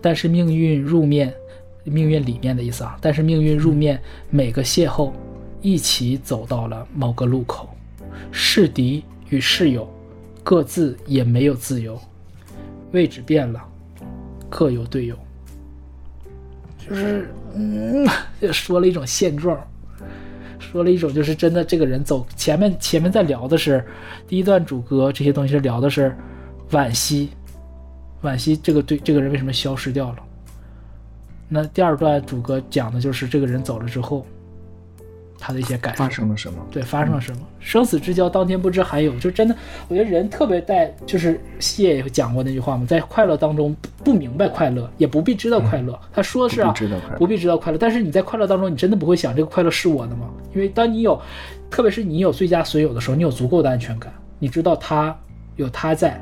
但是命运入面，命运里面的意思啊。但是命运入面，每个邂逅，一起走到了某个路口，是敌与是友，各自也没有自由，位置变了，各有队友。就是，嗯，说了一种现状。说了一种，就是真的，这个人走前面，前面在聊的是第一段主歌，这些东西是聊的是惋惜，惋惜这个对这个人为什么消失掉了。那第二段主歌讲的就是这个人走了之后。他的一些感受发生了什么？对，发生了什么？生死之交，当天不知还有。就真的，我觉得人特别在，就是谢也讲过那句话嘛，在快乐当中不明白快乐，也不必知道快乐。他说的是啊，不必知道快乐。但是你在快乐当中，你真的不会想这个快乐是我的吗？因为当你有，特别是你有最佳损友的时候，你有足够的安全感，你知道他有他在，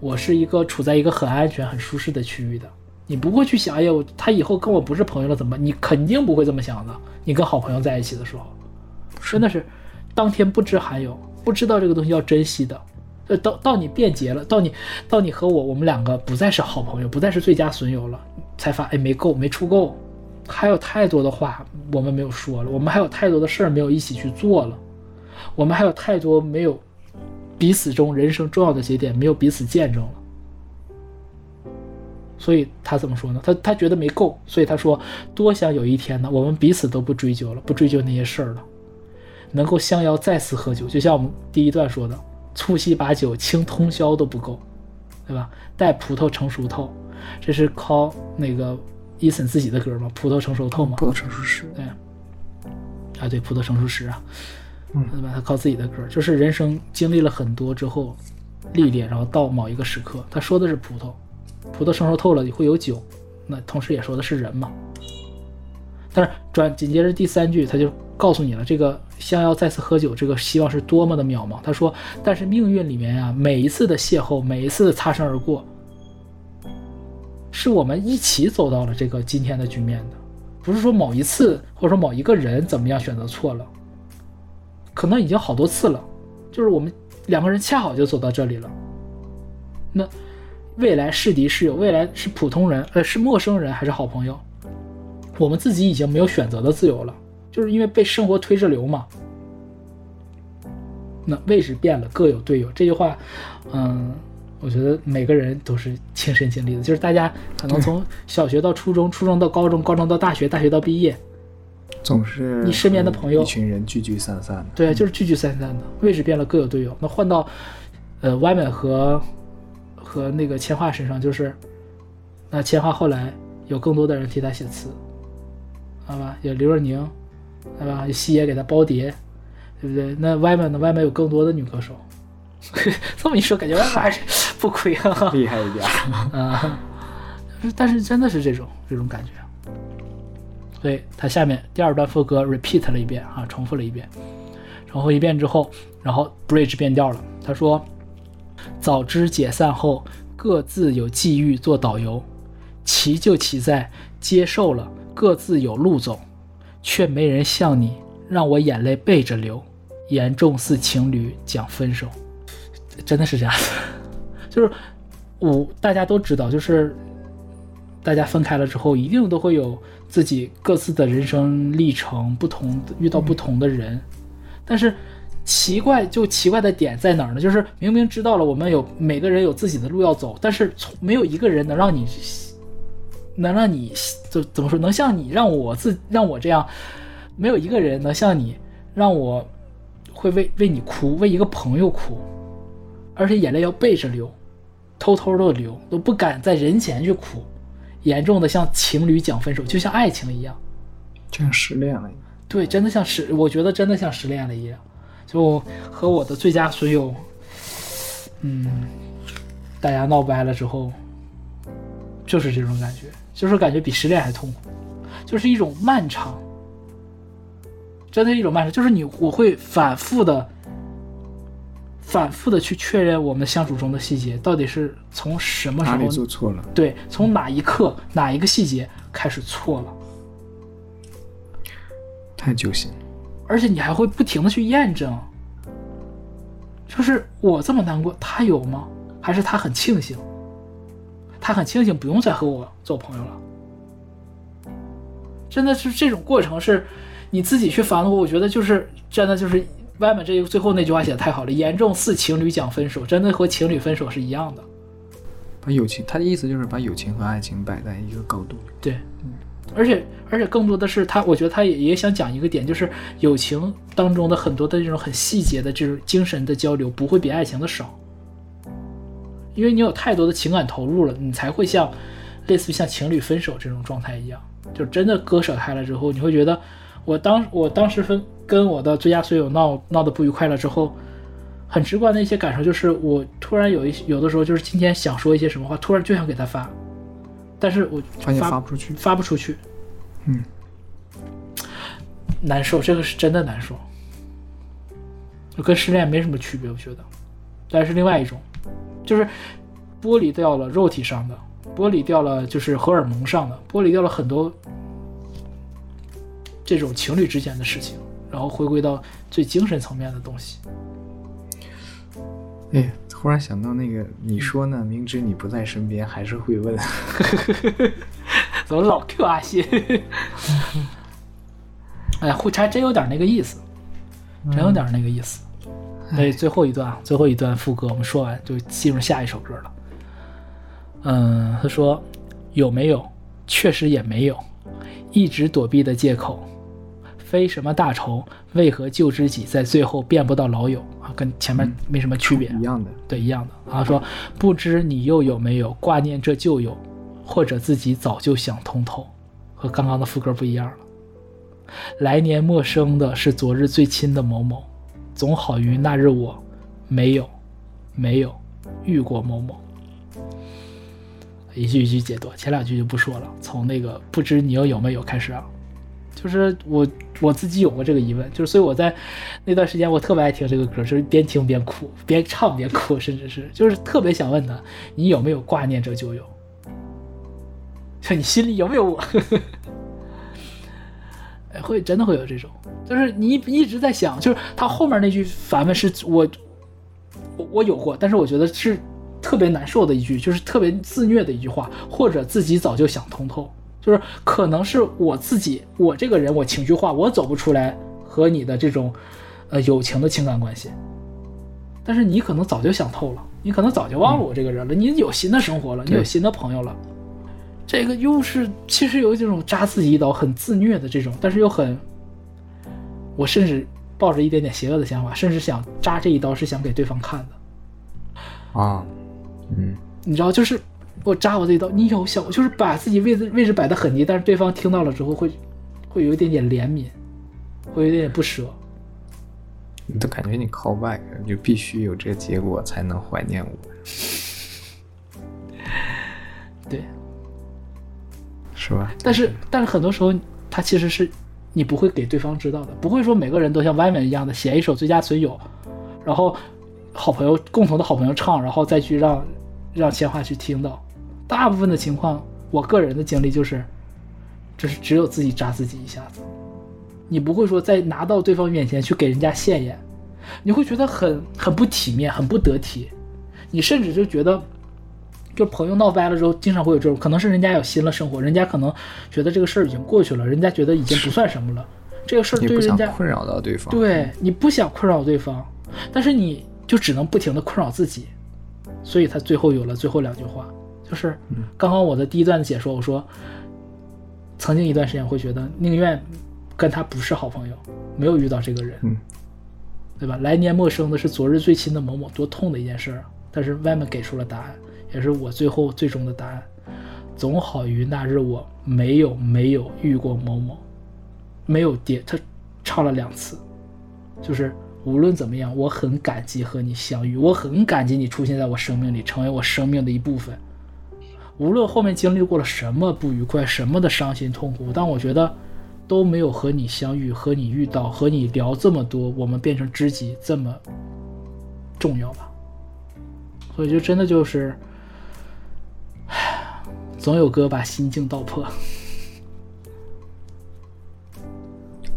我是一个处在一个很安全、很舒适的区域的。你不会去想，哎呀，他以后跟我不是朋友了怎么？你肯定不会这么想的。你跟好朋友在一起的时候，真的是当天不知还有，不知道这个东西要珍惜的。呃，到到你变节了，到你到你和我，我们两个不再是好朋友，不再是最佳损友了，才发哎没够，没出够，还有太多的话我们没有说了，我们还有太多的事儿没有一起去做了，我们还有太多没有彼此中人生重要的节点没有彼此见证了。所以他怎么说呢？他他觉得没够，所以他说多想有一天呢，我们彼此都不追究了，不追究那些事儿了。能够相邀再次喝酒，就像我们第一段说的，促膝把酒倾通宵都不够，对吧？待葡萄成熟透，这是靠那个伊森自己的歌吗，葡萄成熟透吗，葡萄成熟时，对，啊对，葡萄成熟时啊，嗯对吧？他靠自己的歌，就是人生经历了很多之后历练，然后到某一个时刻，他说的是葡萄，葡萄成熟透了会有酒，那同时也说的是人嘛。但是转紧接着第三句，他就告诉你了，这个相邀再次喝酒，这个希望是多么的渺茫。他说，但是命运里面啊、每一次的邂逅，每一次的擦身而过，是我们一起走到了这个今天的局面的，不是说某一次或者说某一个人怎么样选择错了，可能已经好多次了，就是我们两个人恰好就走到这里了。那未来是敌是友，未来是普通人，呃，是陌生人还是好朋友？我们自己已经没有选择的自由了，就是因为被生活推着流嘛。那位置变了，各有队友。这句话，嗯，我觉得每个人都是亲身经历的，就是大家可能从小学到初中，初中到高中，高中到大学，大学到毕业，总是你身边的朋友一群人聚聚散散的。对，就是聚聚散散的，位置变了，各有队友。那换到呃外面和和那个千画身上，就是那千画后来有更多的人替他写词，好吧？有刘若宁，对吧？有西野给他包碟，对不对？那外面呢？外面有更多的女歌手。这么一说，感觉 外面还是不亏啊。厉害一点。啊，但是真的是这种这种感觉。所以他下面第二段副歌 repeat 了一遍啊，重复了一遍，重复一遍之后，然后 bridge 变调了。他说：“早知解散后各自有际遇做导游，骑就骑在接受了各自有路走，却没人像你让我眼泪背着流，严重似情侣讲分手。”真的是这样子，就是我大家都知道，就是大家分开了之后，一定都会有自己各自的人生历程，不同遇到不同的人，但是奇怪就奇怪的点在哪儿呢？就是明明知道了我们有每个人有自己的路要走，但是从没有一个人能让你能让你就怎么说，能像你让我自让我这样，没有一个人能像你让我会为为你哭，为一个朋友哭。而且眼泪要背着流，偷偷的流，都不敢在人前去哭，严重的像情侣讲分手，就像爱情一样。就像失恋了一样。对，真的像失，我觉得真的像失恋了一样。就和我的最佳损友，嗯，大家闹掰了之后，就是这种感觉，就是感觉比失恋还痛苦，就是一种漫长，真的一种漫长，就是你我会反复的。反复的去确认我们相处中的细节，到底是从什么时候做错了？对，从哪一刻哪一个细节开始错了，太揪心了。而且你还会不停的去验证，就是我这么难过，他有吗？还是他很庆幸？他很庆幸不用再和我做朋友了。真的是这种过程是你自己去反驳，我觉得就是真的就是。外面这最后那句话写的太好了，严重似情侣讲分手，真的和情侣分手是一样的。把友情，他的意思就是把友情和爱情摆在一个高度。对，而且而且更多的是他，我觉得他也也想讲一个点，就是友情当中的很多的这种很细节的这种精神的交流，不会比爱情的少，因为你有太多的情感投入了，你才会像类似于像情侣分手这种状态一样，就真的割舍开了之后，你会觉得我当我当时分。跟我的最佳损友闹闹得不愉快了之后，很直观的一些感受就是，我突然有一有的时候就是今天想说一些什么话，突然就想给他发，但是我发现发不出去，发不出去，嗯，难受，这个是真的难受，就跟失恋没什么区别，我觉得，但是另外一种，就是剥离掉了肉体上的，剥离掉了就是荷尔蒙上的，剥离掉了很多这种情侣之间的事情。然后回归到最精神层面的东西。哎，忽然想到那个，你说呢？明知你不在身边，还是会问。怎么老 Q 阿信？哎呀，会还真有点那个意思，真有点那个意思。哎，最后一段啊，最后一段副歌我们说完就进入下一首歌了。嗯，他说有没有？确实也没有，一直躲避的借口。非什么大仇，为何旧知己在最后变不到老友啊？跟前面没什么区别，一样的。对，一样的啊。说不知你又有没有挂念这旧友，或者自己早就想通透，和刚刚的副歌不一样了。来年陌生的是昨日最亲的某某，总好于那日我没有没有遇过某某。一句一句解读，前两句就不说了。从那个不知你又有没有开始啊，就是我我自己有过这个疑问，就是所以我在那段时间我特别爱听这个歌，就是边听边哭，边唱边哭，甚至是就是特别想问他，你有没有挂念这旧友？就你心里有没有我？哎，会真的会有这种，就是你一直在想，就是他后面那句反问是我我我有过，但是我觉得是。特别难受的一句，就是特别自虐的一句话，或者自己早就想通透，就是可能是我自己，我这个人我情绪化，我走不出来和你的这种，呃友情的情感关系。但是你可能早就想透了，你可能早就忘了我这个人了，你有新的生活了，你有新的朋友了。这个又是其实有这种扎自己一刀，很自虐的这种，但是又很，我甚至抱着一点点邪恶的想法，甚至想扎这一刀是想给对方看的啊。嗯，你知道，就是我扎我这一刀，你有想，就是把自己位置位置摆的很低，但是对方听到了之后会，会有一点点怜悯，会有一点点不舍。你都感觉你 call back，就必须有这个结果才能怀念我。对，是吧？但是但是很多时候，他其实是你不会给对方知道的，不会说每个人都像外面一样的写一首最佳损友，然后。好朋友共同的好朋友唱，然后再去让让千华去听到。大部分的情况，我个人的经历就是，就是只有自己扎自己一下子。你不会说在拿到对方面前去给人家现眼，你会觉得很很不体面，很不得体。你甚至就觉得，就朋友闹掰了之后，经常会有这种，可能是人家有新的生活，人家可能觉得这个事儿已经过去了，人家觉得已经不算什么了。这个事儿对人家困扰到对方，对你不想困扰对方，但是你。就只能不停的困扰自己，所以他最后有了最后两句话，就是刚刚我的第一段的解说，我说曾经一段时间会觉得宁愿跟他不是好朋友，没有遇到这个人，对吧？来年陌生的是昨日最亲的某某，多痛的一件事儿。但是外面给出了答案，也是我最后最终的答案，总好于那日我没有没有遇过某某，没有跌。他唱了两次，就是。无论怎么样，我很感激和你相遇，我很感激你出现在我生命里，成为我生命的一部分。无论后面经历过了什么不愉快，什么的伤心痛苦，但我觉得都没有和你相遇、和你遇到、和你聊这么多，我们变成知己这么重要吧。所以就真的就是，唉，总有歌把心境道破。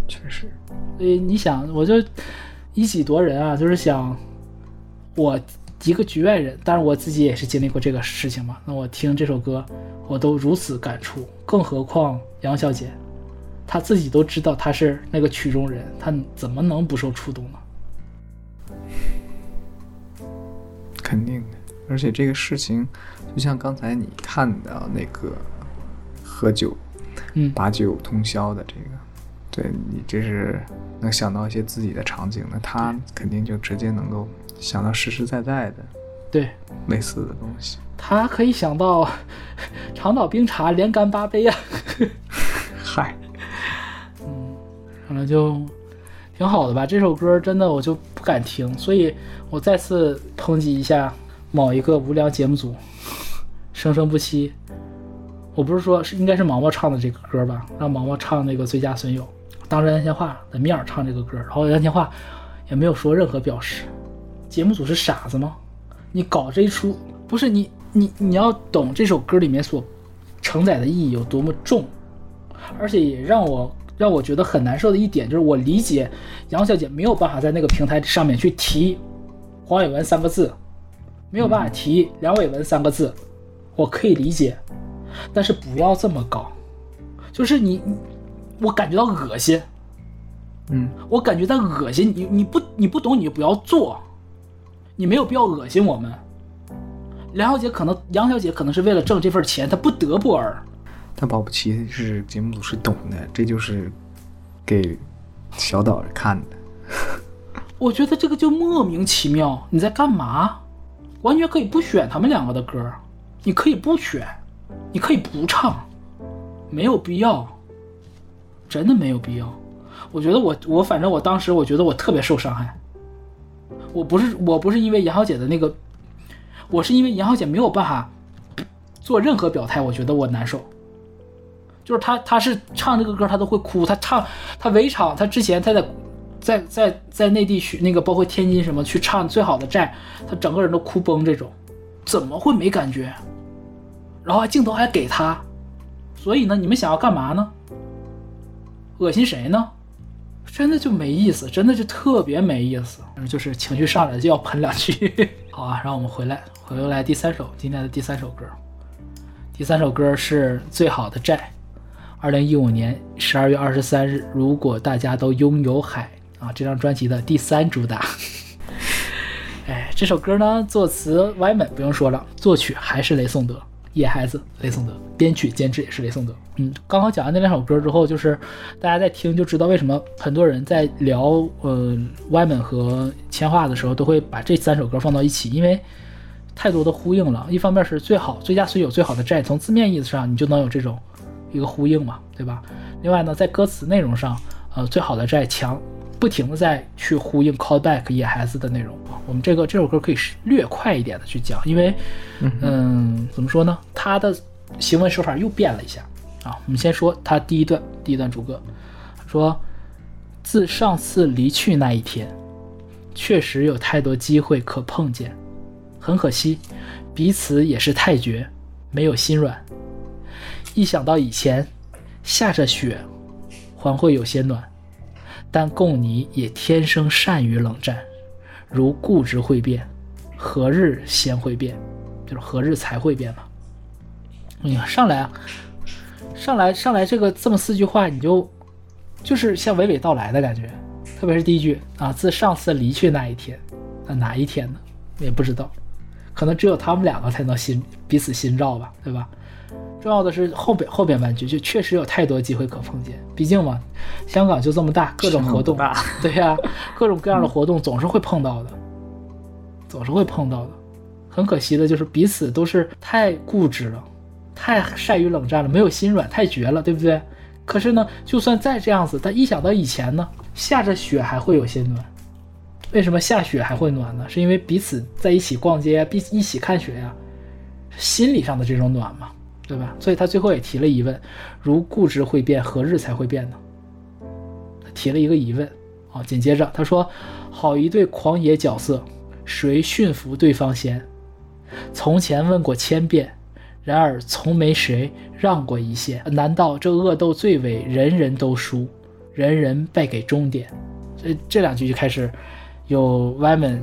确实，所以你想，我就。以己夺人啊，就是想我一个局外人，当然我自己也是经历过这个事情嘛。那我听这首歌，我都如此感触，更何况杨小姐，她自己都知道她是那个曲中人，她怎么能不受触动呢？肯定的，而且这个事情，就像刚才你看到那个喝酒，嗯，把酒通宵的这个。对你这是能想到一些自己的场景，那他肯定就直接能够想到实实在在的，对类似的东西。他可以想到 长岛冰茶连干八杯啊！嗨，嗯，反正就挺好的吧。这首歌真的我就不敢听，所以我再次抨击一下某一个无良节目组，生生不息。我不是说是应该是毛毛唱的这个歌吧？让毛毛唱那个最佳损友。当着杨千嬅的面唱这个歌，然后杨千嬅也没有说任何表示。节目组是傻子吗？你搞这一出，不是你你你要懂这首歌里面所承载的意义有多么重，而且也让我让我觉得很难受的一点就是，我理解杨小姐没有办法在那个平台上面去提黄伟文三个字，没有办法提梁伟文三个字，我可以理解，但是不要这么搞，就是你。我感觉到恶心，嗯，我感觉到恶心。你你不你不懂，你就不要做，你没有必要恶心我们。梁小姐可能，杨小姐可能是为了挣这份钱，她不得不而。但保不齐是节目组是懂的，这就是给小岛看的，我觉得这个就莫名其妙，你在干嘛？完全可以不选他们两个的歌，你可以不选，你可以不唱，没有必要，真的没有必要。我觉得我我反正我当时我觉得我特别受伤害，我不是我不是因为杨小姐的那个，我是因为杨小姐没有办法做任何表态，我觉得我难受。就是她她是唱这个歌她都会哭，她唱她围场，她之前她在在在在内地去那个包括天津什么去唱最好的债，她整个人都哭崩这种，怎么会没感觉？然后镜头还给她，所以呢，你们想要干嘛呢？恶心谁呢？真的就没意思，真的就特别没意思，就是情绪上来就要喷两句。好啊，让我们回来，回来第三首，今天的第三首歌，第三首歌是《最好的债》，二零一五年十二月二十三日，如果大家都拥有海啊，这张专辑的第三主打。哎，这首歌呢，作词歪门不用说了，作曲还是雷颂德。野孩子，雷颂德编曲监制也是雷颂德。嗯，刚刚讲完那两首歌之后，就是大家在听就知道为什么很多人在聊呃 Wyman 和千画的时候，都会把这三首歌放到一起，因为太多的呼应了。一方面是最好最佳损友最好的债，从字面意思上你就能有这种一个呼应嘛，对吧？另外呢，在歌词内容上，呃，最好的债强。不停的在去呼应 callback 野孩子的内容我们这个这首歌可以略快一点的去讲，因为，嗯，怎么说呢？他的行文手法又变了一下啊。我们先说他第一段，第一段主歌，说自上次离去那一天，确实有太多机会可碰见，很可惜，彼此也是太绝，没有心软。一想到以前下着雪，还会有些暖。但贡尼也天生善于冷战，如固执会变，何日先会变？就是何日才会变嘛？你看上来啊，上来上来这个这么四句话，你就就是像娓娓道来的感觉，特别是第一句啊，自上次离去那一天，那哪一天呢？也不知道，可能只有他们两个才能心彼此心照吧，对吧？重要的是后边后边半句，就确实有太多机会可碰见。毕竟嘛，香港就这么大，各种活动，对呀，各种各样的活动总是会碰到的，总是会碰到的。很可惜的就是彼此都是太固执了，太善于冷战了，没有心软，太绝了，对不对？可是呢，就算再这样子，但一想到以前呢，下着雪还会有些暖。为什么下雪还会暖呢？是因为彼此在一起逛街呀，一一起看雪呀，心理上的这种暖嘛。对吧？所以他最后也提了疑问：如固执会变，何日才会变呢？他提了一个疑问啊。紧接着他说：“好一对狂野角色，谁驯服对方先？从前问过千遍，然而从没谁让过一线。难道这恶斗最尾，人人都输，人人败给终点？”这这两句就开始有 Wyman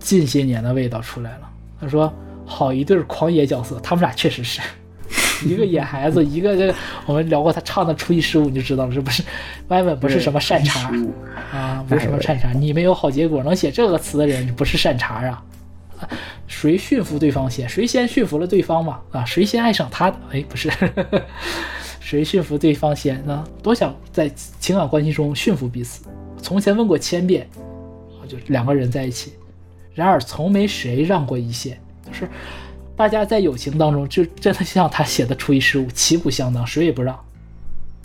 近些年的味道出来了。他说：“好一对狂野角色，他们俩确实是。” 一个野孩子，一个这个我们聊过他唱的初一十五，你就知道了，是不是歪歪不是什么善茬啊，不是什么善茬。你没有好结果，能写这个词的人不是善茬啊？谁驯服对方先？谁先驯服了对方嘛？啊，谁先爱上他的？哎，不是，谁驯服对方先呢？多想在情感关系中驯服彼此。从前问过千遍，就两个人在一起，然而从没谁让过一线，就是。大家在友情当中，就真的像他写的“初一十五”，旗鼓相当，谁也不让，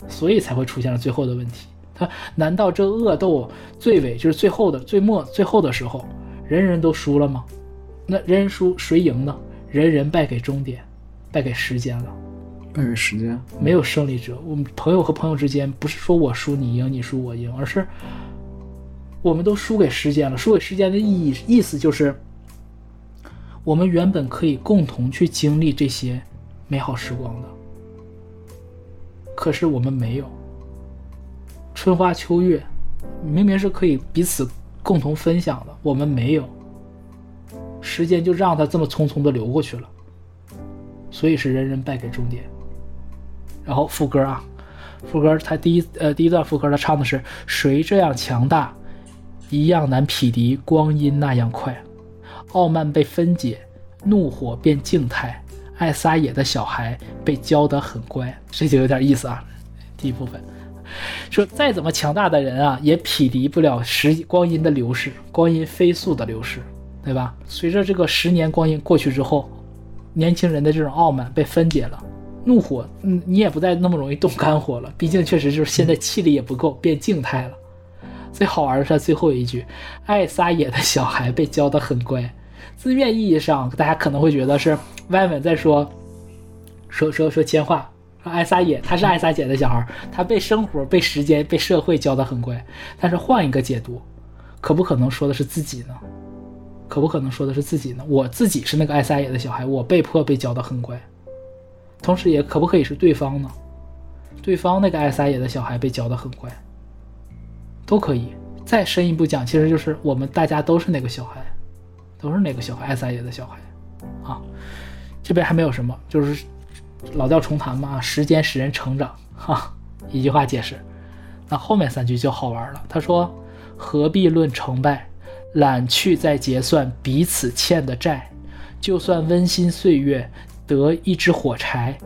所以才会出现了最后的问题。他难道这恶斗最尾就是最后的最末最后的时候，人人都输了吗？那人人输谁赢呢？人人败给终点，败给时间了，败给时间，没有胜利者。我们朋友和朋友之间，不是说我输你赢，你输我赢，而是我们都输给时间了。输给时间的意义意思就是。我们原本可以共同去经历这些美好时光的，可是我们没有。春花秋月，明明是可以彼此共同分享的，我们没有。时间就让它这么匆匆的流过去了，所以是人人败给终点。然后副歌啊，副歌他第一呃第一段副歌他唱的是谁这样强大，一样难匹敌光阴那样快。傲慢被分解，怒火变静态，爱撒野的小孩被教得很乖，这就有点意思啊。第一部分，说再怎么强大的人啊，也匹敌不了时光阴的流逝，光阴飞速的流逝，对吧？随着这个十年光阴过去之后，年轻人的这种傲慢被分解了，怒火，嗯，你也不再那么容易动肝火了。毕竟确实就是现在气力也不够，变静态了。最好玩的是最后一句，爱撒野的小孩被教得很乖。字面意义上，大家可能会觉得是歪文在说，说说说奸话。爱撒野，他是爱撒野的小孩，他被生活、被时间、被社会教得很乖。但是换一个解读，可不可能说的是自己呢？可不可能说的是自己呢？我自己是那个爱撒野的小孩，我被迫被教得很乖。同时，也可不可以是对方呢？对方那个爱撒野的小孩被教得很乖，都可以。再深一步讲，其实就是我们大家都是那个小孩，都是那个小孩爱撒野的小孩啊。这边还没有什么，就是。老调重弹嘛，时间使人成长，哈，一句话解释。那后面三句就好玩了。他说：“何必论成败，懒去再结算彼此欠的债。就算温馨岁月得一支火柴，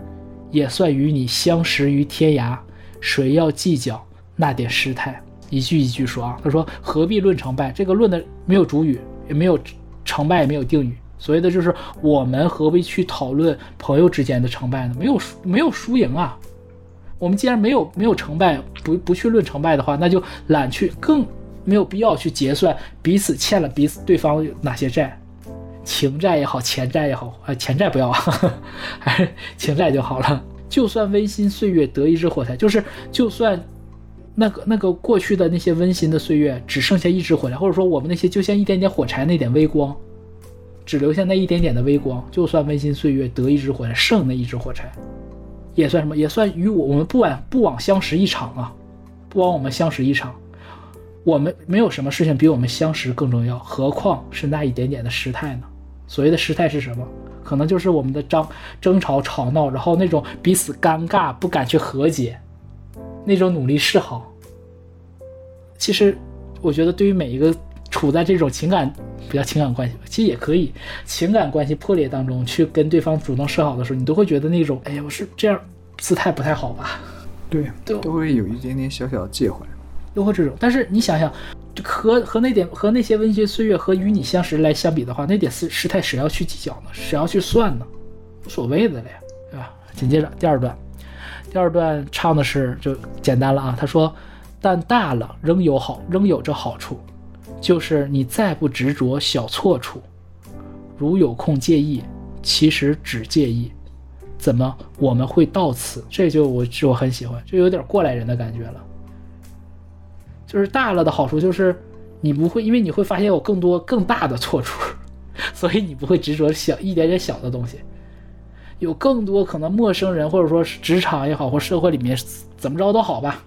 也算与你相识于天涯。谁要计较那点失态？”一句一句说啊。他说：“何必论成败？这个论的没有主语，也没有成败，也没有定语。”所谓的就是我们何必去讨论朋友之间的成败呢？没有输没有输赢啊！我们既然没有没有成败，不不去论成败的话，那就懒去更没有必要去结算彼此欠了彼此对方哪些债，情债也好，钱债也好，啊，钱债不要，还是情债就好了。就算温馨岁月得一支火柴，就是就算那个那个过去的那些温馨的岁月只剩下一支火柴，或者说我们那些就像一点点火柴那点微光。只留下那一点点的微光，就算温馨岁月得一支火柴，剩那一支火柴，也算什么？也算与我我们不枉不枉相识一场啊！不枉我们相识一场，我们没有什么事情比我们相识更重要，何况是那一点点的失态呢？所谓的失态是什么？可能就是我们的争争吵吵闹，然后那种彼此尴尬不敢去和解，那种努力示好。其实，我觉得对于每一个。处在这种情感比较情感关系吧，其实也可以情感关系破裂当中去跟对方主动示好的时候，你都会觉得那种，哎呀，我是这样姿态不太好吧？对，都都会有一点点小小的介怀，都会这种。但是你想想，和和那点和那些温馨岁月和与你相识来相比的话，那点事事态谁要去计较呢？谁要去算呢？无所谓的了呀，对吧？紧接着第二段，第二段唱的是就简单了啊，他说，但大了仍有好，仍有着好处。就是你再不执着小错处，如有空介意，其实只介意，怎么我们会到此？这就我就我很喜欢，就有点过来人的感觉了。就是大了的好处就是你不会，因为你会发现有更多更大的错处，所以你不会执着小一点点小的东西。有更多可能陌生人或者说是职场也好，或社会里面怎么着都好吧，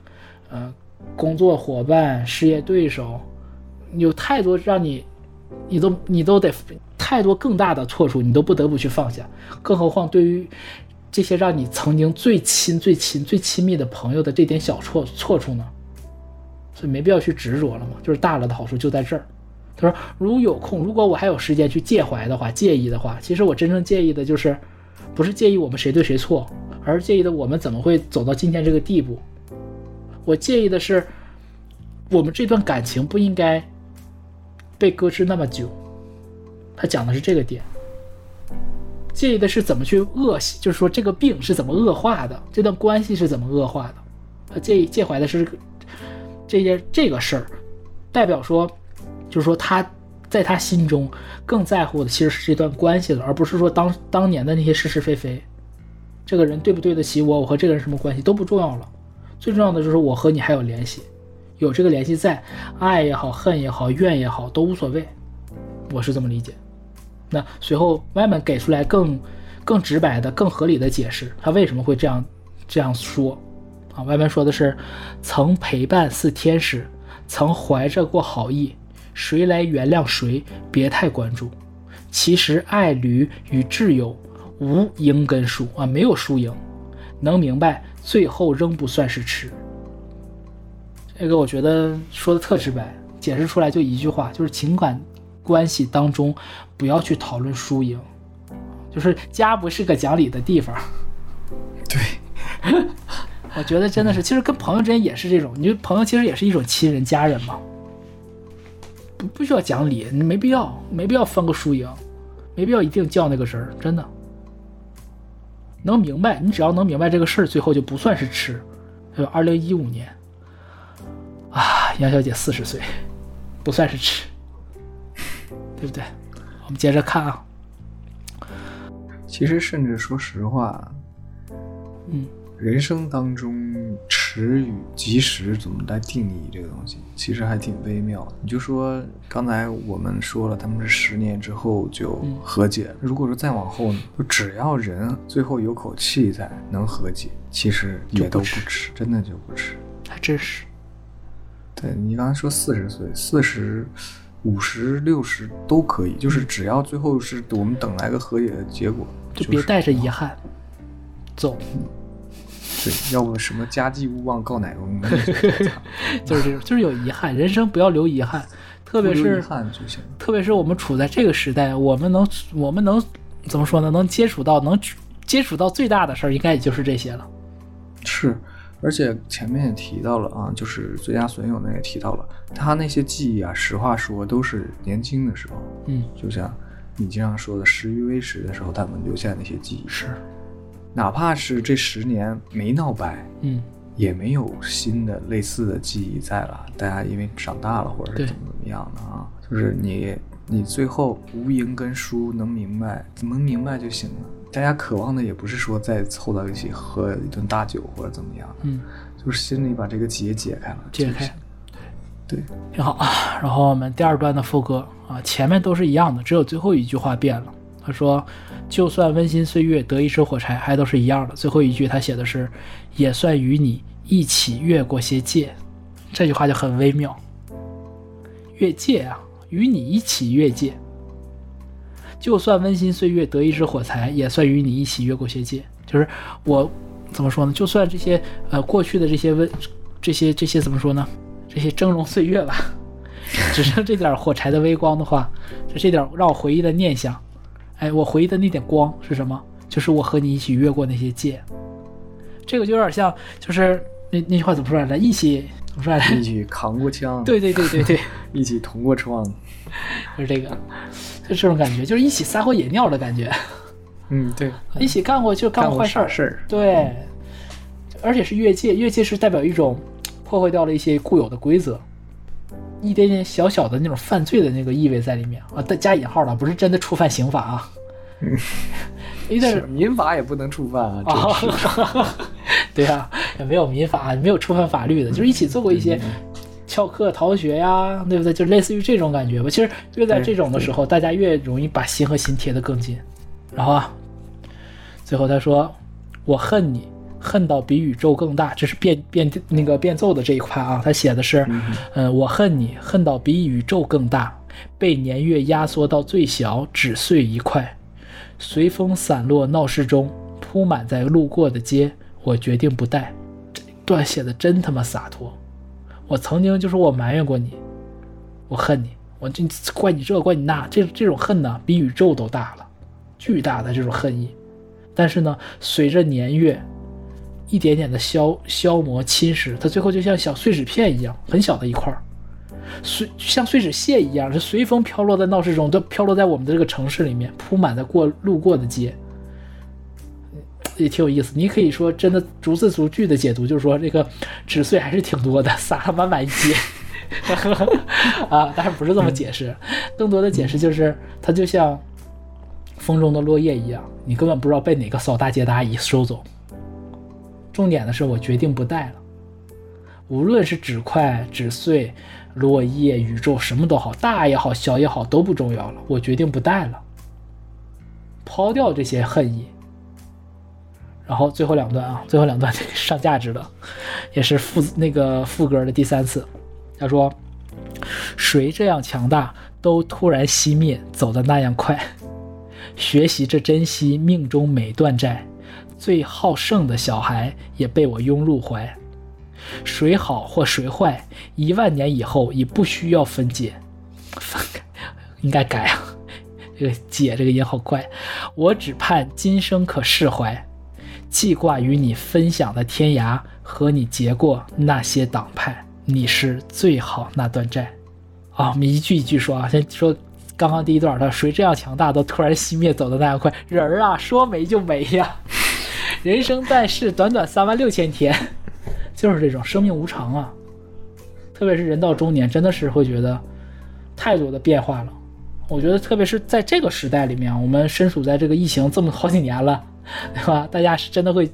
嗯，工作伙伴、事业对手。有太多让你，你都你都得太多更大的错处，你都不得不去放下。更何况对于这些让你曾经最亲、最亲、最亲密的朋友的这点小错错处呢？所以没必要去执着了嘛。就是大了的好处就在这儿。他说：“如有空，如果我还有时间去介怀的话、介意的话，其实我真正介意的就是，不是介意我们谁对谁错，而是介意的我们怎么会走到今天这个地步。我介意的是，我们这段感情不应该。”被搁置那么久，他讲的是这个点，介意的是怎么去恶，就是说这个病是怎么恶化的，这段关系是怎么恶化的。他介意介怀的是这件这个事儿，代表说，就是说他在他心中更在乎的其实是这段关系了，而不是说当当年的那些是是非非。这个人对不对得起我，我和这个人什么关系都不重要了，最重要的就是我和你还有联系。有这个联系在，爱也好，恨也好，怨也好，都无所谓，我是这么理解。那随后外面给出来更更直白的、更合理的解释，他为什么会这样这样说啊？外面说的是曾陪伴似天使，曾怀着过好意，谁来原谅谁？别太关注。其实爱侣与挚友无赢跟输啊，没有输赢，能明白，最后仍不算是吃。这个我觉得说的特直白，解释出来就一句话，就是情感关系当中不要去讨论输赢，就是家不是个讲理的地方。对，我觉得真的是，其实跟朋友之间也是这种，你就朋友其实也是一种亲人家人嘛，不不需要讲理，你没必要，没必要分个输赢，没必要一定较那个人儿，真的。能明白，你只要能明白这个事儿，最后就不算是吃。还有二零一五年，啊，杨小姐四十岁，不算是吃，对不对？我们接着看啊，其实，甚至说实话，嗯，人生当中迟与及时怎么来定义这个东西，其实还挺微妙的。你就说刚才我们说了，他们是十年之后就嗯和解。如果说再往后呢，就只要人最后有口气在能和解，其实也都不迟真的就不迟。还真是。对你刚才说四十岁、四十、五十、六十都可以，就是只要最后是我们等来个和解的结果，就别带着遗憾走，对，要不什么家祭勿忘告乃翁，就是这种，就是有遗憾，人生不要留遗憾，特别是遗憾就行。特别是我们处在这个时代，我们能我们能怎么说呢？能接触到能接触到最大的事儿，应该也就是这些了。是，而且前面也提到了啊，就是最佳损友呢也提到了，他那些记忆啊，实话说都是年轻的时候，嗯，就像你经常说的时余微时的时候，他们留下那些记忆，是，哪怕是这十年没闹掰，嗯，也没有新的类似的记忆在了，大家因为长大了或者是怎么怎么样的啊，就是你你最后无赢跟输能明白，能明白就行了。大家渴望的也不是说再凑到一起喝一顿大酒或者怎么样的，嗯，就是心里把这个结解开了，解开就行。对，挺好啊。然后我们第二段的副歌啊，前面都是一样的，只有最后一句话变了。他说：“就算温馨岁月得一支火柴，还都是一样的。”最后一句他写的是：“也算与你一起越过些界。”这句话就很微妙。越界啊，与你一起越界。就算温馨岁月得一支火柴，也算与你一起越过些界。就是我怎么说呢？就算这些呃过去的这些温，这些这些怎么说呢？这些峥嵘岁月吧，只剩这点火柴的微光的话，就这点让我回忆的念想，哎，我回忆的那点光是什么？就是我和你一起越过那些界。这个就有点像，就是那那句话怎么说来着？一起怎么说来着？一起扛过枪，对对对对对，一起同过窗，就是这个，就这种感觉，就是一起撒过野尿的感觉，嗯，对，一起干过就干过坏事儿，事儿，对，而且是越界，越界是代表一种破坏掉了一些固有的规则，一点点小小的那种犯罪的那个意味在里面啊，带加引号的，不是真的触犯刑法啊，有点是民法也不能触犯啊，啊真是，对啊，也没有民法，没有触犯法律的，就是一起做过一些翘课逃学呀，对不对？就类似于这种感觉吧。其实越在这种的时候，大家越容易把心和心贴得更近。然后啊，最后他说：“我恨你，恨到比宇宙更大。”这是变变那个变奏的这一块啊，他写的是：“嗯，我恨你，恨到比宇宙更大，被年月压缩到最小，只碎一块。”随风散落闹市中，铺满在路过的街。我决定不带。这段写的真他妈洒脱。我曾经就是我埋怨过你，我恨你，我这怪你这怪你那，这这种恨呢，比宇宙都大了，巨大的这种恨意。但是呢，随着年月一点点的消消磨侵蚀，它最后就像小碎纸片一样，很小的一块儿，随像碎纸屑一样，是随风飘落在闹市中，都飘落在我们的这个城市里面，铺满在过路过的街。也挺有意思，你可以说真的逐字逐句的解读，就是说这个纸碎还是挺多的，撒了满满一街。啊，当然不是这么解释，更多的解释就是它就像风中的落叶一样，你根本不知道被哪个扫大街的阿姨收走。重点的是，我决定不带了，无论是纸块、纸碎、落叶、宇宙，什么都好，大也好，小也好，都不重要了，我决定不带了，抛掉这些恨意。然后最后两段啊，最后两段上价值了，也是副那个副歌的第三次。他说：“谁这样强大，都突然熄灭，走得那样快。学习着珍惜命中每段债，最好胜的小孩也被我拥入怀。谁好或谁坏，一万年以后已不需要分解。分 应该改啊，这个解这个音好怪。我只盼今生可释怀。”记挂与你分享的天涯和你结过那些党派，你是最好那段债。啊，我们一句一句说啊，先说刚刚第一段，他谁这样强大，都突然熄灭，走的那样快，人儿啊，说没就没呀。人生在世，短短三万六千天，就是这种生命无常啊。特别是人到中年，真的是会觉得太多的变化了。我觉得，特别是在这个时代里面，我们身处在这个疫情这么好几年了，对吧？大家是真的会，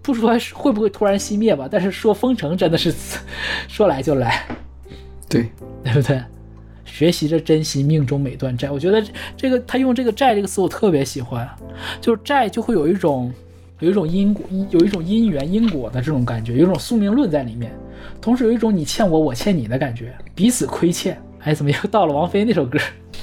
不说会不会突然熄灭吧，但是说封城真的是 说来就来，对 对不对？学习着珍惜命中每段债，我觉得这个他用这个债这个词我特别喜欢，就是债就会有一种有一种因果，有一种因缘因果的这种感觉，有一种宿命论在里面，同时有一种你欠我我欠你的感觉，彼此亏欠。哎，怎么又到了王菲那首歌？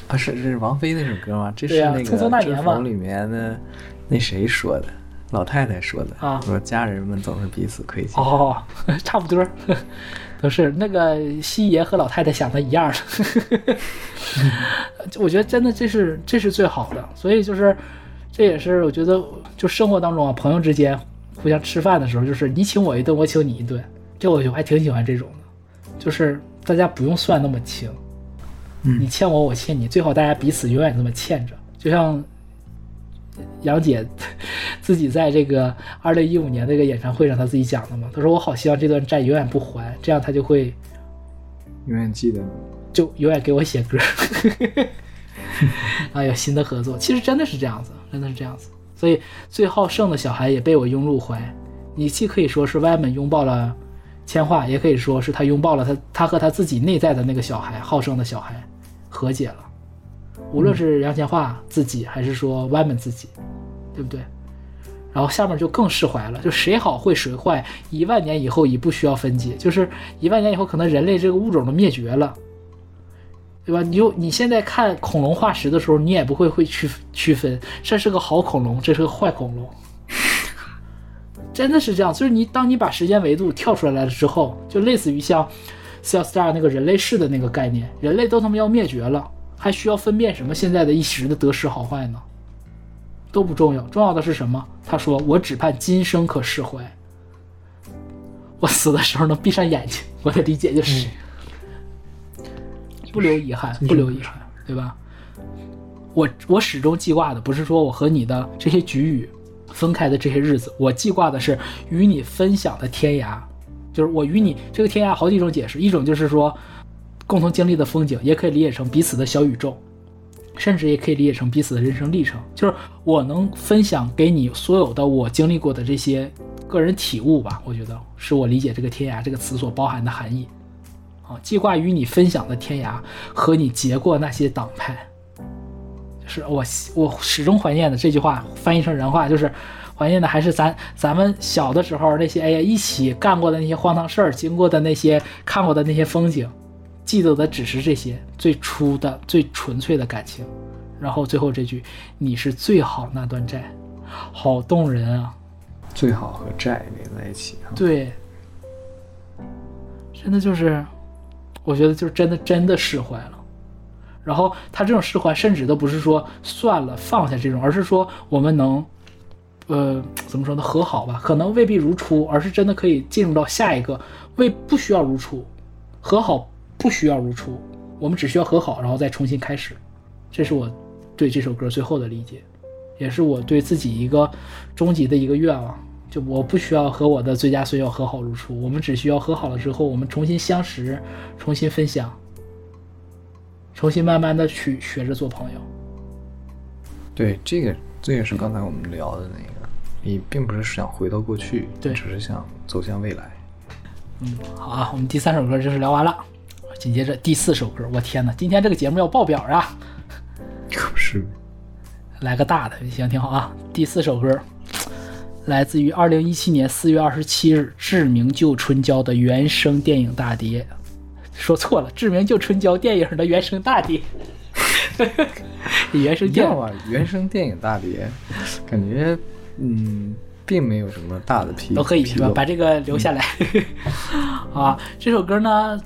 不，是这是王菲那首歌吗？这是那个《匆匆那年》嘛里面的那谁说的？老太太说的啊说家人们总是彼此亏欠。哦，差不多，都是那个西爷和老太太想的一样的。我觉得真的这是这是最好的，所以就是这也是我觉得就生活当中啊，朋友之间互相吃饭的时候，就是你请我一顿，我请你一顿，这我就还挺喜欢这种的，就是大家不用算那么清。嗯你欠我，我欠你，最好大家彼此永远这么欠着。就像杨姐 自己在这个二零一五年那个演唱会上，她自己讲的嘛，她说我好希望这段债永远不还，这样她就会永远记得你。就永远给我写歌，啊，有新的合作。其实真的是这样子，真的是这样子。所以最好胜的小孩也被我拥入怀。你既可以说是 Y 们拥抱了千画，也可以说是他拥抱了他他和他自己内在的那个小孩，好胜的小孩和解了。无论是杨千嬅自己，还是说 Y 们自己，对不对？然后下面就更释怀了，就谁好会谁坏，一万年以后已不需要分解，就是一万年以后可能人类这个物种都灭绝了，对吧？你就你现在看恐龙化石的时候，你也不会会区区分这是个好恐龙，这是个坏恐龙，真的是这样。就是你当你把时间维度跳出来了之后，就类似于像《Cellstar》那个人类世的那个概念，人类都他妈要灭绝了，还需要分辨什么现在的一时的得失好坏呢？都不重要，重要的是什么？他说：“我只盼今生可释怀，我死的时候能闭上眼睛。”我的理解就是。不留遗憾，不留遗憾，对吧？我我始终记挂的不是说我和你的这些局域分开的这些日子，我记挂的是与你分享的天涯，就是我与你这个天涯好几种解释，一种就是说共同经历的风景，也可以理解成彼此的小宇宙，甚至也可以理解成彼此的人生历程，就是我能分享给你所有的我经历过的这些个人体悟吧，我觉得是我理解这个天涯这个词所包含的含义。啊，记挂与你分享的天涯和你结过那些党派，就是我我始终怀念的这句话，翻译成人话就是怀念的还是咱咱们小的时候那些哎呀一起干过的那些荒唐事儿，经过的那些看过的那些风景，记得的只是这些最初的最纯粹的感情。然后最后这句你是最好那段债，好动人啊！最好和债连在一起啊。对，真的就是。我觉得就是真的真的释怀了，然后他这种释怀甚至都不是说算了放下这种，而是说我们能，呃，怎么说呢，和好吧？可能未必如初，而是真的可以进入到下一个，未不需要如初，和好不需要如初，我们只需要和好，然后再重新开始。这是我对这首歌最后的理解，也是我对自己一个终极的一个愿望。就我不需要和我的最佳损友和好如初，我们只需要和好了之后，我们重新相识，重新分享，重新慢慢的去学着做朋友。对，这个这也是刚才我们聊的那个，你并不是想回到过去，对只是想走向未来。嗯，好啊，我们第三首歌就是聊完了，紧接着第四首歌，我天哪，今天这个节目要爆表啊！可不是，来个大的，行，挺好啊。第四首歌来自于二零一七年四月二十七日《志明救春娇》的原声电影大碟，说错了，《志明救春娇》电影的原声大碟，原声电影啊，原声电影大碟，感觉嗯，并没有什么大的纰都可以是吧？把这个留下来。啊，这首歌呢，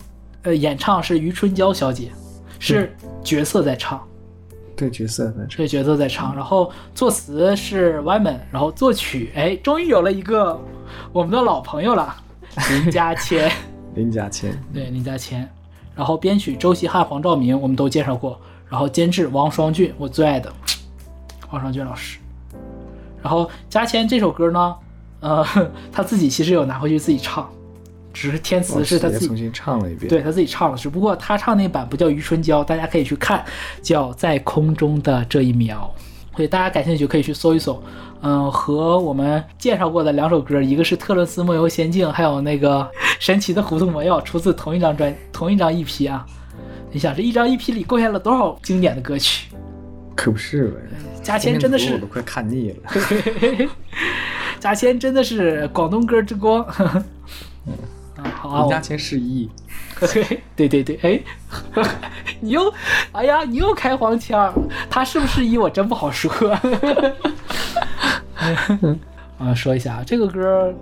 呃，演唱是余春娇小姐，是角色在唱。对角色的这这个角色在唱，然后作词是 Wyman，然后作曲，哎，终于有了一个我们的老朋友了，林家谦，林家谦，对林家谦，然后编曲周希汉、黄兆明，我们都介绍过，然后监制王双俊，我最爱的王双俊老师。然后家谦这首歌呢，呃，他自己其实有拿回去自己唱，只是填词是他自己重新唱了一遍。对他自己唱了，只不过他唱那版不叫余春娇，大家可以去看，叫在空中的这一秒。所以大家感兴趣可以去搜一搜。嗯，和我们介绍过的两首歌，一个是特伦斯梦游仙境，还有那个神奇的糊涂魔药，出自同一张专同一张 EP 啊。你想这一张 EP 里贡献了多少经典的歌曲？可不是呗。家谦真的是我都快看腻了。家谦真的是广东歌之光。嗯，好啊。林家谦是一。对对对，哎，你又，哎呀，你又开黄腔，他是不是一我真不好说。啊，说一下这个歌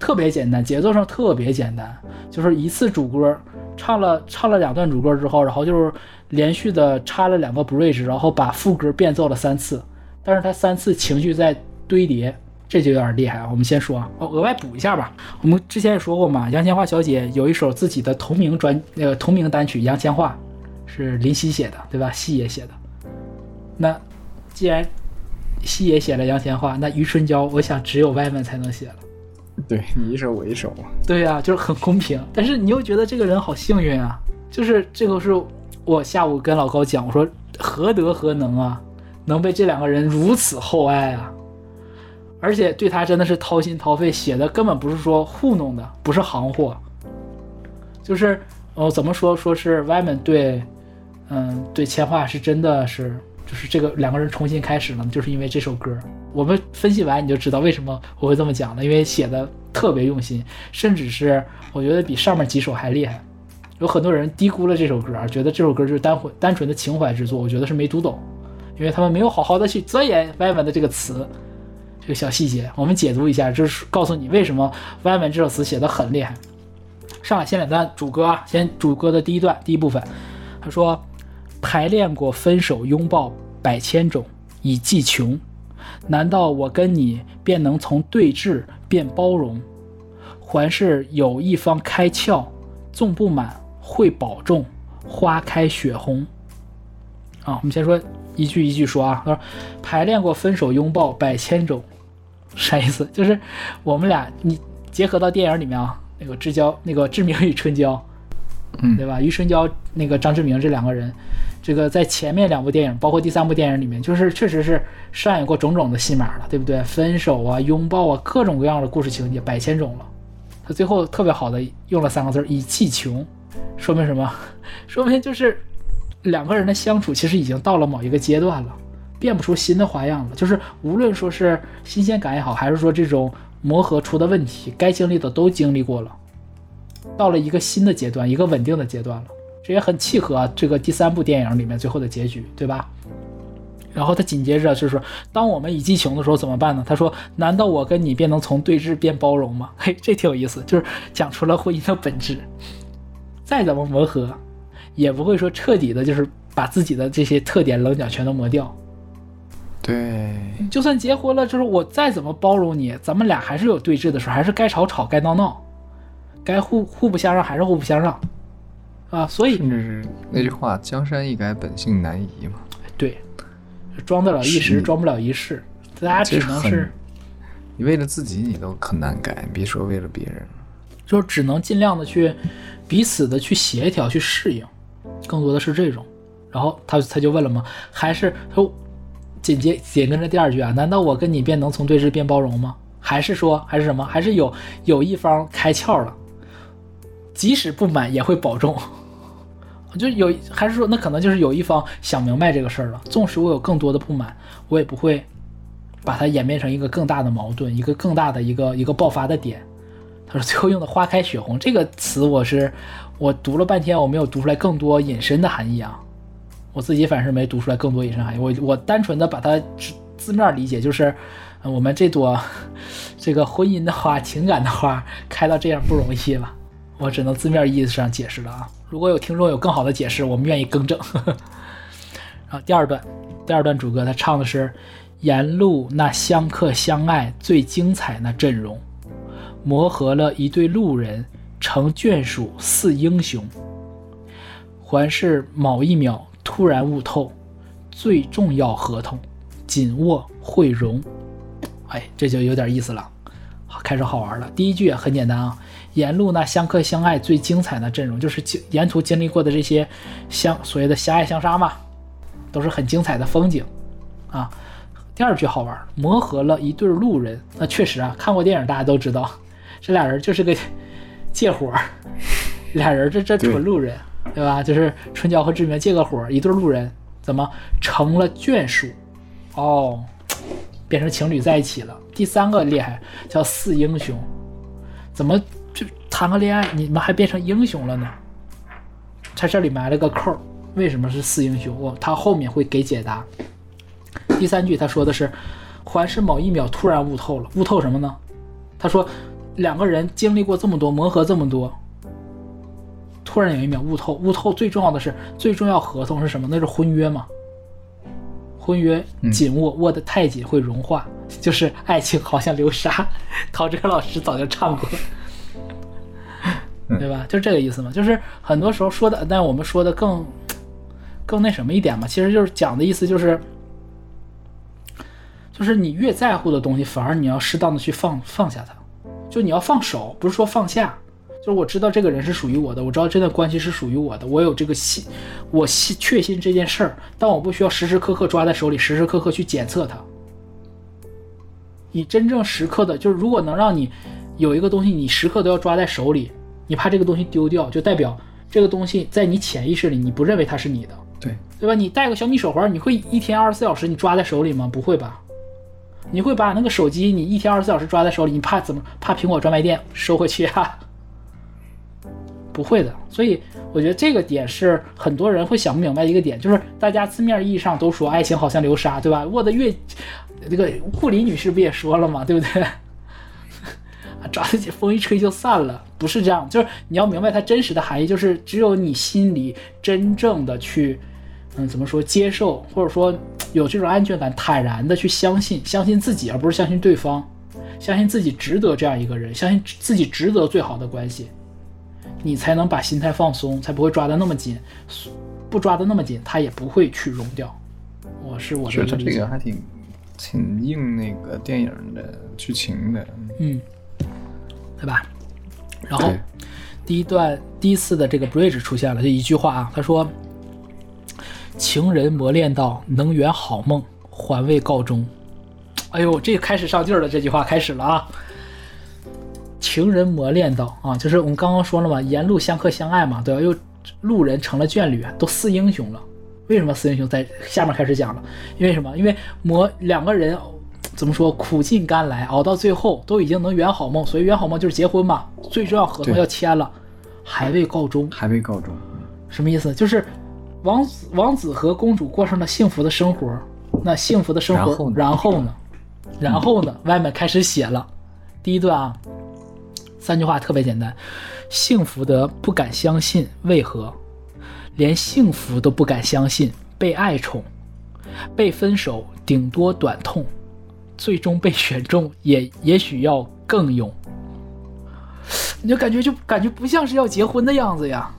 特别简单，节奏上特别简单，就是一次主歌唱了唱了两段主歌之后，然后就是连续的插了两个 bridge，然后把副歌变奏了三次，但是他三次情绪在堆叠。这就有点厉害啊！我们先说啊，哦，额外补一下吧。我们之前也说过嘛，杨千嬅小姐有一首自己的同名专，那个同名单曲《杨千嬅》，是林夕写的，对吧？夕爷写的。那既然夕爷写了杨千嬅，那余春娇，我想只有外面才能写了。对你一首我一首对呀，就是很公平。但是你又觉得这个人好幸运啊！就是这个是我下午跟老高讲，我说何德何能啊，能被这两个人如此厚爱啊！而且对他真的是掏心掏肺写的，根本不是说糊弄的，不是行货，就是哦，怎么说？说是 Wyman 对，嗯，对千画是真的是，就是这个两个人重新开始了，就是因为这首歌。我们分析完你就知道为什么我会这么讲了，因为写的特别用心，甚至是我觉得比上面几首还厉害。有很多人低估了这首歌，觉得这首歌就是单纯单纯的情怀之作，我觉得是没读懂，因为他们没有好好的去钻研 Wyman 的这个词。这个小细节，我们解读一下，就是告诉你为什么《外文》这首词写的很厉害。上来先两段主歌啊，先主歌的第一段第一部分，他说：“排练过分手拥抱百千种，已计穷。难道我跟你便能从对峙变包容？还是有一方开窍，纵不满会保重，花开雪红。”啊，我们先说一句一句说啊，他说：“排练过分手拥抱百千种。”啥意思？就是我们俩，你结合到电影里面啊，那个志交，那个志明与春娇，嗯，对吧？余春娇，那个张志明这两个人，这个在前面两部电影，包括第三部电影里面，就是确实是上演过种种的戏码了，对不对？分手啊，拥抱啊，各种各样的故事情节，百千种了。他最后特别好的用了三个字“以气穷”，说明什么？说明就是两个人的相处其实已经到了某一个阶段了。变不出新的花样了，就是无论说是新鲜感也好，还是说这种磨合出的问题，该经历的都经历过了，到了一个新的阶段，一个稳定的阶段了，这也很契合这个第三部电影里面最后的结局，对吧？然后他紧接着就是说，当我们已经穷的时候怎么办呢？他说：“难道我跟你便能从对峙变包容吗？”嘿，这挺有意思，就是讲出了婚姻的本质。再怎么磨合，也不会说彻底的，就是把自己的这些特点棱角全都磨掉。对，就算结婚了，就是我再怎么包容你，咱们俩还是有对峙的时候，还是该吵吵，该闹闹，该互互不相让还是互不相让，啊，所以甚至是那句话“江山易改，本性难移”嘛。对，装得了一时，装不了一世，大家只能是，你为了自己你都很难改，别说为了别人。了，就只能尽量的去彼此的去协调、去适应，更多的是这种。然后他他就问了嘛，还是说？紧接紧跟着第二句啊，难道我跟你便能从对峙变包容吗？还是说还是什么？还是有有一方开窍了，即使不满也会保重。就有还是说那可能就是有一方想明白这个事儿了，纵使我有更多的不满，我也不会把它演变成一个更大的矛盾，一个更大的一个一个爆发的点。他说最后用的“花开血红”这个词，我是我读了半天，我没有读出来更多隐身的含义啊。我自己反正没读出来更多隐身含义，我我单纯的把它字字面理解就是，我们这朵这个婚姻的花、情感的花开到这样不容易吧？我只能字面意思上解释了啊。如果有听众有更好的解释，我们愿意更正。然 后第二段，第二段主歌他唱的是沿路那相克相爱最精彩那阵容，磨合了一对路人，成眷属似英雄。还是某一秒突然悟透，最重要合同，紧握会融。哎，这就有点意思了，开始好玩了。第一句也很简单啊，沿路那相克相爱最精彩的阵容，就是经沿途经历过的这些相所谓的相爱相杀嘛，都是很精彩的风景啊。第二句好玩，磨合了一对路人，那确实啊，看过电影大家都知道，这俩人就是个 借火儿，俩人这这纯路人，对吧？就是春娇和志明借个火儿，一对路人怎么成了眷属？哦，变成情侣在一起了。第三个厉害，叫四英雄，怎么就谈个恋爱，你们还变成英雄了呢？在这里埋了个扣，为什么是四英雄？我他后面会给解答。第三句他说的是，环是某一秒突然悟透了，悟透什么呢？他说两个人经历过这么多磨合这么多，突然有一秒悟透，悟透最重要的是最重要合同是什么？那是婚约嘛。婚约紧握，握得太紧会融化，就是爱情好像流沙。陶喆老师早就唱过，对吧？就这个意思嘛。就是很多时候说的，但我们说的更更那什么一点嘛，其实就是讲的意思就是。就是你越在乎的东西，反而你要适当的去放放下它，就你要放手，不是说放下。就是我知道这个人是属于我的，我知道这段关系是属于我的，我有这个信，我信确信这件事儿，但我不需要时时刻刻抓在手里，时时刻刻去检测它。你真正时刻的，就是如果能让你有一个东西，你时刻都要抓在手里，你怕这个东西丢掉，就代表这个东西在你潜意识里，你不认为它是你的，对对吧？你戴个小米手环，你会一天二十四小时你抓在手里吗？不会吧？你会把那个手机你一天二十四小时抓在手里，你怕怎么怕苹果专卖店收回去啊？不会的，所以我觉得这个点是很多人会想不明白一个点，就是大家字面意义上都说爱情好像流沙，对吧？握得越，这个库里女士不也说了吗？对不对？抓得紧，风一吹就散了，不是这样，就是你要明白它真实的含义，就是只有你心里真正的去，嗯，怎么说接受，或者说。有这种安全感，坦然的去相信，相信自己，而不是相信对方，相信自己值得这样一个人，相信自己值得最好的关系，你才能把心态放松，才不会抓得那么紧，不抓得那么紧，他也不会去融掉。我是我觉得这个还挺挺应那个电影的剧情的，嗯，对吧？然后第一段第一次的这个 bridge 出现了，就一句话啊，他说。情人磨练到能圆好梦，还未告终。哎呦，这开始上劲儿了，这句话开始了啊！情人磨练到啊，就是我们刚刚说了嘛，沿路相克相爱嘛，对吧？又路人成了眷侣，都似英雄了。为什么似英雄？在下面开始讲了，因为什么？因为磨两个人怎么说，苦尽甘来，熬到最后都已经能圆好梦，所以圆好梦就是结婚嘛，最重要合同要签了，还未告终，还未告终，什么意思？就是。王子王子和公主过上了幸福的生活，那幸福的生活，然后呢？然后呢？外面开始写了，第一段啊，三句话特别简单：幸福的不敢相信，为何？连幸福都不敢相信，被爱宠，被分手顶多短痛，最终被选中也也许要更勇。你就感觉就感觉不像是要结婚的样子呀。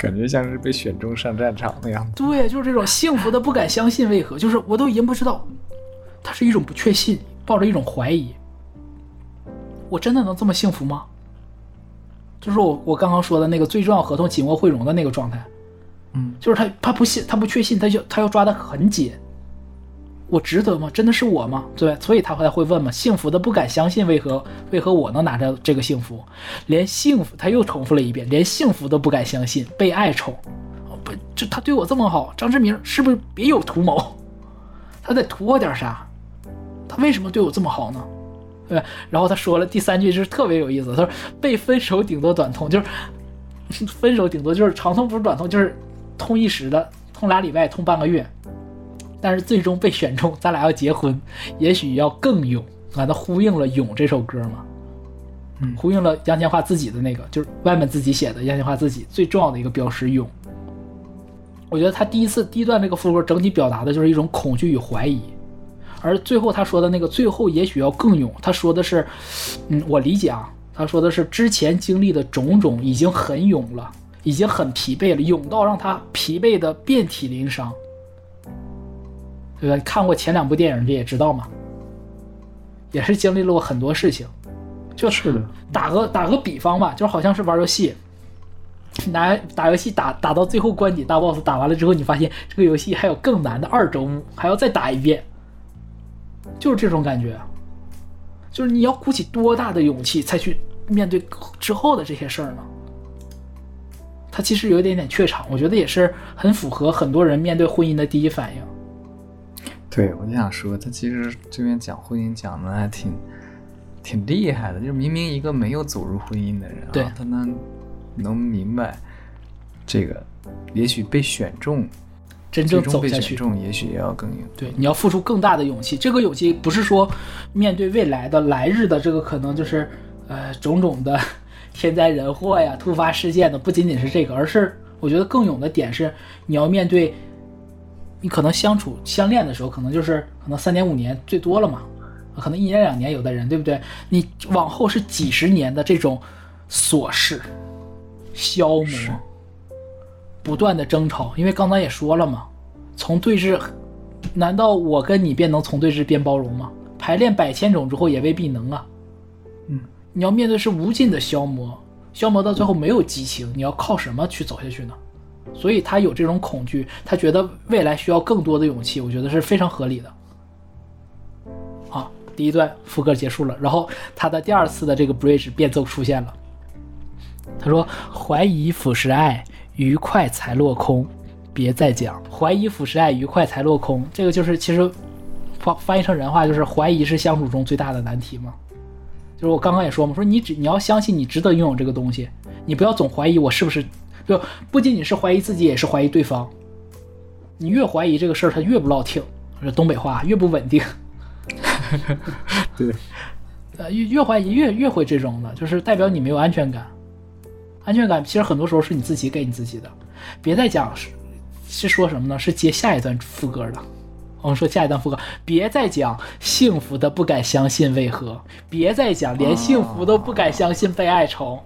感觉像是被选中上战场那样。对，就是这种幸福的不敢相信，为何？就是我都已经不知道，它是一种不确信，抱着一种怀疑。我真的能这么幸福吗？就是我我刚刚说的那个最重要合同紧握汇融的那个状态。嗯，就是他他不信，他不确信，他就他要抓的很紧。我值得吗？真的是我吗？对，所以他才会问嘛。幸福的不敢相信，为何？为何我能拿着这个幸福？连幸福，他又重复了一遍，连幸福都不敢相信，被爱宠，不，就他对我这么好，张志明是不是别有图谋？他得图我点啥？他为什么对我这么好呢？对然后他说了第三句，就是特别有意思。他说：“被分手顶多短痛，就是 分手顶多就是长痛不是短痛，就是痛一时的，痛俩礼拜，痛半个月。”但是最终被选中，咱俩要结婚，也许要更勇啊！他呼应了《勇》这首歌嘛，嗯，呼应了杨千嬅自己的那个，就是外面自己写的杨千嬅自己最重要的一个标识“勇”。我觉得他第一次第一段这个副歌整体表达的就是一种恐惧与怀疑，而最后他说的那个最后也许要更勇，他说的是，嗯，我理解啊，他说的是之前经历的种种已经很勇了，已经很疲惫了，勇到让他疲惫的遍体鳞伤，对吧？看过前两部电影的也知道嘛，也是经历了过很多事情，就是的，打个打个比方吧，就好像是玩游戏，拿打游戏打打到最后关底大 boss 打完了之后，你发现这个游戏还有更难的二周目，还要再打一遍，就是这种感觉，就是你要鼓起多大的勇气才去面对之后的这些事儿呢？他其实有一点点怯场，我觉得也是很符合很多人面对婚姻的第一反应。对，我就想说，他其实这边讲婚姻讲的还挺挺厉害的，就是明明一个没有走入婚姻的人、啊，对他能能明白这个，也许被选中，真正走下去，选中，也许也要更有。对，你要付出更大的勇气。这个勇气不是说面对未来的来日的这个可能就是呃种种的 天灾人祸呀、突发事件的，不仅仅是这个，而是我觉得更勇的点是你要面对你可能相处相恋的时候，可能就是可能三年五年最多了嘛，可能一年两年有的人对不对？你往后是几十年的这种琐事消磨。不断的争吵，因为刚才也说了嘛，从对峙，难道我跟你便能从对峙变包容吗？排练百千种之后也未必能啊。嗯，你要面对是无尽的消磨，消磨到最后没有激情，你要靠什么去走下去呢？所以他有这种恐惧，他觉得未来需要更多的勇气，我觉得是非常合理的。好，第一段副歌结束了，然后他的第二次的这个 bridge 变奏出现了。他说：“怀疑腐蚀爱，愉快才落空，别再讲。怀疑腐蚀爱，愉快才落空。这个就是其实翻翻译成人话就是怀疑是相处中最大的难题嘛。就是我刚刚也说嘛，说你只你要相信你值得拥有这个东西，你不要总怀疑我是不是，就不仅仅是怀疑自己，也是怀疑对方。你越怀疑这个事儿，他越不落听，这东北话越不稳定。对，呃，越越怀疑越越会这种的，就是代表你没有安全感。安全感其实很多时候是你自己给你自己的。别再讲是是说什么呢？是接下一段副歌的。我们说下一段副歌，别再讲幸福的不敢相信为何，别再讲连幸福都不敢相信被爱宠。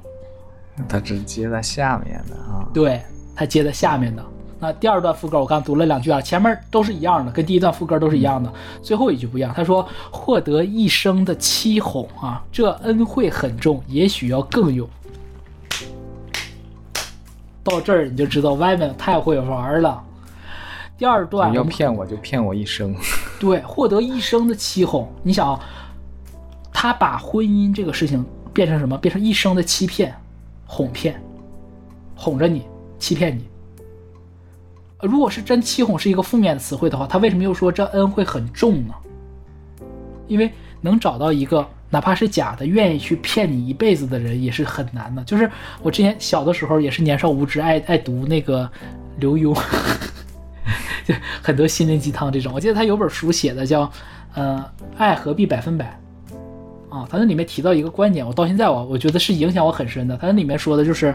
他只接在下面的啊。对他接在下面的。那第二段副歌我刚读了两句啊，前面都是一样的，跟第一段副歌都是一样的，最后一句不一样。他说：“获得一生的凄哄啊，这恩惠很重，也许要更勇。”到这儿你就知道外面太会玩了。第二段你要骗我就骗我一生。对，获得一生的欺哄。你想啊，他把婚姻这个事情变成什么？变成一生的欺骗、哄骗，哄着你，欺骗你。如果是真欺哄是一个负面词汇的话，他为什么又说这恩惠很重呢？因为能找到一个哪怕是假的，愿意去骗你一辈子的人也是很难的。就是我之前小的时候也是年少无知，爱爱读那个刘墉，就很多心灵鸡汤这种。我记得他有本书写的叫，呃，爱何必百分百。啊，他那里面提到一个观点，我到现在我我觉得是影响我很深的。他那里面说的就是，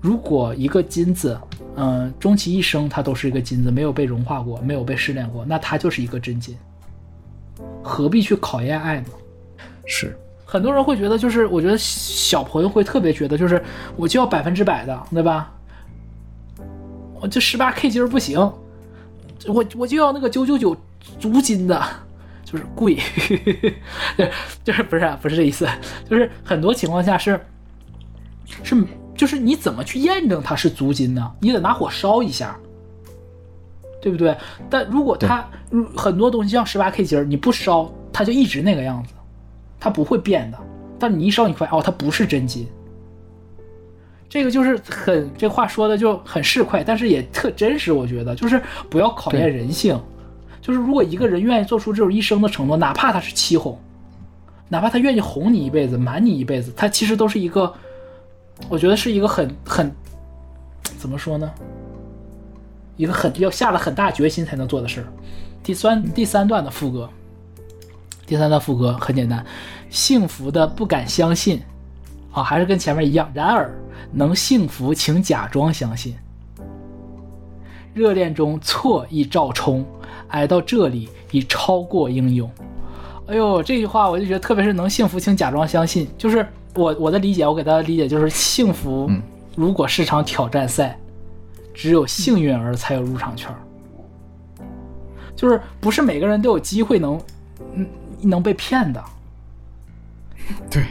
如果一个金子，嗯、终其一生它都是一个金子，没有被融化过，没有被试炼过，那它就是一个真金。何必去考验爱呢？是，很多人会觉得，就是我觉得小朋友会特别觉得，就是我就要百分之百的，对吧？我这十八 K 金儿不行，我我就要那个九九九足金的，就是贵，对，就是不是啊不是这意思，就是很多情况下是是就是你怎么去验证它是足金呢？你得拿火烧一下，对不对？但如果它很多东西像十八 K 金儿，你不烧它就一直那个样子，它不会变的。但你一烧你发现哦，它不是真金。这个就是很这话说的就很市侩，但是也特真实。我觉得就是不要考验人性，就是如果一个人愿意做出这种一生的承诺，哪怕他是欺哄，哪怕他愿意哄你一辈子、瞒你一辈子，他其实都是一个，我觉得是一个很很怎么说呢？一个很要下了很大决心才能做的事儿。第三第三段的副歌，第三段副歌很简单，幸福的不敢相信，啊，还是跟前面一样。然而能幸福，请假装相信。热恋中错亦照冲，爱到这里已超过英勇。哎呦，这句话我就觉得，特别是能幸福，请假装相信。就是我我的理解，我给大家理解就是，幸福嗯如果是场挑战赛，只有幸运儿才有入场券儿。就是不是每个人都有机会能，嗯，能被骗的。对，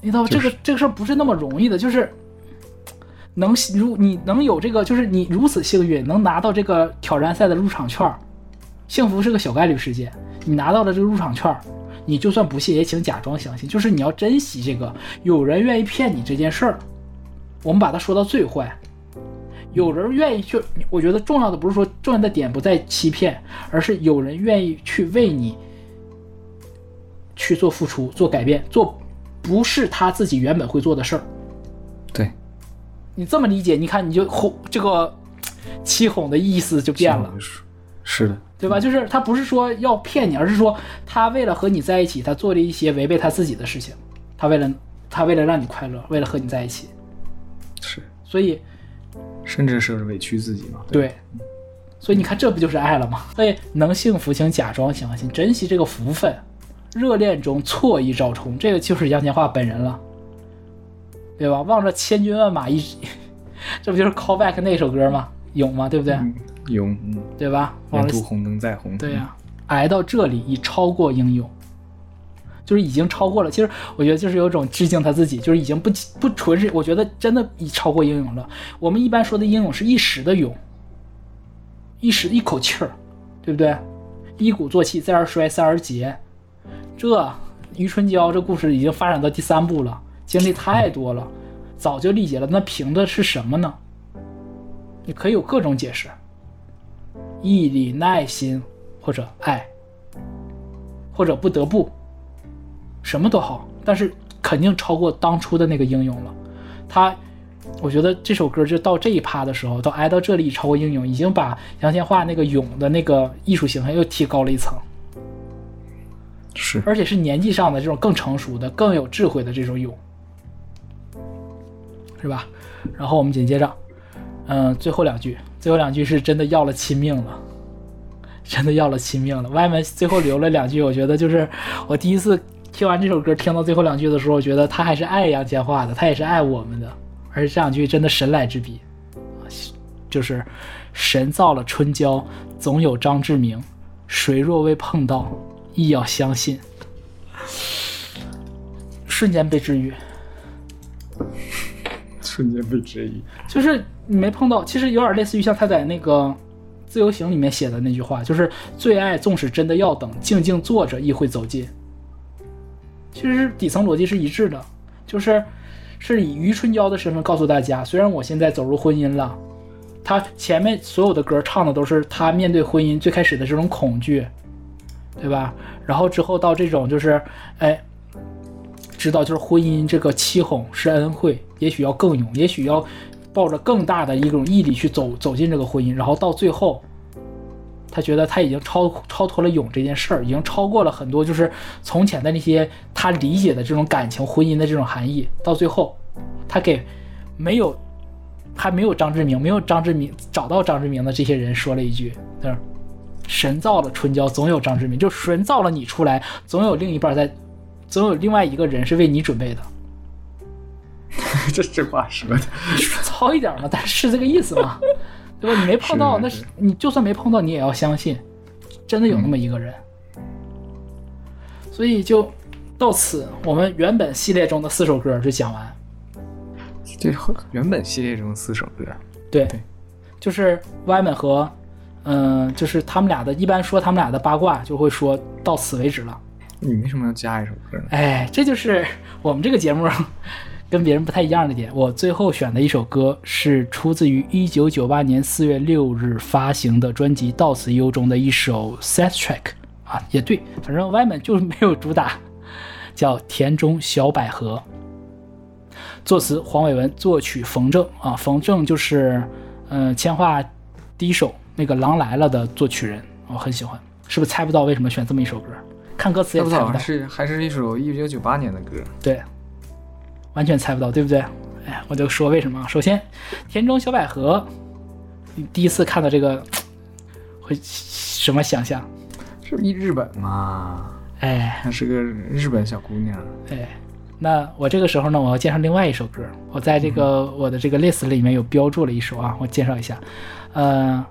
你知道吗？这个这个事儿不是那么容易的，就是能如你能有这个，就是你如此幸运能拿到这个挑战赛的入场券，幸福是个小概率事件。你拿到了这个入场券，你就算不信也请假装相信，就是你要珍惜这个有人愿意骗你这件事儿。我们把它说到最坏，有人愿意去，我觉得重要的不是说重要的点不在欺骗，而是有人愿意去为你去做付出、做改变、做不是他自己原本会做的事儿。对，你这么理解，你看你就哄这个欺哄的意思就变了，是是的，对吧？就是他不是说要骗你，而是说他为了和你在一起，他做了一些违背他自己的事情，他为了他为了让你快乐，为了和你在一起，是，所以甚至是委屈自己嘛。吧对，所以你看这不就是爱了吗？所以能幸福，请假装相信，珍惜这个福分。热恋中错意照冲，这个就是杨千嬅本人了，对吧？望着千军万马一，这不就是 callback 那首歌吗？勇吗？对不对？嗯有，嗯，对吧？望着沿途红灯再红。对呀、挨到这里已超过英勇，就是已经超过了。其实我觉得就是有种致敬他自己，就是已经不不纯是，我觉得真的已超过英勇了。我们一般说的英勇是一时的勇，一时一口气儿，对不对？一鼓作气，再而衰，三而竭。这余春娇这故事已经发展到第三部了，经历太多了，早就理解了。那凭的是什么呢？你可以有各种解释。毅力、耐心，或者爱，或者不得不，什么都好，但是肯定超过当初的那个英勇了。他，我觉得这首歌就到这一趴的时候，到挨到这里超过英勇，已经把杨千嬅那个勇的那个艺术形象又提高了一层，是，而且是年纪上的这种更成熟的、更有智慧的这种勇，是吧？然后我们紧接着，嗯，最后两句，最后两句是真的要了亲命了。真的要了亲命了。外面最后留了两句，我觉得就是我第一次听完这首歌，听到最后两句的时候，我觉得他还是爱杨千嬅的，他也是爱我们的，而且这两句真的神来之笔，就是神造了春娇，总有张志明，谁若未碰到，亦要相信。瞬间被治愈，瞬间被质疑。就是你没碰到，其实有点类似于像他在那个。自由行里面写的那句话，就是最爱纵使真的要等，静静坐着亦会走近。其实底层逻辑是一致的，就是是以余春娇的身份告诉大家，虽然我现在走入婚姻了，他前面所有的歌唱的都是他面对婚姻最开始的这种恐惧，对吧？然后之后到这种就是，哎，知道就是婚姻这个欺哄是恩惠，也许要更勇，也许要。抱着更大的一种毅力去走走进这个婚姻，然后到最后，他觉得他已经超超脱了勇这件事儿，已经超过了很多就是从前的那些他理解的这种感情、婚姻的这种含义。到最后，他给没有还没有张志明、没有张志明找到张志明的这些人说了一句：“是神造了春娇，总有张志明，就神造了你出来，总有另一半在，总有另外一个人是为你准备的。” 这这话说的糙一点嘛，但是是这个意思嘛，对吧？你没碰到，那是你就算没碰到，你也要相信，真的有那么一个人。嗯、所以就到此，我们原本系列中的四首歌就讲完。这原本系列中四首歌，对，对就是歪门和嗯、呃，就是他们俩的，一般说他们俩的八卦，就会说到此为止了。你为什么要加一首歌呢？哎，这就是我们这个节目。跟别人不太一样的点，我最后选的一首歌是出自于一九九八年四月六日发行的专辑《到此一游》中的一首 set track 啊，也对，反正外面就是没有主打，叫《田中小百合》，作词黄伟文，作曲冯正啊，冯正就是嗯、呃、千画第一首那个《狼来了》的作曲人，我很喜欢，是不是猜不到为什么选这么一首歌？看歌词也猜不到，是还是一首一九九八年的歌，对。完全猜不到，对不对？哎，我就说为什么。首先，田中小百合你第一次看到这个 会什么想象？是不是日本嘛？哎她是个日本小姑娘。哎，那我这个时候呢，我要介绍另外一首歌，我在这个我的这个 list 里面有标注了一首啊，我介绍一下。呃，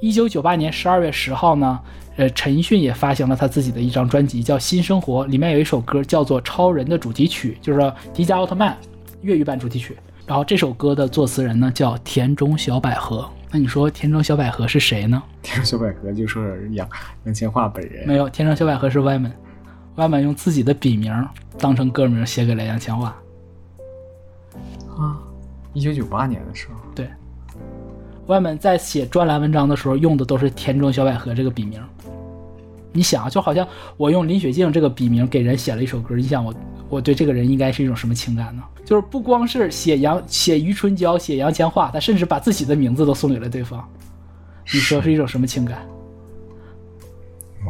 一九九八年十二月十号呢，呃，陈奕迅也发行了他自己的一张专辑，叫《新生活》，里面有一首歌叫做《超人的主题曲》，就是《迪迦奥特曼》粤语版主题曲。然后这首歌的作词人呢叫田中小百合。那你说田中小百合是谁呢？田中小百合就是杨杨千嬅本人。没有，田中小百合是 Yman，Yman 用自己的笔名当成歌名写给了杨千嬅。啊，一九九八年的时候，对，Yman 在写专栏文章的时候用的都是田中小百合这个笔名。你想啊，就好像我用林雪静这个笔名给人写了一首歌，你想我我对这个人应该是一种什么情感呢？就是不光是写杨写余春娇写杨千嬅，他甚至把自己的名字都送给了对方。你说是一种什么情感？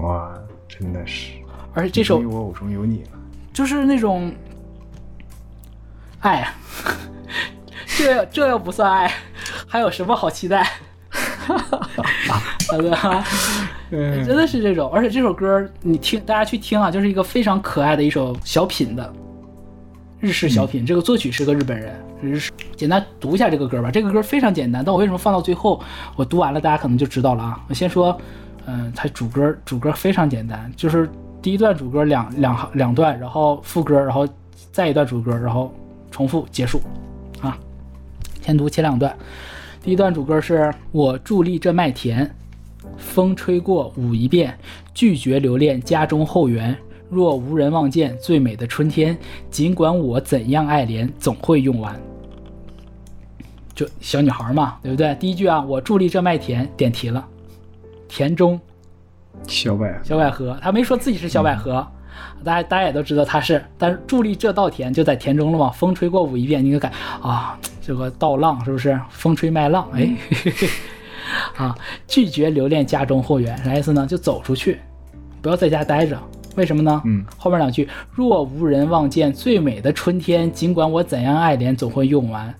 哇，真的是。而且这首我偶中有你了。就是那种爱，这这又不算爱，还有什么好期待？对吧？嗯真的是这种，而且这首歌你听，大家去听啊，就是一个非常可爱的一首小品的日式小品。这个作曲是个日本人，日式。简单读一下这个歌吧，这个歌非常简单，但我为什么放到最后？我读完了，大家可能就知道了啊。我先说，嗯，它主歌主歌非常简单，就是第一段主歌两两行两段，然后副歌，然后再一段主歌，然后重复结束啊。先读前两段，第一段主歌是我伫立这麦田，风吹过舞一遍，拒绝留恋家中后园。若无人望见最美的春天，尽管我怎样爱怜，总会用完。就小女孩嘛，对不对？第一句啊，我伫立这麦田，点题了，田中小百合，小百合，他没说自己是小百合，大家大家也都知道他是，但是伫立这稻田就在田中了嘛，风吹过舞一遍，你就感啊，这个稻浪是不是？风吹麦浪，哎，啊，拒绝留恋家中后园，啥意思呢？就走出去，不要在家待着。为什么呢？嗯，后面两句，若无人望见最美的春天，尽管我怎样爱怜，总会用完。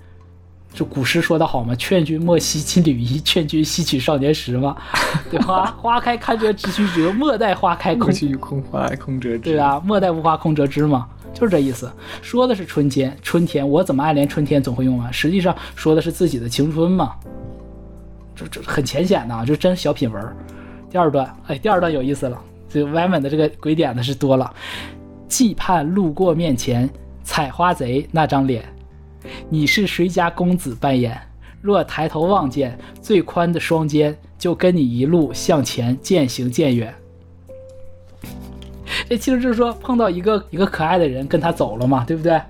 这古诗说得好嘛，“劝君莫惜金缕衣，劝君惜取少年时”嘛，对吧？花开堪折直须折，莫待花开空空气空花空折枝。对啊，莫待无花空折枝嘛，就是这意思。说的是春天，春天我怎么爱怜春天总会用完，实际上说的是自己的青春嘛。这这很浅显的啊，就真小品文儿。第二段，哎，第二段有意思了，这个 Yman 的这个鬼点子是多了。既盼路过面前，采花贼那张脸，你是谁家公子扮演？若抬头望见最宽的双肩，就跟你一路向前渐行渐远。这其实就是说碰到一个一个可爱的人跟他走了嘛，对不对？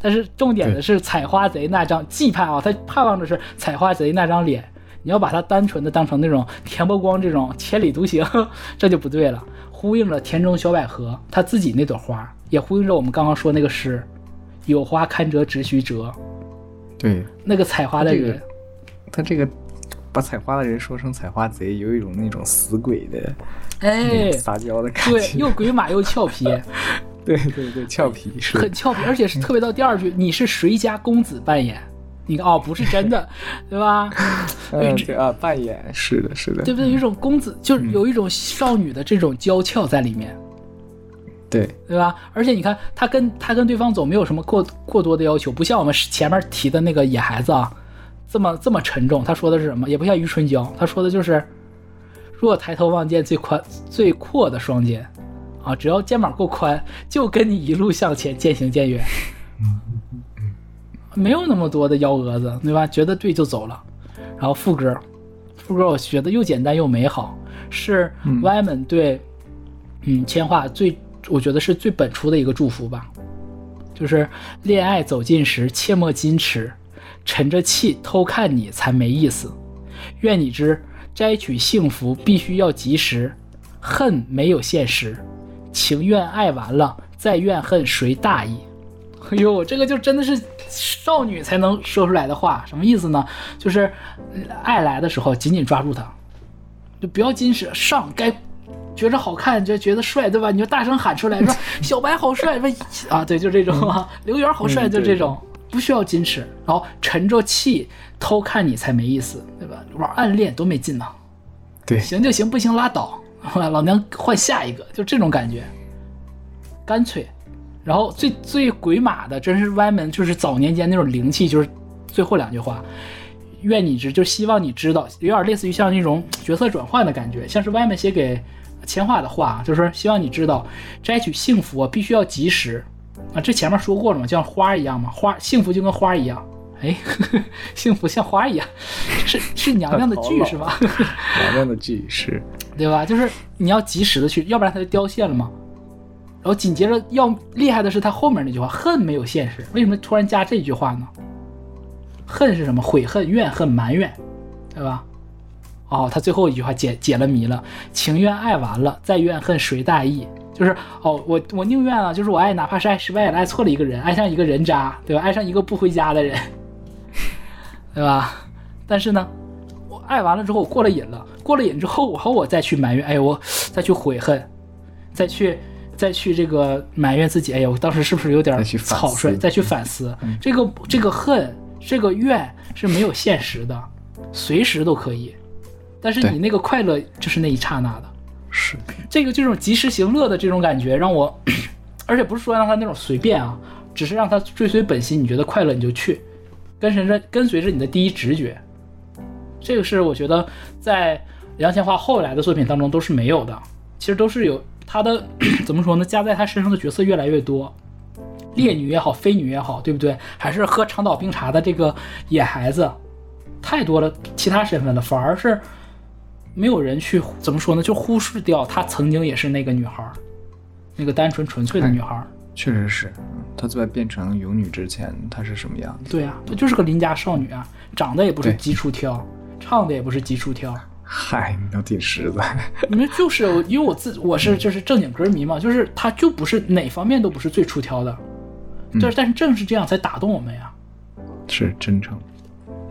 但是重点的是采花贼那张既盼啊，他盼望的是采花贼那张脸。你要把他单纯的当成那种田伯光这种千里独行，这就不对了。呼应了田中小百合他自己那朵花，也呼应着我们刚刚说那个诗：“有花堪折直须折。对”那个采花的这个人，他这个把采花的人说成采花贼，有一种那种死鬼的那哎，撒娇的感觉。对，又鬼马又俏皮，对对对，俏皮是。很俏皮，而且是特别到第二句，你是谁家公子扮演？你哦，不是真的，对吧？嗯，对啊，扮演是的，是的，对不对？有一种公子，就是有一种少女的这种娇俏在里面，对对吧？而且你看，他跟他跟对方走没有什么过过多的要求，不像我们前面提的那个野孩子啊，这么这么沉重。他说的是什么？也不像余春娇，他说的就是，若抬头望见最宽最阔的双肩，啊，只要肩膀够宽，就跟你一路向前渐行渐远。没有那么多的幺蛾子，对吧？觉得对就走了。然后副歌，副歌我觉得又简单又美好，是 Yman 对嗯千画最我觉得是最本初的一个祝福吧，就是恋爱走近时切莫矜持，沉着气偷看你才没意思。愿你知摘取幸福必须要及时，恨没有现实，情愿爱完了再怨恨谁大意。哎呦，这个就真的是少女才能说出来的话，什么意思呢？就是爱来的时候紧紧抓住它，就不要矜持，上该觉着好看就觉得帅，对吧？你就大声喊出来说 小白好帅，说啊，对，就这种啊，刘源好帅，就这种，不需要矜持，然后沉着气偷看你才没意思，对吧？玩暗恋多没劲呐！对，行就行，不行拉倒，老娘换下一个，就这种感觉，干脆。然后最最鬼马的，真是歪门，就是早年间那种灵气，就是最后两句话，愿你知，就希望你知道，有点类似于像那种角色转换的感觉，像是歪门写给千画的话，就是希望你知道，摘取幸福啊，必须要及时啊。这前面说过了嘛，就像花一样嘛，花幸福就跟花一样，哎，幸福像花一样，是是娘娘的句是吧？娘娘的句是，对吧？就是你要及时的去，要不然它就凋谢了嘛。然后紧接着要厉害的是他后面那句话，恨没有现实，为什么突然加这句话呢？恨是什么？悔恨、怨恨、埋怨，对吧？哦，他最后一句话解解了谜了，情愿爱完了，再怨恨谁大意？就是哦，我我宁愿啊，就是我爱，哪怕是爱失败了，爱错了一个人，爱上一个人渣，对吧？爱上一个不回家的人，对吧？但是呢，我爱完了之后，我过了瘾了，过了瘾之后，我后我再去埋怨，哎，我再去悔恨，再去。再去这个埋怨自己，哎呀，我当时是不是有点草率？再去反思，这个这个恨，这个怨是没有现实的，随时都可以。但是你那个快乐就是那一刹那的，是这个这种及时行乐的这种感觉，让我，而且不是说让他那种随便啊，只是让他追随本心。你觉得快乐你就去，跟随着跟随着你的第一直觉，这个是我觉得在杨千嬅后来的作品当中都是没有的，其实都是有。他的 怎么说呢？加在他身上的角色越来越多，烈女也好，飞女也好，对不对？还是喝长岛冰茶的这个野孩子，太多了，其他身份了，反而是没有人去怎么说呢？就忽视掉她曾经也是那个女孩，那个单纯纯粹的女孩。确实是，她在变成勇女之前，她是什么样子？对啊，她就是个邻家少女啊，长得也不是极出挑，唱的也不是极出挑。嗨，你都挺实在。你们就是因为我自我是就是正经歌迷嘛，就是她就不是哪方面都不是最出挑的，就是但是正是这样才打动我们呀。是真诚，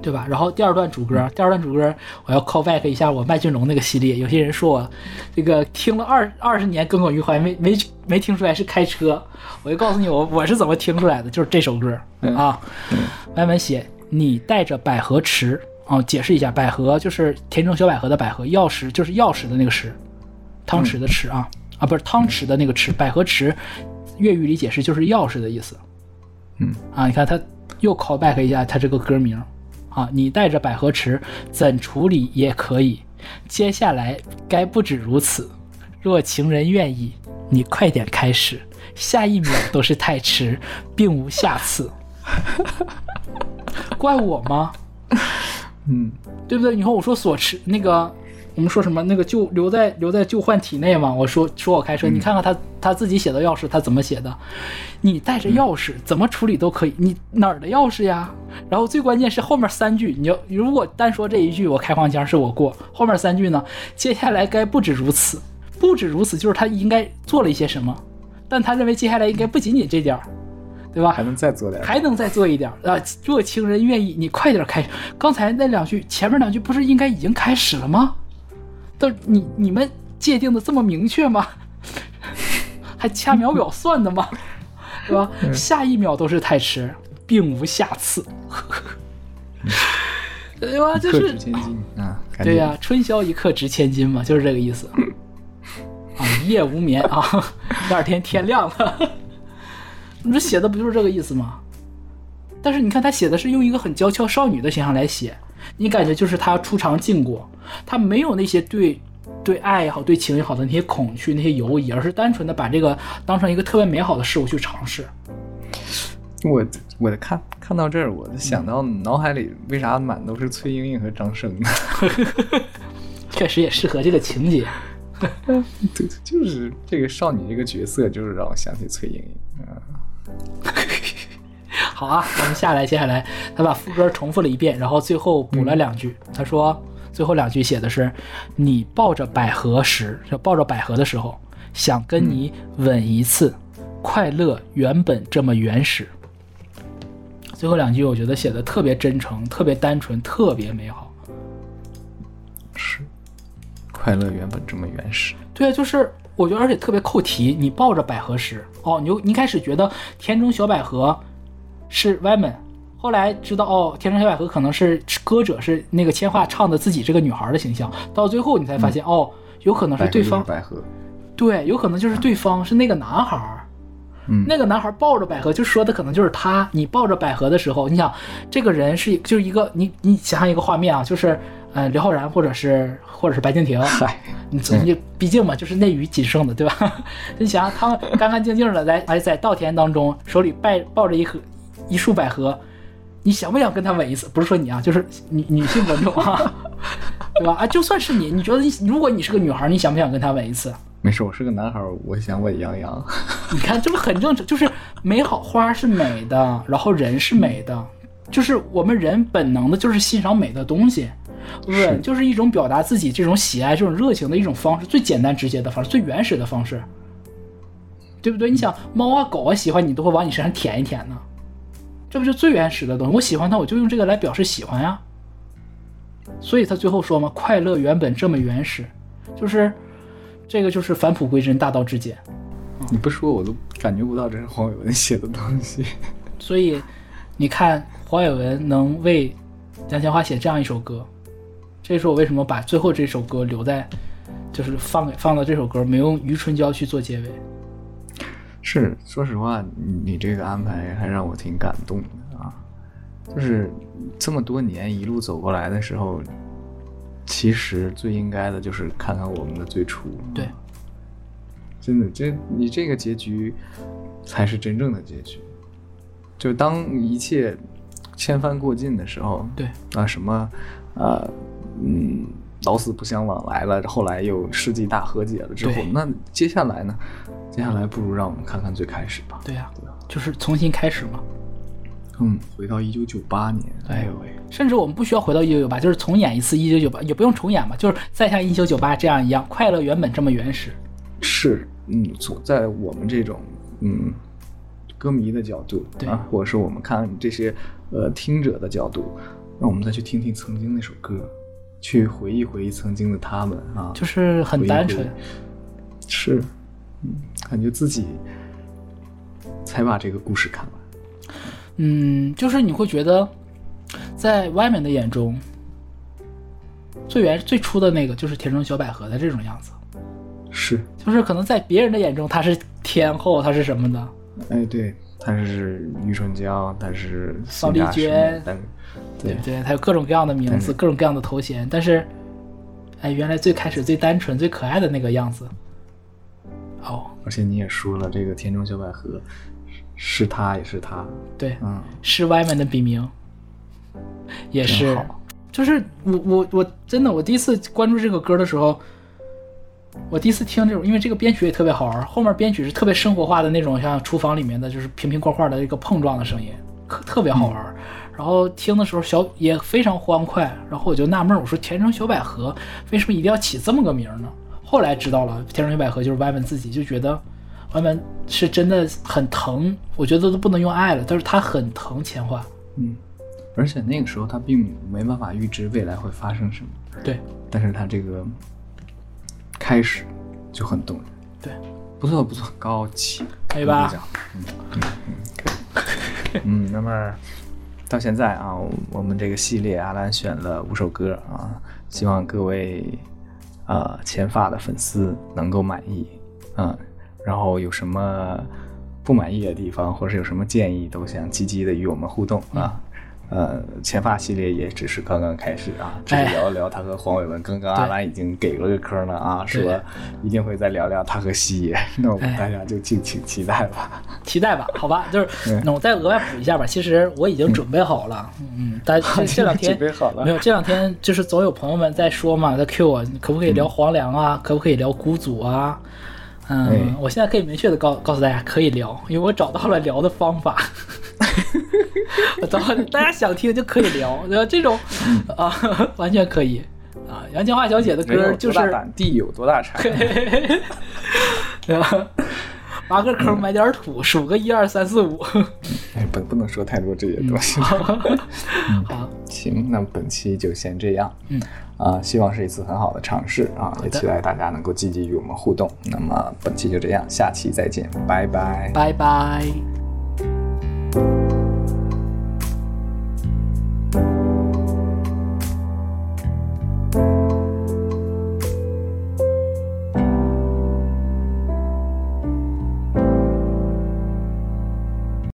对吧？然后第二段主歌，第二段主歌我要 call back 一下我麦浚龙那个系列。有些人说我这个听了二二十年耿耿于怀，没没没听出来是开车。我就告诉你，我我是怎么听出来的，就是这首歌啊。慢慢写，你带着百合池。哦，解释一下，百合就是田中小百合的百合，钥匙就是钥匙的那个匙，汤匙的匙啊啊，不是汤匙的那个匙，百合池，粤语里解释就是钥匙的意思。嗯啊，你看他又 call back 一下他这个歌名啊，你带着百合池怎处理也可以，接下来该不止如此，若情人愿意，你快点开始，下一秒都是太迟，并无下次。怪我吗？嗯，对不对？你看我说所持那个，我们说什么那个就留在留在旧患体内嘛？我说说我开车，你看看他他自己写的钥匙，他怎么写的？你带着钥匙怎么处理都可以，你哪儿的钥匙呀？然后最关键是后面三句，你要如果单说这一句，我开黄腔是我过，后面三句呢？接下来该不止如此，不止如此，就是他应该做了一些什么，但他认为接下来应该不仅仅这点儿。对吧？还能再做点，还能再做一点啊！若情人愿意，你快点开。刚才那两句，前面两句不是应该已经开始了吗？都你你们界定的这么明确吗？还掐秒表算的吗？对吧？下一秒都是太迟，并无下次。对吧？就是啊！对呀，春宵一刻值千金嘛，就是这个意思。啊，一夜无眠啊，第二天天亮了。你这写的不就是这个意思吗？但是你看他写的是用一个很娇俏少女的形象来写，你感觉就是他出尝禁果，他没有那些对对爱也好、对情也好的那些恐惧、那些犹疑，而是单纯的把这个当成一个特别美好的事物去尝试。我我看看到这儿，我就想到脑海里为啥满都是崔莺莺和张生呢？确实也适合这个情节。对，就是这个少女这个角色，就是让我想起崔莺莺啊。好啊，我们下来，接下来他把副歌重复了一遍，然后最后补了两句。他说最后两句写的是：“你抱着百合时，就抱着百合的时候，想跟你吻一次，快乐原本这么原始。”最后两句我觉得写的特别真诚，特别单纯，特别美好。是，快乐原本这么原始。对啊，就是。我觉得，而且特别扣题。你抱着百合时，哦，你就你开始觉得田中小百合是们，后来知道哦，天山小百合可能是歌者是那个千桦唱的自己这个女孩的形象，到最后你才发现、哦，有可能是对方，百合，对，有可能就是对方是那个男孩儿。嗯。那个男孩抱着百合，就说的可能就是他。你抱着百合的时候，你想，这个人是就是一个你你想象一个画面啊，就是呃刘昊然或者是或者是白敬亭，嗨，你你毕竟嘛，就是内娱仅剩的，对吧？你想想他们干干净净的来哎在稻田当中，手里抱抱着一盒一束百合，你想不想跟他吻一次？不是说你啊，就是女女性观众啊，对吧？啊，就算是你，你觉得你如果你是个女孩，你想不想跟他吻一次？没事，我是个男孩，我想吻杨洋。你看，这不很正常？就是美好花是美的，然后人是美的，就是我们人本能的就是欣赏美的东西，吻就是一种表达自己这种喜爱、这种热情的一种方式，最简单直接的方式，最原始的方式，对不对？你想，猫啊狗啊喜欢你，都会往你身上舔一舔呢，这不就最原始的东西？我喜欢它，我就用这个来表示喜欢呀。所以他最后说嘛，快乐原本这么原始，就是这个就是返璞归真，大道至简。你不说我都感觉不到这是黄伟文写的东西。所以你看黄伟文能为杨千嬅写这样一首歌，这也是我为什么把最后这首歌留在，就是放给放到这首歌，没用余春娇去做结尾。是，说实话，你你这个安排还让我挺感动的啊。就是这么多年一路走过来的时候，其实最应该的就是看看我们的最初。对，真的，这你这个结局才是真正的结局。就当一切千帆过尽的时候，对啊，什么，啊，嗯，老死不相往来了，后来又世纪大和解了之后，那接下来呢？接下来不如让我们看看最开始吧。对呀？就是重新开始嘛。嗯，回到一九九八年，哎呦喂，甚至我们不需要回到一九九八，就是重演一次一九九八，也不用重演嘛，就是再像一九九八这样一样，快乐原本这么原始。是，嗯，从在我们这种嗯歌迷的角度对啊，或者是我们看这些呃听者的角度，让我们再去听听曾经那首歌，去回忆回忆曾经的他们啊，就是很回忆回忆单纯，是，嗯，感觉自己才把这个故事看完。嗯，就是你会觉得，在外面的眼中，最原最初的那个就是田中小百合的这种样子，是，就是可能在别人的眼中她是天后，她是什么的，哎，对，他是余春娇，他是扫丽辛大师娟但对对不对？他有各种各样的名字，各种各样的头衔，但是，哎，原来最开始最单纯、最可爱的那个样子，哦，而且你也说了，这个田中小百合是是他也是他，对，嗯，是歪门的笔名，也是，就是我我我真的我第一次关注这个歌的时候，我第一次听这种，因为这个编曲也特别好玩，后面编曲是特别生活化的那种，像厨房里面的就是瓶瓶罐罐的一个碰撞的声音，特特别好玩。然后听的时候小也非常欢快，然后我就纳闷儿，我说田中小百合为什么一定要起这么个名儿呢？后来知道了，田中小百合就是歪门自己，就觉得歪门是真的很疼，我觉得都不能用爱了，但是他很疼钱花。嗯，而且那个时候他并没办法预知未来会发生什么，对但是他这个开始就很动人，对，不错不错，高级，可以吧？嗯嗯嗯，嗯，那么到现在啊，我我们这个系列阿兰选了五首歌啊，希望各位呃前发的粉丝能够满意，嗯，然后有什么不满意的地方，或者是有什么建议，都想积极的与我们互动啊。呃，前发系列也只是刚刚开始啊，只是哎聊一聊他和黄伟文。刚刚阿兰已经给了个坑了啊，说一定会再聊聊他和西野，那我们哎大家就敬请期待吧。期待吧，好吧，就是嗯那我再额外补一下吧。其实我已经准备好了，嗯，但 这这两天准备好了没有？这两天就是总有朋友们在说嘛，在 Q 我，可不可以聊黄粱啊？可不可以聊孤祖啊？嗯，哎我现在可以明确的告告诉大家，可以聊，因为我找到了聊的方法。我找到大家想听就可以聊，然后这种啊，完全可以啊。杨千嬅小姐的歌就是多大胆，地有多大产。对吧？挖个坑埋点土，数个一二三四五。哎，不不能说太多这些东西。好，行，那本期就先这样。嗯，啊，希望是一次很好的尝试啊，也期待大家能够积极与我们互动。那么本期就这样，下期再见，拜拜。拜拜。